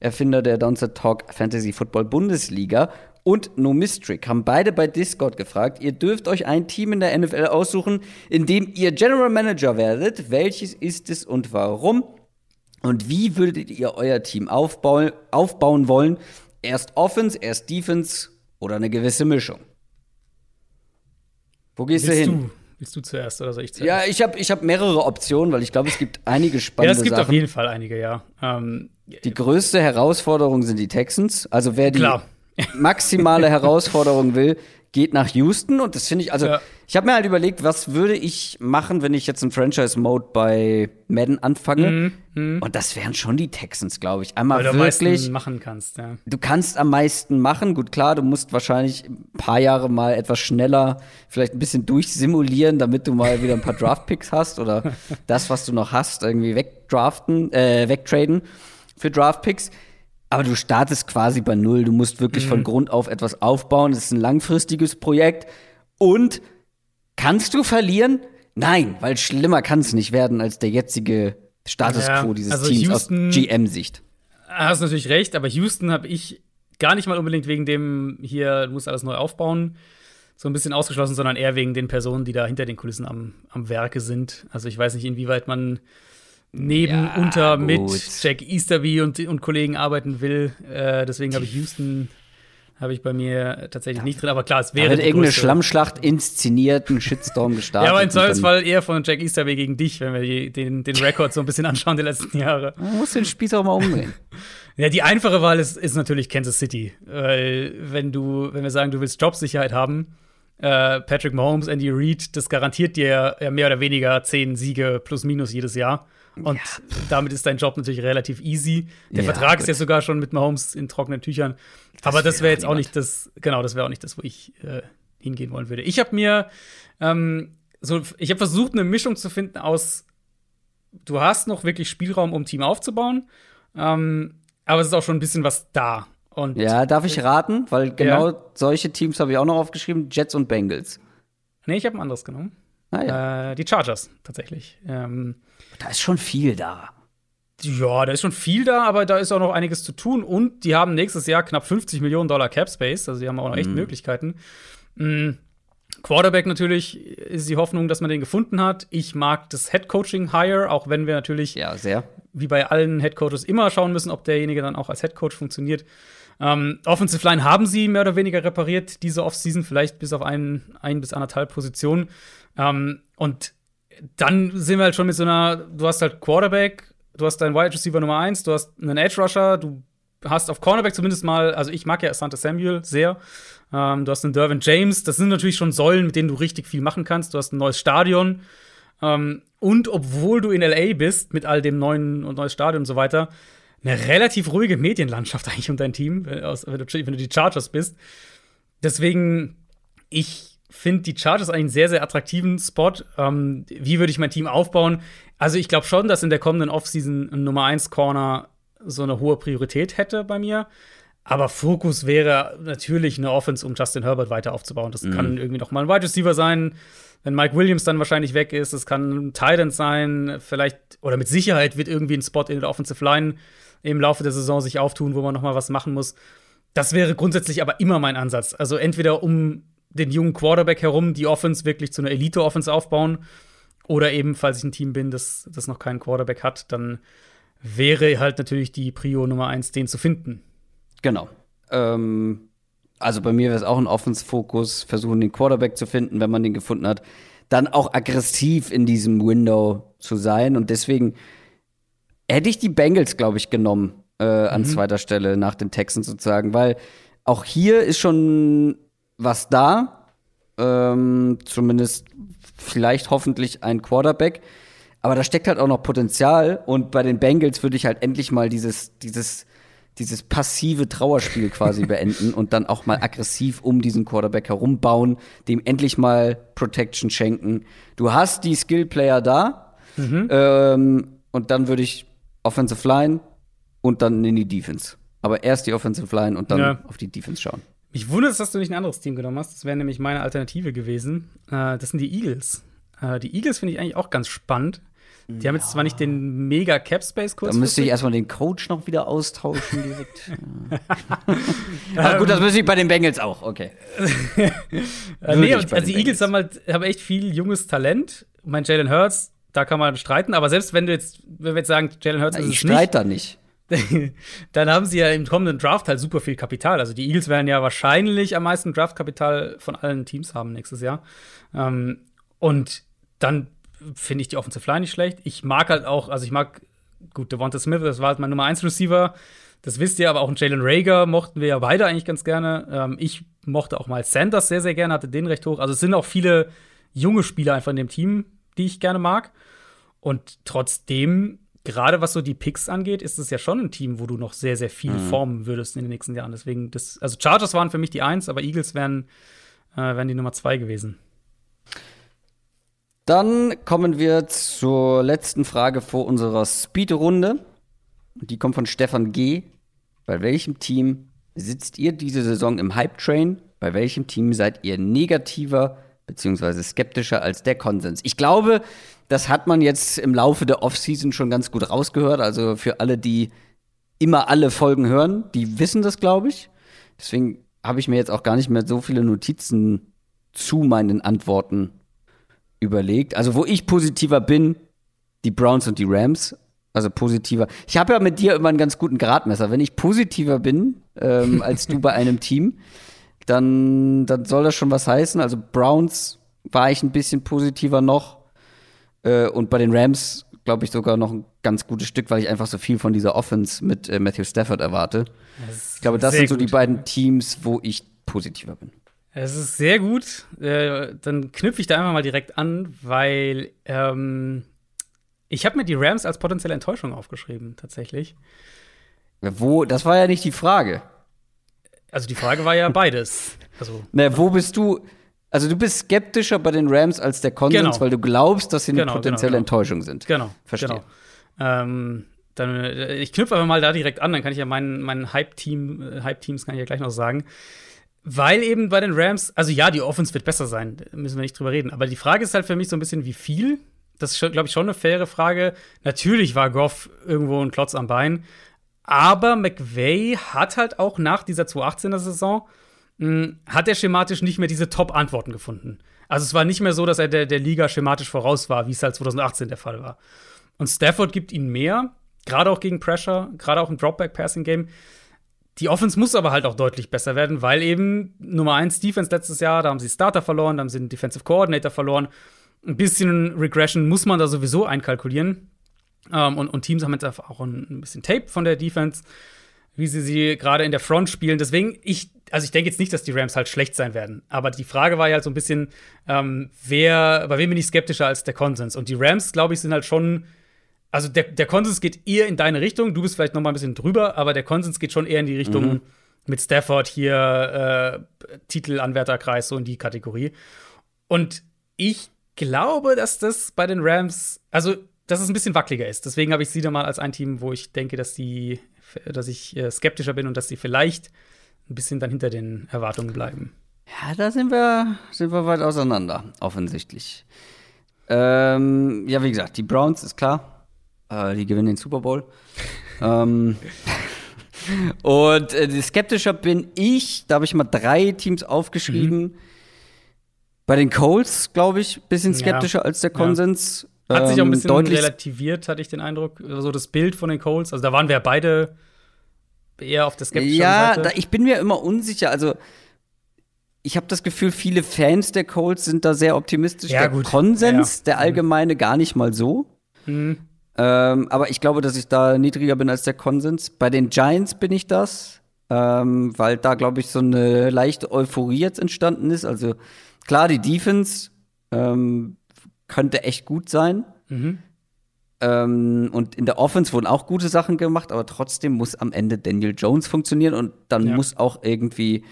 Erfinder der Downset Talk Fantasy Football Bundesliga und No Mistrick haben beide bei Discord gefragt, ihr dürft euch ein Team in der NFL aussuchen, in dem ihr General Manager werdet. Welches ist es und warum? Und wie würdet ihr euer Team aufbauen, aufbauen wollen? Erst Offense, erst Defense oder eine gewisse Mischung? Wo gehst Willst du hin? Du? Willst du zuerst oder soll ich zuerst? Ja, ich habe ich hab mehrere Optionen, weil ich glaube, es gibt einige spannende Sachen. Ja, es gibt Sachen. auf jeden Fall einige, ja. Ähm, die größte Herausforderung sind die Texans. Also wer die Klar. maximale Herausforderung will, geht nach Houston und das finde ich, also ja. ich habe mir halt überlegt, was würde ich machen, wenn ich jetzt einen Franchise-Mode bei Madden anfange mhm, mhm. und das wären schon die Texans, glaube ich. Einmal Weil du wirklich am machen kannst, ja. Du kannst am meisten machen, gut klar, du musst wahrscheinlich ein paar Jahre mal etwas schneller, vielleicht ein bisschen durchsimulieren, damit du mal wieder ein paar Draft-Picks hast oder das, was du noch hast, irgendwie wegdraften, äh, wegtraden für Draft-Picks. Aber du startest quasi bei Null. Du musst wirklich mhm. von Grund auf etwas aufbauen. Es ist ein langfristiges Projekt. Und kannst du verlieren? Nein, weil schlimmer kann es nicht werden als der jetzige Status quo ja, dieses also Teams Houston, aus GM-Sicht. Hast natürlich recht, aber Houston habe ich gar nicht mal unbedingt wegen dem hier, du musst alles neu aufbauen, so ein bisschen ausgeschlossen, sondern eher wegen den Personen, die da hinter den Kulissen am, am Werke sind. Also ich weiß nicht, inwieweit man neben, ja, unter, gut. mit Jack Easterby und, und Kollegen arbeiten will. Äh, deswegen habe ich Houston habe ich bei mir tatsächlich nicht drin, aber klar, es wäre. Da wird irgendeine Schlammschlacht inszeniert, ein Shitstorm gestartet. ja, aber im Zweifelsfall eher von Jack Easterby gegen dich, wenn wir den, den Rekord so ein bisschen anschauen die letzten Jahre. Man muss den Spieß auch mal umdrehen. ja, die einfache Wahl ist, ist natürlich Kansas City. Weil, wenn du, wenn wir sagen, du willst Jobsicherheit haben, äh, Patrick Mahomes, Andy Reid, das garantiert dir ja mehr oder weniger zehn Siege plus minus jedes Jahr. Und ja. damit ist dein Job natürlich relativ easy. Der ja, Vertrag gut. ist ja sogar schon mit Mahomes in trockenen Tüchern. Das Aber das wäre jetzt auch nicht das, genau, das wäre auch nicht das, wo ich äh, hingehen wollen würde. Ich habe mir ähm, so, ich habe versucht, eine Mischung zu finden aus, du hast noch wirklich Spielraum, um Team aufzubauen, ähm, aber es ist auch schon ein bisschen was da. Und ja, darf ich raten? Weil genau ja. solche Teams habe ich auch noch aufgeschrieben: Jets und Bengals. Nee, ich habe ein anderes genommen. Ah, ja. äh, die Chargers, tatsächlich. Ähm, da ist schon viel da. Ja, da ist schon viel da, aber da ist auch noch einiges zu tun. Und die haben nächstes Jahr knapp 50 Millionen Dollar Cap Space. Also die haben auch noch echt mhm. Möglichkeiten. Mhm. Quarterback natürlich ist die Hoffnung, dass man den gefunden hat. Ich mag das Head Coaching Hire, auch wenn wir natürlich ja, sehr. wie bei allen Head Coaches immer schauen müssen, ob derjenige dann auch als Head Coach funktioniert. Ähm, Offensive Line haben sie mehr oder weniger repariert diese Offseason, vielleicht bis auf ein, ein bis anderthalb Positionen. Ähm, und dann sind wir halt schon mit so einer, du hast halt Quarterback, du hast deinen Wide Receiver Nummer 1, du hast einen Edge Rusher, du hast auf Cornerback zumindest mal, also ich mag ja Asante Samuel sehr. Ähm, du hast einen Dervin James, das sind natürlich schon Säulen, mit denen du richtig viel machen kannst. Du hast ein neues Stadion. Ähm, und obwohl du in LA bist, mit all dem neuen und neues Stadion und so weiter, eine relativ ruhige Medienlandschaft eigentlich um dein Team, wenn du die Chargers bist. Deswegen, ich finde die Chargers eigentlich einen sehr, sehr attraktiven Spot. Ähm, wie würde ich mein Team aufbauen? Also, ich glaube schon, dass in der kommenden Offseason ein Nummer 1 Corner so eine hohe Priorität hätte bei mir. Aber Fokus wäre natürlich eine Offense, um Justin Herbert weiter aufzubauen. Das mhm. kann irgendwie noch mal ein Wide Receiver sein, wenn Mike Williams dann wahrscheinlich weg ist. Es kann ein Titan sein, vielleicht oder mit Sicherheit wird irgendwie ein Spot in der Offensive Line im Laufe der Saison sich auftun, wo man noch mal was machen muss. Das wäre grundsätzlich aber immer mein Ansatz. Also entweder um den jungen Quarterback herum die Offense wirklich zu einer Elite-Offense aufbauen oder eben, falls ich ein Team bin, das, das noch keinen Quarterback hat, dann wäre halt natürlich die Prio Nummer eins, den zu finden. Genau. Ähm, also bei mir wäre es auch ein Offense-Fokus, versuchen den Quarterback zu finden, wenn man den gefunden hat. Dann auch aggressiv in diesem Window zu sein. Und deswegen hätte ich die Bengals, glaube ich, genommen äh, an mhm. zweiter Stelle nach den Texans sozusagen, weil auch hier ist schon was da. Ähm, zumindest vielleicht hoffentlich ein Quarterback. Aber da steckt halt auch noch Potenzial. Und bei den Bengals würde ich halt endlich mal dieses, dieses, dieses passive Trauerspiel quasi beenden und dann auch mal aggressiv um diesen Quarterback herumbauen, dem endlich mal Protection schenken. Du hast die Skillplayer da. Mhm. Ähm, und dann würde ich Offensive Line und dann in die Defense. Aber erst die Offensive Line und dann ja. auf die Defense schauen. Mich wundert es, dass du nicht ein anderes Team genommen hast. Das wäre nämlich meine Alternative gewesen. Äh, das sind die Eagles. Äh, die Eagles finde ich eigentlich auch ganz spannend. Die haben jetzt zwar nicht den mega Cap Space kurz. Da müsste ich erstmal den Coach noch wieder austauschen direkt. Ach gut, das müsste ich bei den Bengals auch, okay. äh, nee, also die Eagles haben halt haben echt viel junges Talent. Mein Jalen Hurts, da kann man streiten, aber selbst wenn du jetzt, wenn wir jetzt sagen, Jalen Hurts ist ich streite da nicht. dann haben sie ja im kommenden Draft halt super viel Kapital. Also die Eagles werden ja wahrscheinlich am meisten Draftkapital von allen Teams haben nächstes Jahr. Ähm, und dann finde ich die Offensive Line nicht schlecht. Ich mag halt auch, also ich mag, gut, Devonta Smith, das war halt mein Nummer 1 Receiver. Das wisst ihr, aber auch Jalen Rager mochten wir ja beide eigentlich ganz gerne. Ähm, ich mochte auch mal Sanders sehr, sehr gerne, hatte den recht hoch. Also es sind auch viele junge Spieler einfach in dem Team, die ich gerne mag. Und trotzdem, gerade was so die Picks angeht, ist es ja schon ein Team, wo du noch sehr, sehr viel mhm. formen würdest in den nächsten Jahren. Deswegen, das, also Chargers waren für mich die Eins, aber Eagles wären, äh, wären die Nummer zwei gewesen. Dann kommen wir zur letzten Frage vor unserer Speed-Runde. Die kommt von Stefan G. Bei welchem Team sitzt ihr diese Saison im Hype-Train? Bei welchem Team seid ihr negativer bzw. skeptischer als der Konsens? Ich glaube, das hat man jetzt im Laufe der Offseason schon ganz gut rausgehört. Also für alle, die immer alle Folgen hören, die wissen das, glaube ich. Deswegen habe ich mir jetzt auch gar nicht mehr so viele Notizen zu meinen Antworten überlegt. Also, wo ich positiver bin, die Browns und die Rams. Also positiver. Ich habe ja mit dir immer einen ganz guten Gradmesser. Wenn ich positiver bin ähm, als du bei einem Team, dann, dann soll das schon was heißen. Also Browns war ich ein bisschen positiver noch. Äh, und bei den Rams glaube ich sogar noch ein ganz gutes Stück, weil ich einfach so viel von dieser Offense mit äh, Matthew Stafford erwarte. Ich glaube, das sind so gut. die beiden Teams, wo ich positiver bin. Es ist sehr gut. Äh, dann knüpfe ich da einfach mal direkt an, weil ähm, ich habe mir die Rams als potenzielle Enttäuschung aufgeschrieben, tatsächlich. Wo? Das war ja nicht die Frage. Also die Frage war ja beides. Also, Na, wo bist du? Also du bist skeptischer bei den Rams als der Konsens, genau. weil du glaubst, dass sie eine genau, genau potenzielle genau, Enttäuschung sind. Genau. Verstehe. Genau. Ähm, dann, äh, ich knüpfe aber mal da direkt an, dann kann ich ja meinen, meinen Hype-Team, äh, Hype-Teams kann ich ja gleich noch sagen. Weil eben bei den Rams, also ja, die Offense wird besser sein, müssen wir nicht drüber reden. Aber die Frage ist halt für mich so ein bisschen, wie viel? Das ist, glaube ich, schon eine faire Frage. Natürlich war Goff irgendwo ein Klotz am Bein. Aber McVay hat halt auch nach dieser 2018er Saison, mh, hm, hat er schematisch nicht mehr diese Top-Antworten gefunden. Also es war nicht mehr so, dass er der, der Liga schematisch voraus war, wie es halt 2018 der Fall war. Und Stafford gibt ihnen mehr, gerade auch gegen Pressure, gerade auch im Dropback-Passing-Game. Die Offense muss aber halt auch deutlich besser werden, weil eben Nummer 1 Defense letztes Jahr, da haben sie Starter verloren, da haben sie einen Defensive Coordinator verloren. Ein bisschen Regression muss man da sowieso einkalkulieren. Ähm, und, und Teams haben jetzt auch ein, bisschen Tape von der Defense, wie sie sie gerade in der Front spielen. Deswegen, ich, also ich denke jetzt nicht, dass die Rams halt schlecht sein werden. Aber die Frage war ja halt so ein bisschen, ähm, wer, bei wem bin ich skeptischer als der Konsens? Und die Rams, glaube ich, sind halt schon also der, der Konsens geht eher in deine Richtung. Du bist vielleicht noch mal ein bisschen drüber, aber der Konsens geht schon eher in die Richtung mhm. mit Stafford hier äh, Titelanwärterkreis so in die Kategorie. Und ich glaube, dass das bei den Rams, also dass es ein bisschen wackeliger ist. Deswegen habe ich sie da mal als ein Team, wo ich denke, dass die, dass ich äh, skeptischer bin und dass sie vielleicht ein bisschen dann hinter den Erwartungen bleiben. Ja, da sind wir, sind wir weit auseinander, offensichtlich. Ähm, ja, wie gesagt, die Browns ist klar. Äh, die gewinnen den Super Bowl. ähm, und äh, skeptischer bin ich, da habe ich mal drei Teams aufgeschrieben. Mhm. Bei den Coles, glaube ich, ein bisschen skeptischer ja. als der Konsens. Ja. Hat sich auch ein ähm, bisschen deutlich relativiert, hatte ich den Eindruck. So also das Bild von den Coles. Also da waren wir beide eher auf der skeptischen ja, Seite. Ja, ich bin mir immer unsicher. Also ich habe das Gefühl, viele Fans der Colts sind da sehr optimistisch. Ja, der gut. Konsens, ja. der mhm. allgemeine, gar nicht mal so. Mhm. Ähm, aber ich glaube, dass ich da niedriger bin als der Konsens. Bei den Giants bin ich das, ähm, weil da, glaube ich, so eine leichte Euphorie jetzt entstanden ist. Also klar, die Defense ähm, könnte echt gut sein. Mhm. Ähm, und in der Offense wurden auch gute Sachen gemacht, aber trotzdem muss am Ende Daniel Jones funktionieren und dann ja. muss auch irgendwie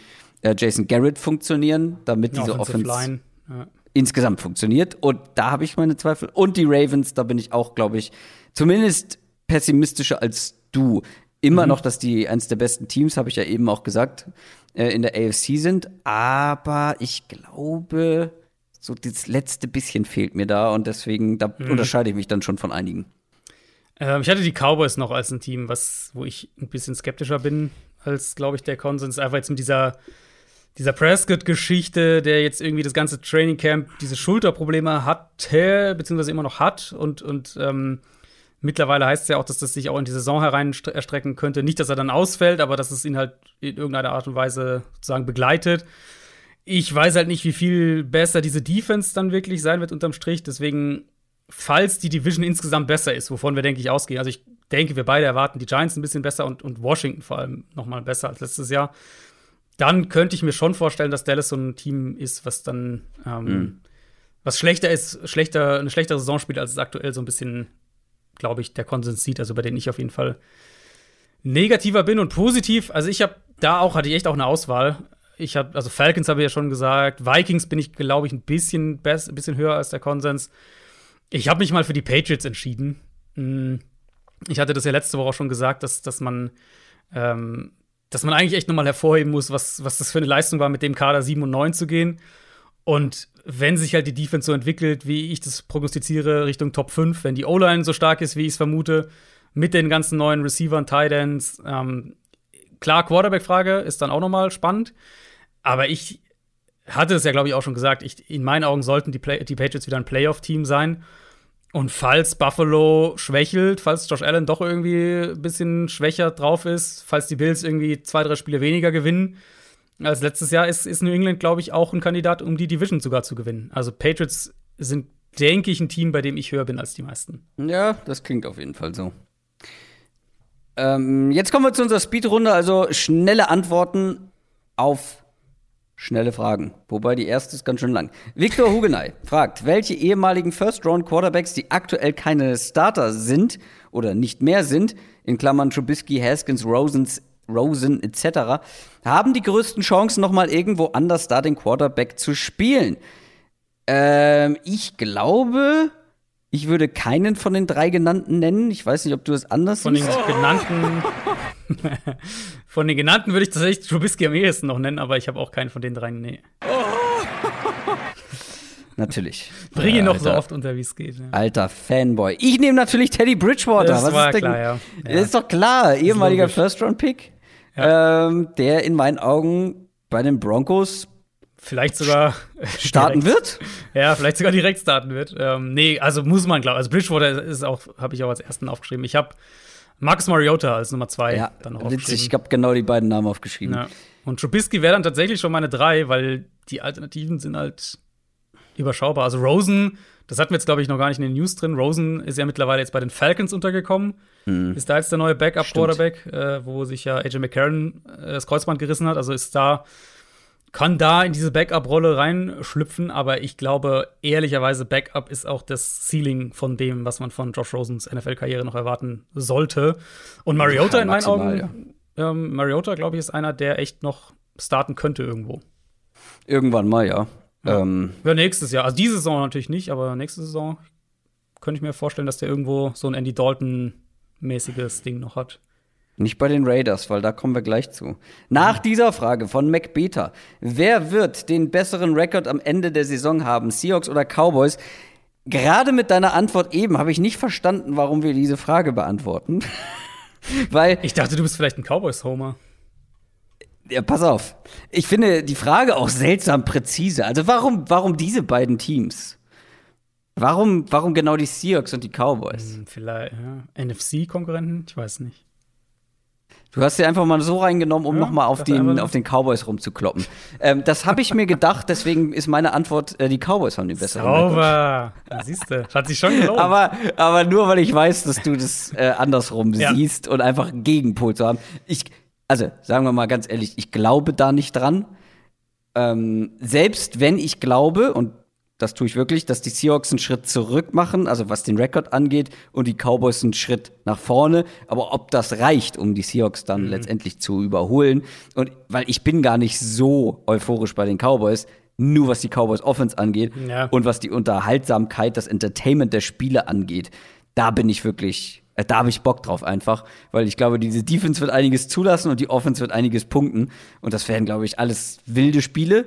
äh, Jason Garrett funktionieren, damit diese Offense ja. insgesamt funktioniert. Und da habe ich meine Zweifel. Und die Ravens, da bin ich auch, glaube ich, zumindest pessimistischer als du. Immer mhm. noch, dass die eines der besten Teams, habe ich ja eben auch gesagt, äh, in der AFC sind. Aber ich glaube, so das letzte bisschen fehlt mir da und deswegen, da mhm. unterscheide ich mich dann schon von einigen. Ähm, ich hatte die Cowboys noch als ein Team, was, wo ich ein bisschen skeptischer bin als, glaube ich, der Konsens. Einfach jetzt mit dieser, dieser Prescott-Geschichte, der jetzt irgendwie das ganze Training Camp diese Schulterprobleme hatte, beziehungsweise immer noch hat und, und ähm, Mittlerweile heißt es ja auch, dass das sich auch in die Saison herein erstrecken könnte. Nicht, dass er dann ausfällt, aber dass es ihn halt in irgendeiner Art und Weise sozusagen begleitet. Ich weiß halt nicht, wie viel besser diese Defense dann wirklich sein wird unterm Strich. Deswegen, falls die Division insgesamt besser ist, wovon wir, denke ich, ausgehen. Also ich denke, wir beide erwarten die Giants ein bisschen besser und, und Washington vor allem noch mal besser als letztes Jahr. Dann könnte ich mir schon vorstellen, dass Dallas so ein Team ist, was dann ähm, mhm. was schlechter ist, schlechter, eine schlechtere Saison spielt, als es aktuell so ein bisschen glaube ich, der Konsens sieht, also bei denen ich auf jeden Fall negativer bin und positiv. Also ich habe da auch, hatte ich echt auch eine Auswahl. Ich habe, also Falcons habe ich ja schon gesagt, Vikings bin ich, glaube ich, ein bisschen, best, ein bisschen höher als der Konsens. Ich habe mich mal für die Patriots entschieden. Hm, ich hatte das ja letzte Woche auch schon gesagt, dass, dass man ähm, dass man eigentlich echt nochmal hervorheben muss, was, was das für eine Leistung war, mit dem Kader 7 und 9 zu gehen. Und wenn sich halt die Defense so entwickelt, wie ich das prognostiziere, Richtung Top 5, wenn die O-Line so stark ist, wie ich es vermute, mit den ganzen neuen Receivern, Tight Ends, ähm, klar, Quarterback-Frage ist dann auch nochmal spannend. Aber ich hatte es ja, glaube ich, auch schon gesagt, ich, in meinen Augen sollten die, Play die Patriots wieder ein Playoff-Team sein. Und falls Buffalo schwächelt, falls Josh Allen doch irgendwie ein bisschen schwächer drauf ist, falls die Bills irgendwie zwei, drei Spiele weniger gewinnen, als letztes Jahr ist, ist New England, glaube ich, auch ein Kandidat, um die Division sogar zu gewinnen. Also Patriots sind, denke ich, ein Team, bei dem ich höher bin als die meisten. Ja, das klingt auf jeden Fall so. Ähm, jetzt kommen wir zu unserer Speedrunde, also schnelle Antworten auf schnelle Fragen. Wobei die erste ist ganz schön lang. Victor Hugenay fragt, welche ehemaligen First-Round-Quarterbacks, die aktuell keine Starter sind oder nicht mehr sind, in Klammern Trubisky, Haskins, Rosens Rosen etc., haben die größten Chancen, nochmal irgendwo anders da den Quarterback zu spielen. Ähm, ich glaube, ich würde keinen von den drei genannten nennen. Ich weiß nicht, ob du es anders Von den genannten. von den genannten würde ich tatsächlich Trubisky am ehesten noch nennen, aber ich habe auch keinen von den drei. Nee. Natürlich. Bring ihn äh, noch so oft unter, wie es geht. Ja. Alter Fanboy. Ich nehme natürlich Teddy Bridgewater. Das Was war klar, ja. ja. Ist doch klar. Ehemaliger First-Round-Pick ja. ähm, der in meinen Augen bei den Broncos vielleicht sogar starten wird. Ja, vielleicht sogar direkt starten wird. Ähm, nee, also muss man glauben. Also Bridgewater ist auch, habe ich auch als ersten aufgeschrieben. Ich habe Marcus Mariota als Nummer zwei ja, dann noch aufgeschrieben. Witzig, ich habe genau die beiden Namen aufgeschrieben. Ja. Und Trubisky wäre dann tatsächlich schon meine drei, weil die Alternativen sind halt überschaubar. Also Rosen, das hatten wir jetzt, glaube ich, noch gar nicht in den News drin. Rosen ist ja mittlerweile jetzt bei den Falcons untergekommen. Mhm. Ist da jetzt der neue Backup-Quarterback, äh, wo sich ja AJ McCarron äh, das Kreuzband gerissen hat. Also ist da, kann da in diese Backup-Rolle reinschlüpfen, aber ich glaube, ehrlicherweise, Backup ist auch das Ceiling von dem, was man von Josh Rosens NFL-Karriere noch erwarten sollte. Und Mariota ja, in meinen Augen, ja. ähm, Mariota, glaube ich, ist einer, der echt noch starten könnte irgendwo. Irgendwann mal, ja. Ja. Ähm, ja, nächstes Jahr. Also diese Saison natürlich nicht, aber nächste Saison könnte ich mir vorstellen, dass der irgendwo so ein Andy Dalton-mäßiges Ding noch hat. Nicht bei den Raiders, weil da kommen wir gleich zu. Nach dieser Frage von McBeter. Wer wird den besseren Rekord am Ende der Saison haben? Seahawks oder Cowboys? Gerade mit deiner Antwort eben habe ich nicht verstanden, warum wir diese Frage beantworten. weil ich dachte, du bist vielleicht ein Cowboys-Homer. Ja, pass auf. Ich finde die Frage auch seltsam präzise. Also warum, warum diese beiden Teams? Warum, warum genau die Seahawks und die Cowboys? Hm, vielleicht, ja. NFC-Konkurrenten? Ich weiß nicht. Du hast sie einfach mal so reingenommen, um ja, noch mal auf den, auf den Cowboys rumzukloppen. ähm, das habe ich mir gedacht, deswegen ist meine Antwort, äh, die Cowboys haben den besseren Sauber. Siehst du, hat sich schon gelohnt. aber, aber nur, weil ich weiß, dass du das äh, andersrum ja. siehst und einfach einen Gegenpol zu haben. Ich, also sagen wir mal ganz ehrlich, ich glaube da nicht dran. Ähm, selbst wenn ich glaube, und das tue ich wirklich, dass die Seahawks einen Schritt zurück machen, also was den Rekord angeht, und die Cowboys einen Schritt nach vorne. Aber ob das reicht, um die Seahawks dann mhm. letztendlich zu überholen, und weil ich bin gar nicht so euphorisch bei den Cowboys, nur was die Cowboys Offense angeht ja. und was die Unterhaltsamkeit, das Entertainment der Spiele angeht, da bin ich wirklich äh, da habe ich Bock drauf einfach, weil ich glaube, diese Defense wird einiges zulassen und die Offense wird einiges punkten. Und das werden, glaube ich, alles wilde Spiele.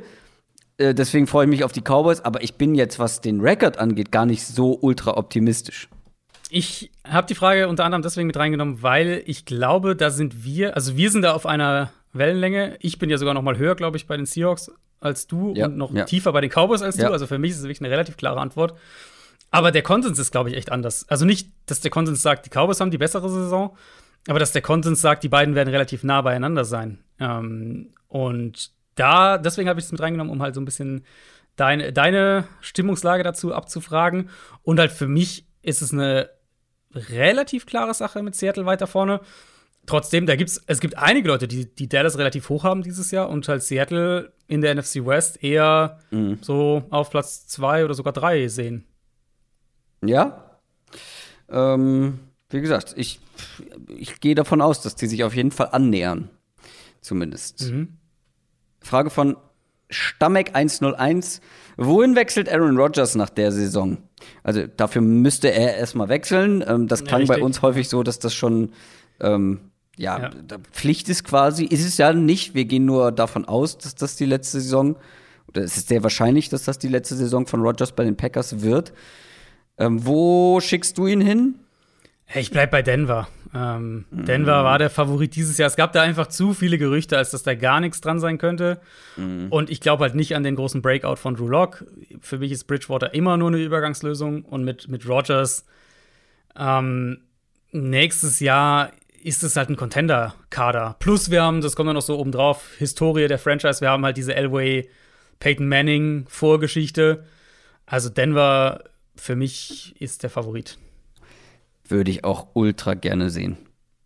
Äh, deswegen freue ich mich auf die Cowboys, aber ich bin jetzt, was den Rekord angeht, gar nicht so ultra optimistisch. Ich habe die Frage unter anderem deswegen mit reingenommen, weil ich glaube, da sind wir, also wir sind da auf einer Wellenlänge. Ich bin ja sogar noch mal höher, glaube ich, bei den Seahawks als du ja, und noch ja. tiefer bei den Cowboys als ja. du. Also für mich ist es wirklich eine relativ klare Antwort. Aber der Konsens ist, glaube ich, echt anders. Also nicht, dass der Konsens sagt, die Cowboys haben die bessere Saison, aber dass der Konsens sagt, die beiden werden relativ nah beieinander sein. Ähm, und da, deswegen habe ich es mit reingenommen, um halt so ein bisschen deine, deine Stimmungslage dazu abzufragen. Und halt für mich ist es eine relativ klare Sache mit Seattle weiter vorne. Trotzdem, da gibt's, es gibt einige Leute, die, die Dallas relativ hoch haben dieses Jahr und halt Seattle in der NFC West eher mhm. so auf Platz zwei oder sogar drei sehen. Ja. Ähm, wie gesagt, ich, ich gehe davon aus, dass die sich auf jeden Fall annähern. Zumindest. Mhm. Frage von Stammeck 101. Wohin wechselt Aaron Rodgers nach der Saison? Also dafür müsste er erstmal wechseln. Ähm, das klang ja, bei uns häufig so, dass das schon ähm, ja, ja, Pflicht ist quasi. Ist es ja nicht. Wir gehen nur davon aus, dass das die letzte Saison, oder es ist sehr wahrscheinlich, dass das die letzte Saison von Rodgers bei den Packers wird. Ähm, wo schickst du ihn hin? Ich bleib bei Denver. Ähm, mhm. Denver war der Favorit dieses Jahr. Es gab da einfach zu viele Gerüchte, als dass da gar nichts dran sein könnte. Mhm. Und ich glaube halt nicht an den großen Breakout von Drew Lock. Für mich ist Bridgewater immer nur eine Übergangslösung. Und mit, mit Rogers ähm, nächstes Jahr ist es halt ein Contender-Kader. Plus wir haben, das kommt dann noch so oben drauf, Historie der Franchise. Wir haben halt diese Elway Peyton Manning Vorgeschichte. Also Denver für mich ist der Favorit. Würde ich auch ultra gerne sehen.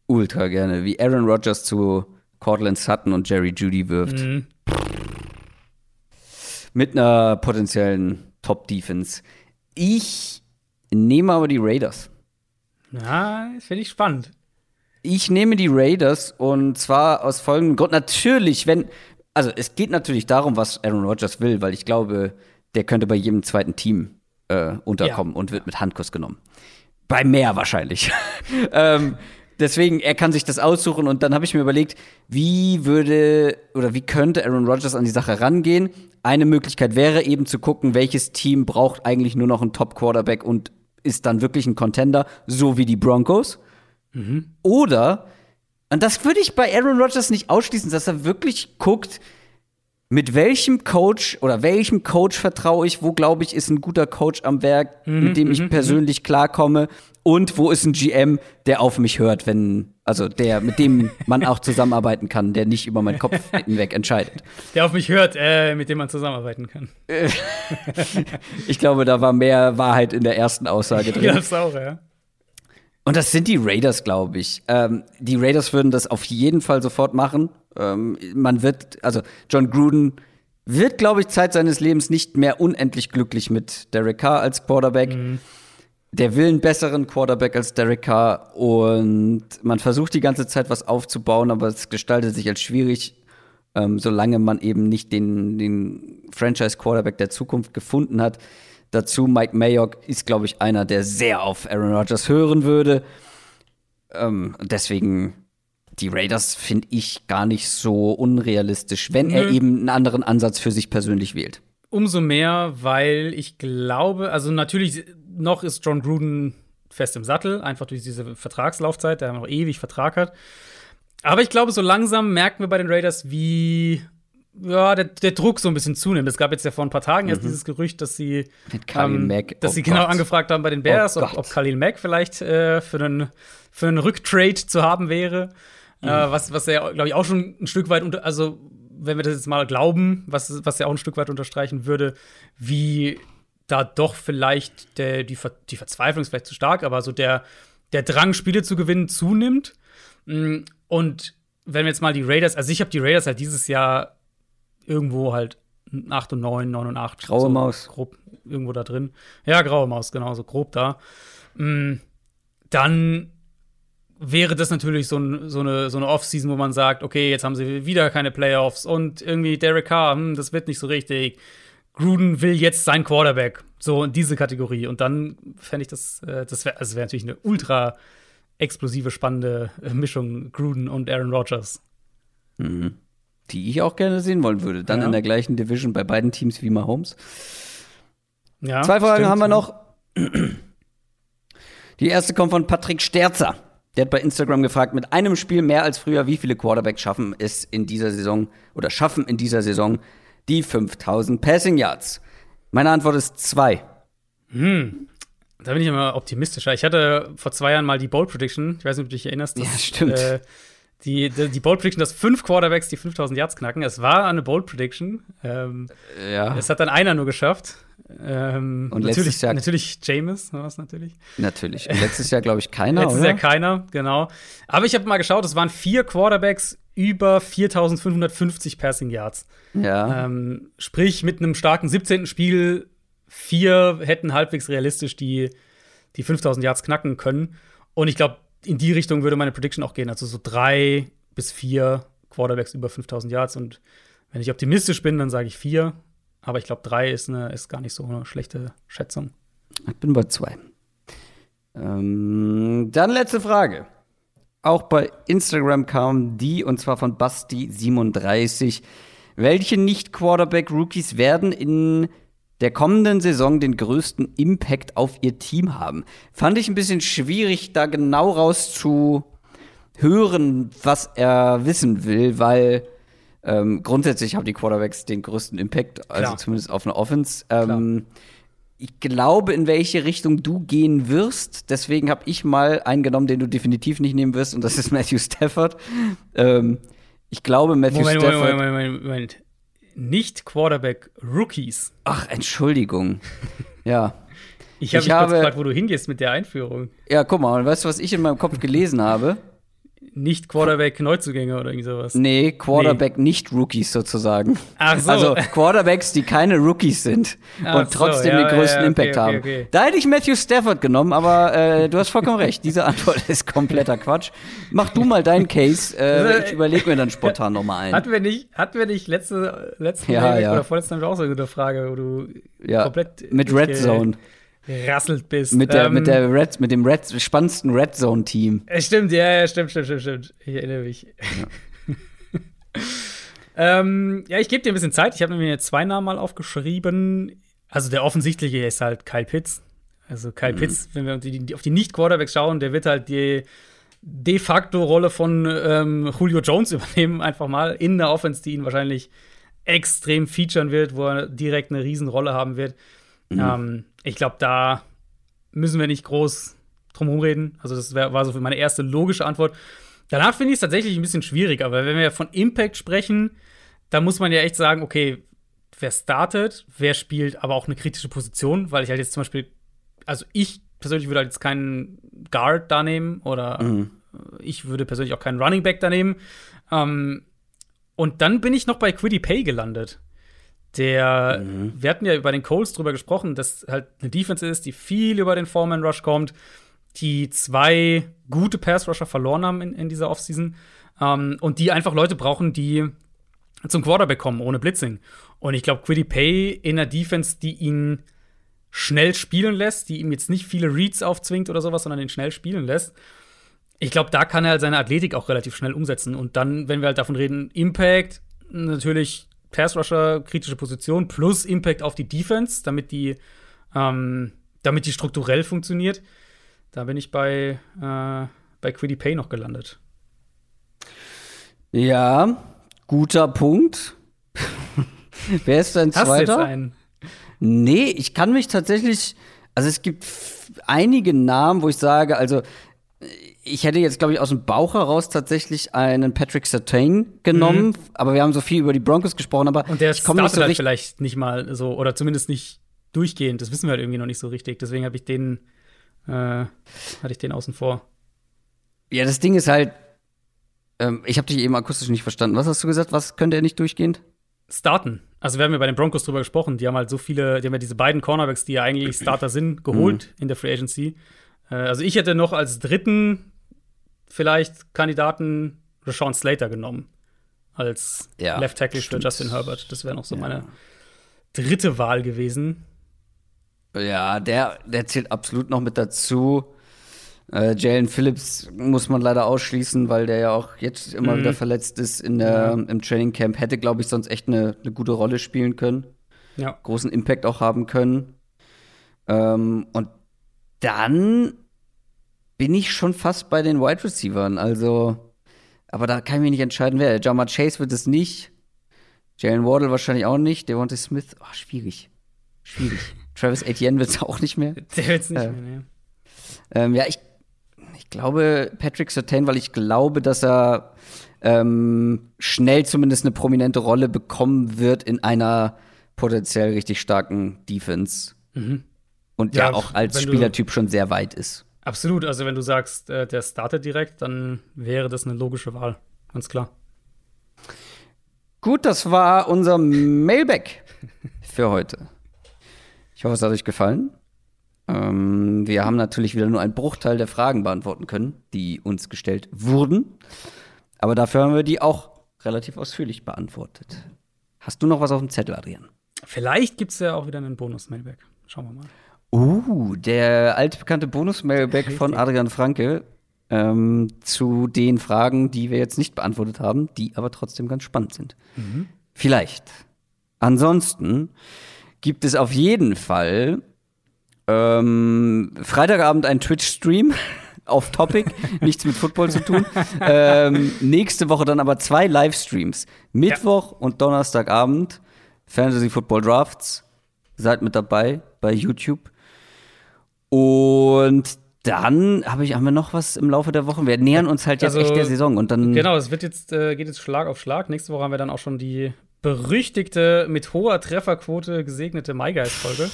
Ultra gerne. Wie Aaron Rodgers zu Cortland Sutton und Jerry Judy wirft. Mhm. Mit einer potenziellen Top-Defense. Ich nehme aber die Raiders. Ja, finde ich spannend. Ich nehme die Raiders und zwar aus folgendem Grund. Natürlich, wenn, also es geht natürlich darum, was Aaron Rodgers will, weil ich glaube, der könnte bei jedem zweiten Team äh, unterkommen ja. und wird mit Handkuss genommen. Bei mehr wahrscheinlich. ähm, deswegen, er kann sich das aussuchen und dann habe ich mir überlegt, wie würde oder wie könnte Aaron Rodgers an die Sache rangehen? Eine Möglichkeit wäre eben zu gucken, welches Team braucht eigentlich nur noch einen Top-Quarterback und ist dann wirklich ein Contender, so wie die Broncos. Mhm. Oder, und das würde ich bei Aaron Rodgers nicht ausschließen, dass er wirklich guckt, mit welchem Coach oder welchem Coach vertraue ich, wo glaube ich, ist ein guter Coach am Werk, Mhm, mit dem ich persönlich klarkomme und wo ist ein GM, der auf mich hört, wenn, also der, mit dem man auch zusammenarbeiten kann, der nicht über meinen Kopf hinweg entscheidet. Der auf mich hört, äh, mit dem man zusammenarbeiten kann. Ich glaube, da war mehr Wahrheit in der ersten Aussage Ich drin. glaub's auch, ja. Und das sind die Raiders, glaube ich. Ähm, die Raiders würden das auf jeden Fall sofort machen. Ähm, man wird, also John Gruden wird, glaube ich, Zeit seines Lebens nicht mehr unendlich glücklich mit Derek Carr als Quarterback. Der will einen besseren Quarterback als Derek Carr und man versucht die ganze Zeit was aufzubauen, aber es gestaltet sich als schwierig, ähm, solange man eben nicht den, den Franchise-Quarterback der Zukunft gefunden hat. Dazu Mike Mayock ist, glaube ich, einer, der sehr auf Aaron Rodgers hören würde. Ähm, deswegen die Raiders finde ich gar nicht so unrealistisch, wenn er Nö. eben einen anderen Ansatz für sich persönlich wählt. Umso mehr, weil ich glaube, also natürlich noch ist John Gruden fest im Sattel, einfach durch diese Vertragslaufzeit, der noch ewig Vertrag hat. Aber ich glaube, so langsam merken wir bei den Raiders, wie ja, der, der Druck so ein bisschen zunimmt. Es gab jetzt ja vor ein paar Tagen erst dieses Gerücht, dass sie, Mit Khalil Mack, dass oh sie genau Gott. angefragt haben bei den Bears, Oh ob, ob Khalil Mack vielleicht äh, für einen für einen Rücktrade zu haben wäre. Mhm. Äh, was, was ja, glaube ich, auch schon ein Stück weit unter, also wenn wir das jetzt mal glauben, was, was ja auch ein Stück weit unterstreichen würde, wie da doch vielleicht der, die, Ver, die Verzweiflung ist vielleicht zu stark, aber so der, der Drang, Spiele zu gewinnen, zunimmt. Mm, Und wenn wir jetzt mal die Raiders, also ich habe die Raiders halt dieses Jahr irgendwo halt 8 und 9, 9 und 8. Graue so Maus. Grob irgendwo da drin. Ja, graue Maus, genau, so grob da. Mm, Dann wäre das natürlich so, ein, so eine, so eine Off-Season, wo man sagt, okay, jetzt haben sie wieder keine Playoffs und irgendwie Derek Carr, hm, das wird nicht so richtig. Gruden will jetzt sein Quarterback. So in diese Kategorie. Und dann fände ich das, äh, das wäre also wär natürlich eine ultra explosive, spannende äh, Mischung Gruden und Aaron Rodgers. Die ich auch gerne sehen wollen würde. Dann Ja. in der gleichen Division bei beiden Teams wie Mahomes. Ja, Zwei Fragen stimmt. haben wir noch. Die erste kommt von Patrick Sterzer. Der hat bei Instagram gefragt, mit einem Spiel mehr als früher, wie viele Quarterbacks schaffen es in dieser Saison oder schaffen in dieser Saison die 5000 Passing Yards? Meine Antwort ist zwei. Da bin ich immer optimistischer. Ich hatte vor zwei Jahren mal die Bold Prediction. Ich weiß nicht, ob du dich erinnerst. dass, Ja, stimmt. Äh, die, die, die Bold Prediction, dass fünf Quarterbacks die 5000 Yards knacken. Es war eine Bold Prediction. Ähm, Ja, es hat dann einer nur geschafft. Ähm, Und natürlich, letztes Jahr- natürlich James war es natürlich. natürlich. Und letztes Jahr, glaube ich, keiner, Letztes oder? Jahr keiner, genau. Aber ich habe mal geschaut, es waren vier Quarterbacks über 4550 Passing Yards. ja. Ähm, sprich, mit einem starken 17. Spiel, vier hätten halbwegs realistisch die, die 5000 Yards knacken können. Und ich glaube, in die Richtung würde meine Prediction auch gehen. Also so drei bis vier Quarterbacks über 5000 Yards. Und wenn ich optimistisch bin, dann sage ich vier. Aber ich glaube, drei ist, eine, ist gar nicht so eine schlechte Schätzung. Ich bin bei zwei. Ähm, dann letzte Frage. Auch bei Instagram kam die, und zwar von Basti37. Welche Nicht-Quarterback-Rookies werden in der kommenden Saison den größten Impact auf ihr Team haben? Fand ich ein bisschen schwierig, da genau rauszuhören, was er wissen will, weil ähm, grundsätzlich haben die Quarterbacks den größten Impact, also Klar. zumindest auf eine Offense. Ähm, ich glaube, in welche Richtung du gehen wirst. Deswegen habe ich mal einen genommen, den du definitiv nicht nehmen wirst, und das ist Matthew Stafford. Ähm, ich glaube, Matthew Moment, Moment, Stafford. Moment, Moment, Moment. Nicht Quarterback-Rookies. Ach, Entschuldigung. ja. Ich habe Ich mich kurz habe- gefragt, wo du hingehst mit der Einführung. Ja, guck mal, und weißt du, was ich in meinem Kopf gelesen habe? Nicht Quarterback-Neuzugänge oder irgendwie sowas. Nee, Quarterback nicht Rookies sozusagen. Ach so. Also Quarterbacks, die keine Rookies sind Ach und so, trotzdem ja, den größten ja, okay, Impact okay, haben. okay. Da hätte ich Matthew Stafford genommen, aber äh, du hast vollkommen recht. Diese Antwort ist kompletter Quatsch. Mach du mal deinen Case. Äh, ich überlege mir dann spontan nochmal einen. Hatten wir nicht, hatten wir nicht letzte, letzte Ja, Mal ja. oder vorletzte Mal auch so eine gute Frage, wo du komplett mit Red Zone. Rasselt bist. Mit, der, Ähm, mit, der Red, mit dem Red, spannendsten Red Zone-Team. äh, Stimmt, ja, ja, stimmt, stimmt, stimmt, stimmt. Ich erinnere mich. ähm, ja, ich gebe dir ein bisschen Zeit. Ich habe mir zwei Namen mal aufgeschrieben. Also der offensichtliche ist halt Kyle Pitts. Also Kyle Mhm. Pitts, wenn wir auf die, auf die Nicht-Quarterbacks schauen, der wird halt die de facto Rolle von ähm, Julio Jones übernehmen, einfach mal in der Offense, die ihn wahrscheinlich extrem featuren wird, wo er direkt eine Riesenrolle haben wird. Mhm. Ähm, ich glaube, da müssen wir nicht groß drum herum reden. Also, das wär, war so für meine erste logische Antwort. Danach finde ich es tatsächlich ein bisschen schwierig, aber wenn wir von Impact sprechen, da muss man ja echt sagen, okay, wer startet, wer spielt aber auch eine kritische Position, weil ich halt jetzt zum Beispiel, also ich persönlich würde halt jetzt keinen Guard da nehmen oder mhm. ich würde persönlich auch keinen Running Back da nehmen. Ähm, und dann bin ich noch bei Quiddy Pay gelandet. Der, mhm. wir hatten ja über den Coles drüber gesprochen, dass halt eine Defense ist, die viel über den Foreman Rush kommt, die zwei gute Pass Rusher verloren haben in, in dieser Offseason ähm, und die einfach Leute brauchen, die zum Quarterback kommen, ohne Blitzing. Und ich glaube, Quiddy Pay in einer Defense, die ihn schnell spielen lässt, die ihm jetzt nicht viele Reads aufzwingt oder sowas, sondern ihn schnell spielen lässt. Ich glaube, da kann er halt seine Athletik auch relativ schnell umsetzen. Und dann, wenn wir halt davon reden, Impact, natürlich Pass Rusher, kritische Position, plus Impact auf die Defense, damit die, ähm, damit die strukturell funktioniert. Da bin ich bei, äh, bei Quiddy Pay noch gelandet. Ja, guter Punkt. Wer ist dein Hast zweiter? Du jetzt einen? Nee, ich kann mich tatsächlich, also es gibt einige Namen, wo ich sage, also ich hätte jetzt, glaube ich, aus dem Bauch heraus tatsächlich einen Patrick Sertain genommen, mhm. aber wir haben so viel über die Broncos gesprochen, aber und der ich komme nicht so halt vielleicht nicht mal so oder zumindest nicht durchgehend. Das wissen wir halt irgendwie noch nicht so richtig. Deswegen habe ich den äh, hatte ich den außen vor. Ja, das Ding ist halt, ähm, ich habe dich eben akustisch nicht verstanden. Was hast du gesagt? Was könnte er nicht durchgehend? Starten. Also wir haben ja bei den Broncos drüber gesprochen. Die haben halt so viele, die haben ja diese beiden Cornerbacks, die ja eigentlich Starter sind, geholt mhm. in der Free Agency. Äh, also ich hätte noch als dritten vielleicht Kandidaten Rashawn Slater genommen. Als ja, Left Tackle für Justin Herbert. Das wäre noch so ja. meine dritte Wahl gewesen. Ja, der, der zählt absolut noch mit dazu. Äh, Jalen Phillips muss man leider ausschließen, weil der ja auch jetzt immer mhm. wieder verletzt ist in der, ja. im Training Camp. Hätte, glaube ich, sonst echt eine, eine gute Rolle spielen können. Ja. Großen Impact auch haben können. Ähm, und dann bin ich schon fast bei den Wide Receivers. Also, aber da kann ich mich nicht entscheiden, wer. Jama Chase wird es nicht. Jalen Wardle wahrscheinlich auch nicht. Devontae Smith, oh, schwierig. Schwierig. Travis Etienne wird es auch nicht mehr. Der wird es nicht äh, mehr, ne. Ähm, ja, ich ich glaube Patrick Sertain, weil ich glaube, dass er ähm, schnell zumindest eine prominente Rolle bekommen wird in einer potenziell richtig starken Defense. Mhm. Und ja, der auch als Spielertyp schon sehr weit ist. Absolut. Also, wenn du sagst, äh, der startet direkt, dann wäre das eine logische Wahl. Ganz klar. Gut, das war unser Mailback für heute. Ich hoffe, es hat euch gefallen. Ähm, wir haben natürlich wieder nur einen Bruchteil der Fragen beantworten können, die uns gestellt wurden. Aber dafür haben wir die auch relativ ausführlich beantwortet. Hast du noch was auf dem Zettel, Adrian? Vielleicht gibt es ja auch wieder einen Bonus-Mailback. Schauen wir mal. Uh, der altbekannte Bonus-Mailback von Adrian Franke ähm, zu den Fragen, die wir jetzt nicht beantwortet haben, die aber trotzdem ganz spannend sind. Mhm. Vielleicht. Ansonsten gibt es auf jeden Fall ähm, Freitagabend ein Twitch-Stream auf Topic, nichts mit Football zu tun. Ähm, nächste Woche dann aber zwei Livestreams. Mittwoch ja. und Donnerstagabend Fantasy Football Drafts. Seid mit dabei bei YouTube. Und dann habe ich, haben wir noch was im Laufe der Woche. Wir nähern uns halt jetzt also, echt der Saison und dann. Genau, es wird jetzt, äh, geht jetzt Schlag auf Schlag. Nächste Woche haben wir dann auch schon die berüchtigte, mit hoher Trefferquote gesegnete MyGuys-Folge.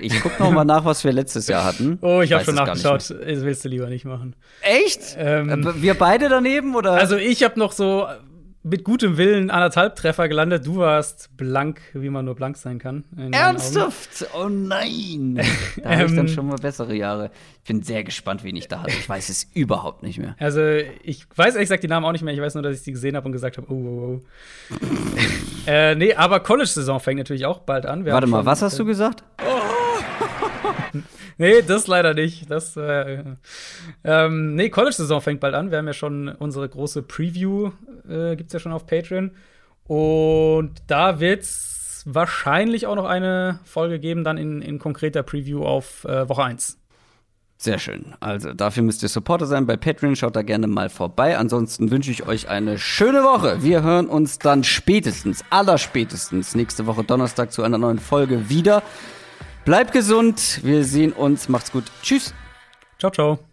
Ich guck noch mal nach, was wir letztes Jahr hatten. Oh, ich habe schon nachgeschaut. Das willst du lieber nicht machen. Echt? Ähm, äh, wir beide daneben oder? Also ich habe noch so mit gutem Willen anderthalb Treffer gelandet. Du warst blank, wie man nur blank sein kann. Ernsthaft? Oh nein. Da habe ich dann ähm, schon mal bessere Jahre. Ich bin sehr gespannt, wen ich da hatte. Ich weiß es überhaupt nicht mehr. Also, ich weiß ehrlich gesagt die Namen auch nicht mehr. Ich weiß nur, dass ich sie gesehen habe und gesagt habe, oh, oh, oh. äh, nee, aber College-Saison fängt natürlich auch bald an. Wir Warte mal, was hast du gesagt? Oh nee, das leider nicht. Das, äh, ähm, nee, College-Saison fängt bald an. Wir haben ja schon unsere große Preview, äh, gibt es ja schon auf Patreon. Und da wird es wahrscheinlich auch noch eine Folge geben, dann in, in konkreter Preview auf äh, Woche 1. Sehr schön. Also dafür müsst ihr Supporter sein bei Patreon. Schaut da gerne mal vorbei. Ansonsten wünsche ich euch eine schöne Woche. Wir hören uns dann spätestens, allerspätestens nächste Woche Donnerstag zu einer neuen Folge wieder. Bleibt gesund. Wir sehen uns. Macht's gut. Tschüss. Ciao, ciao.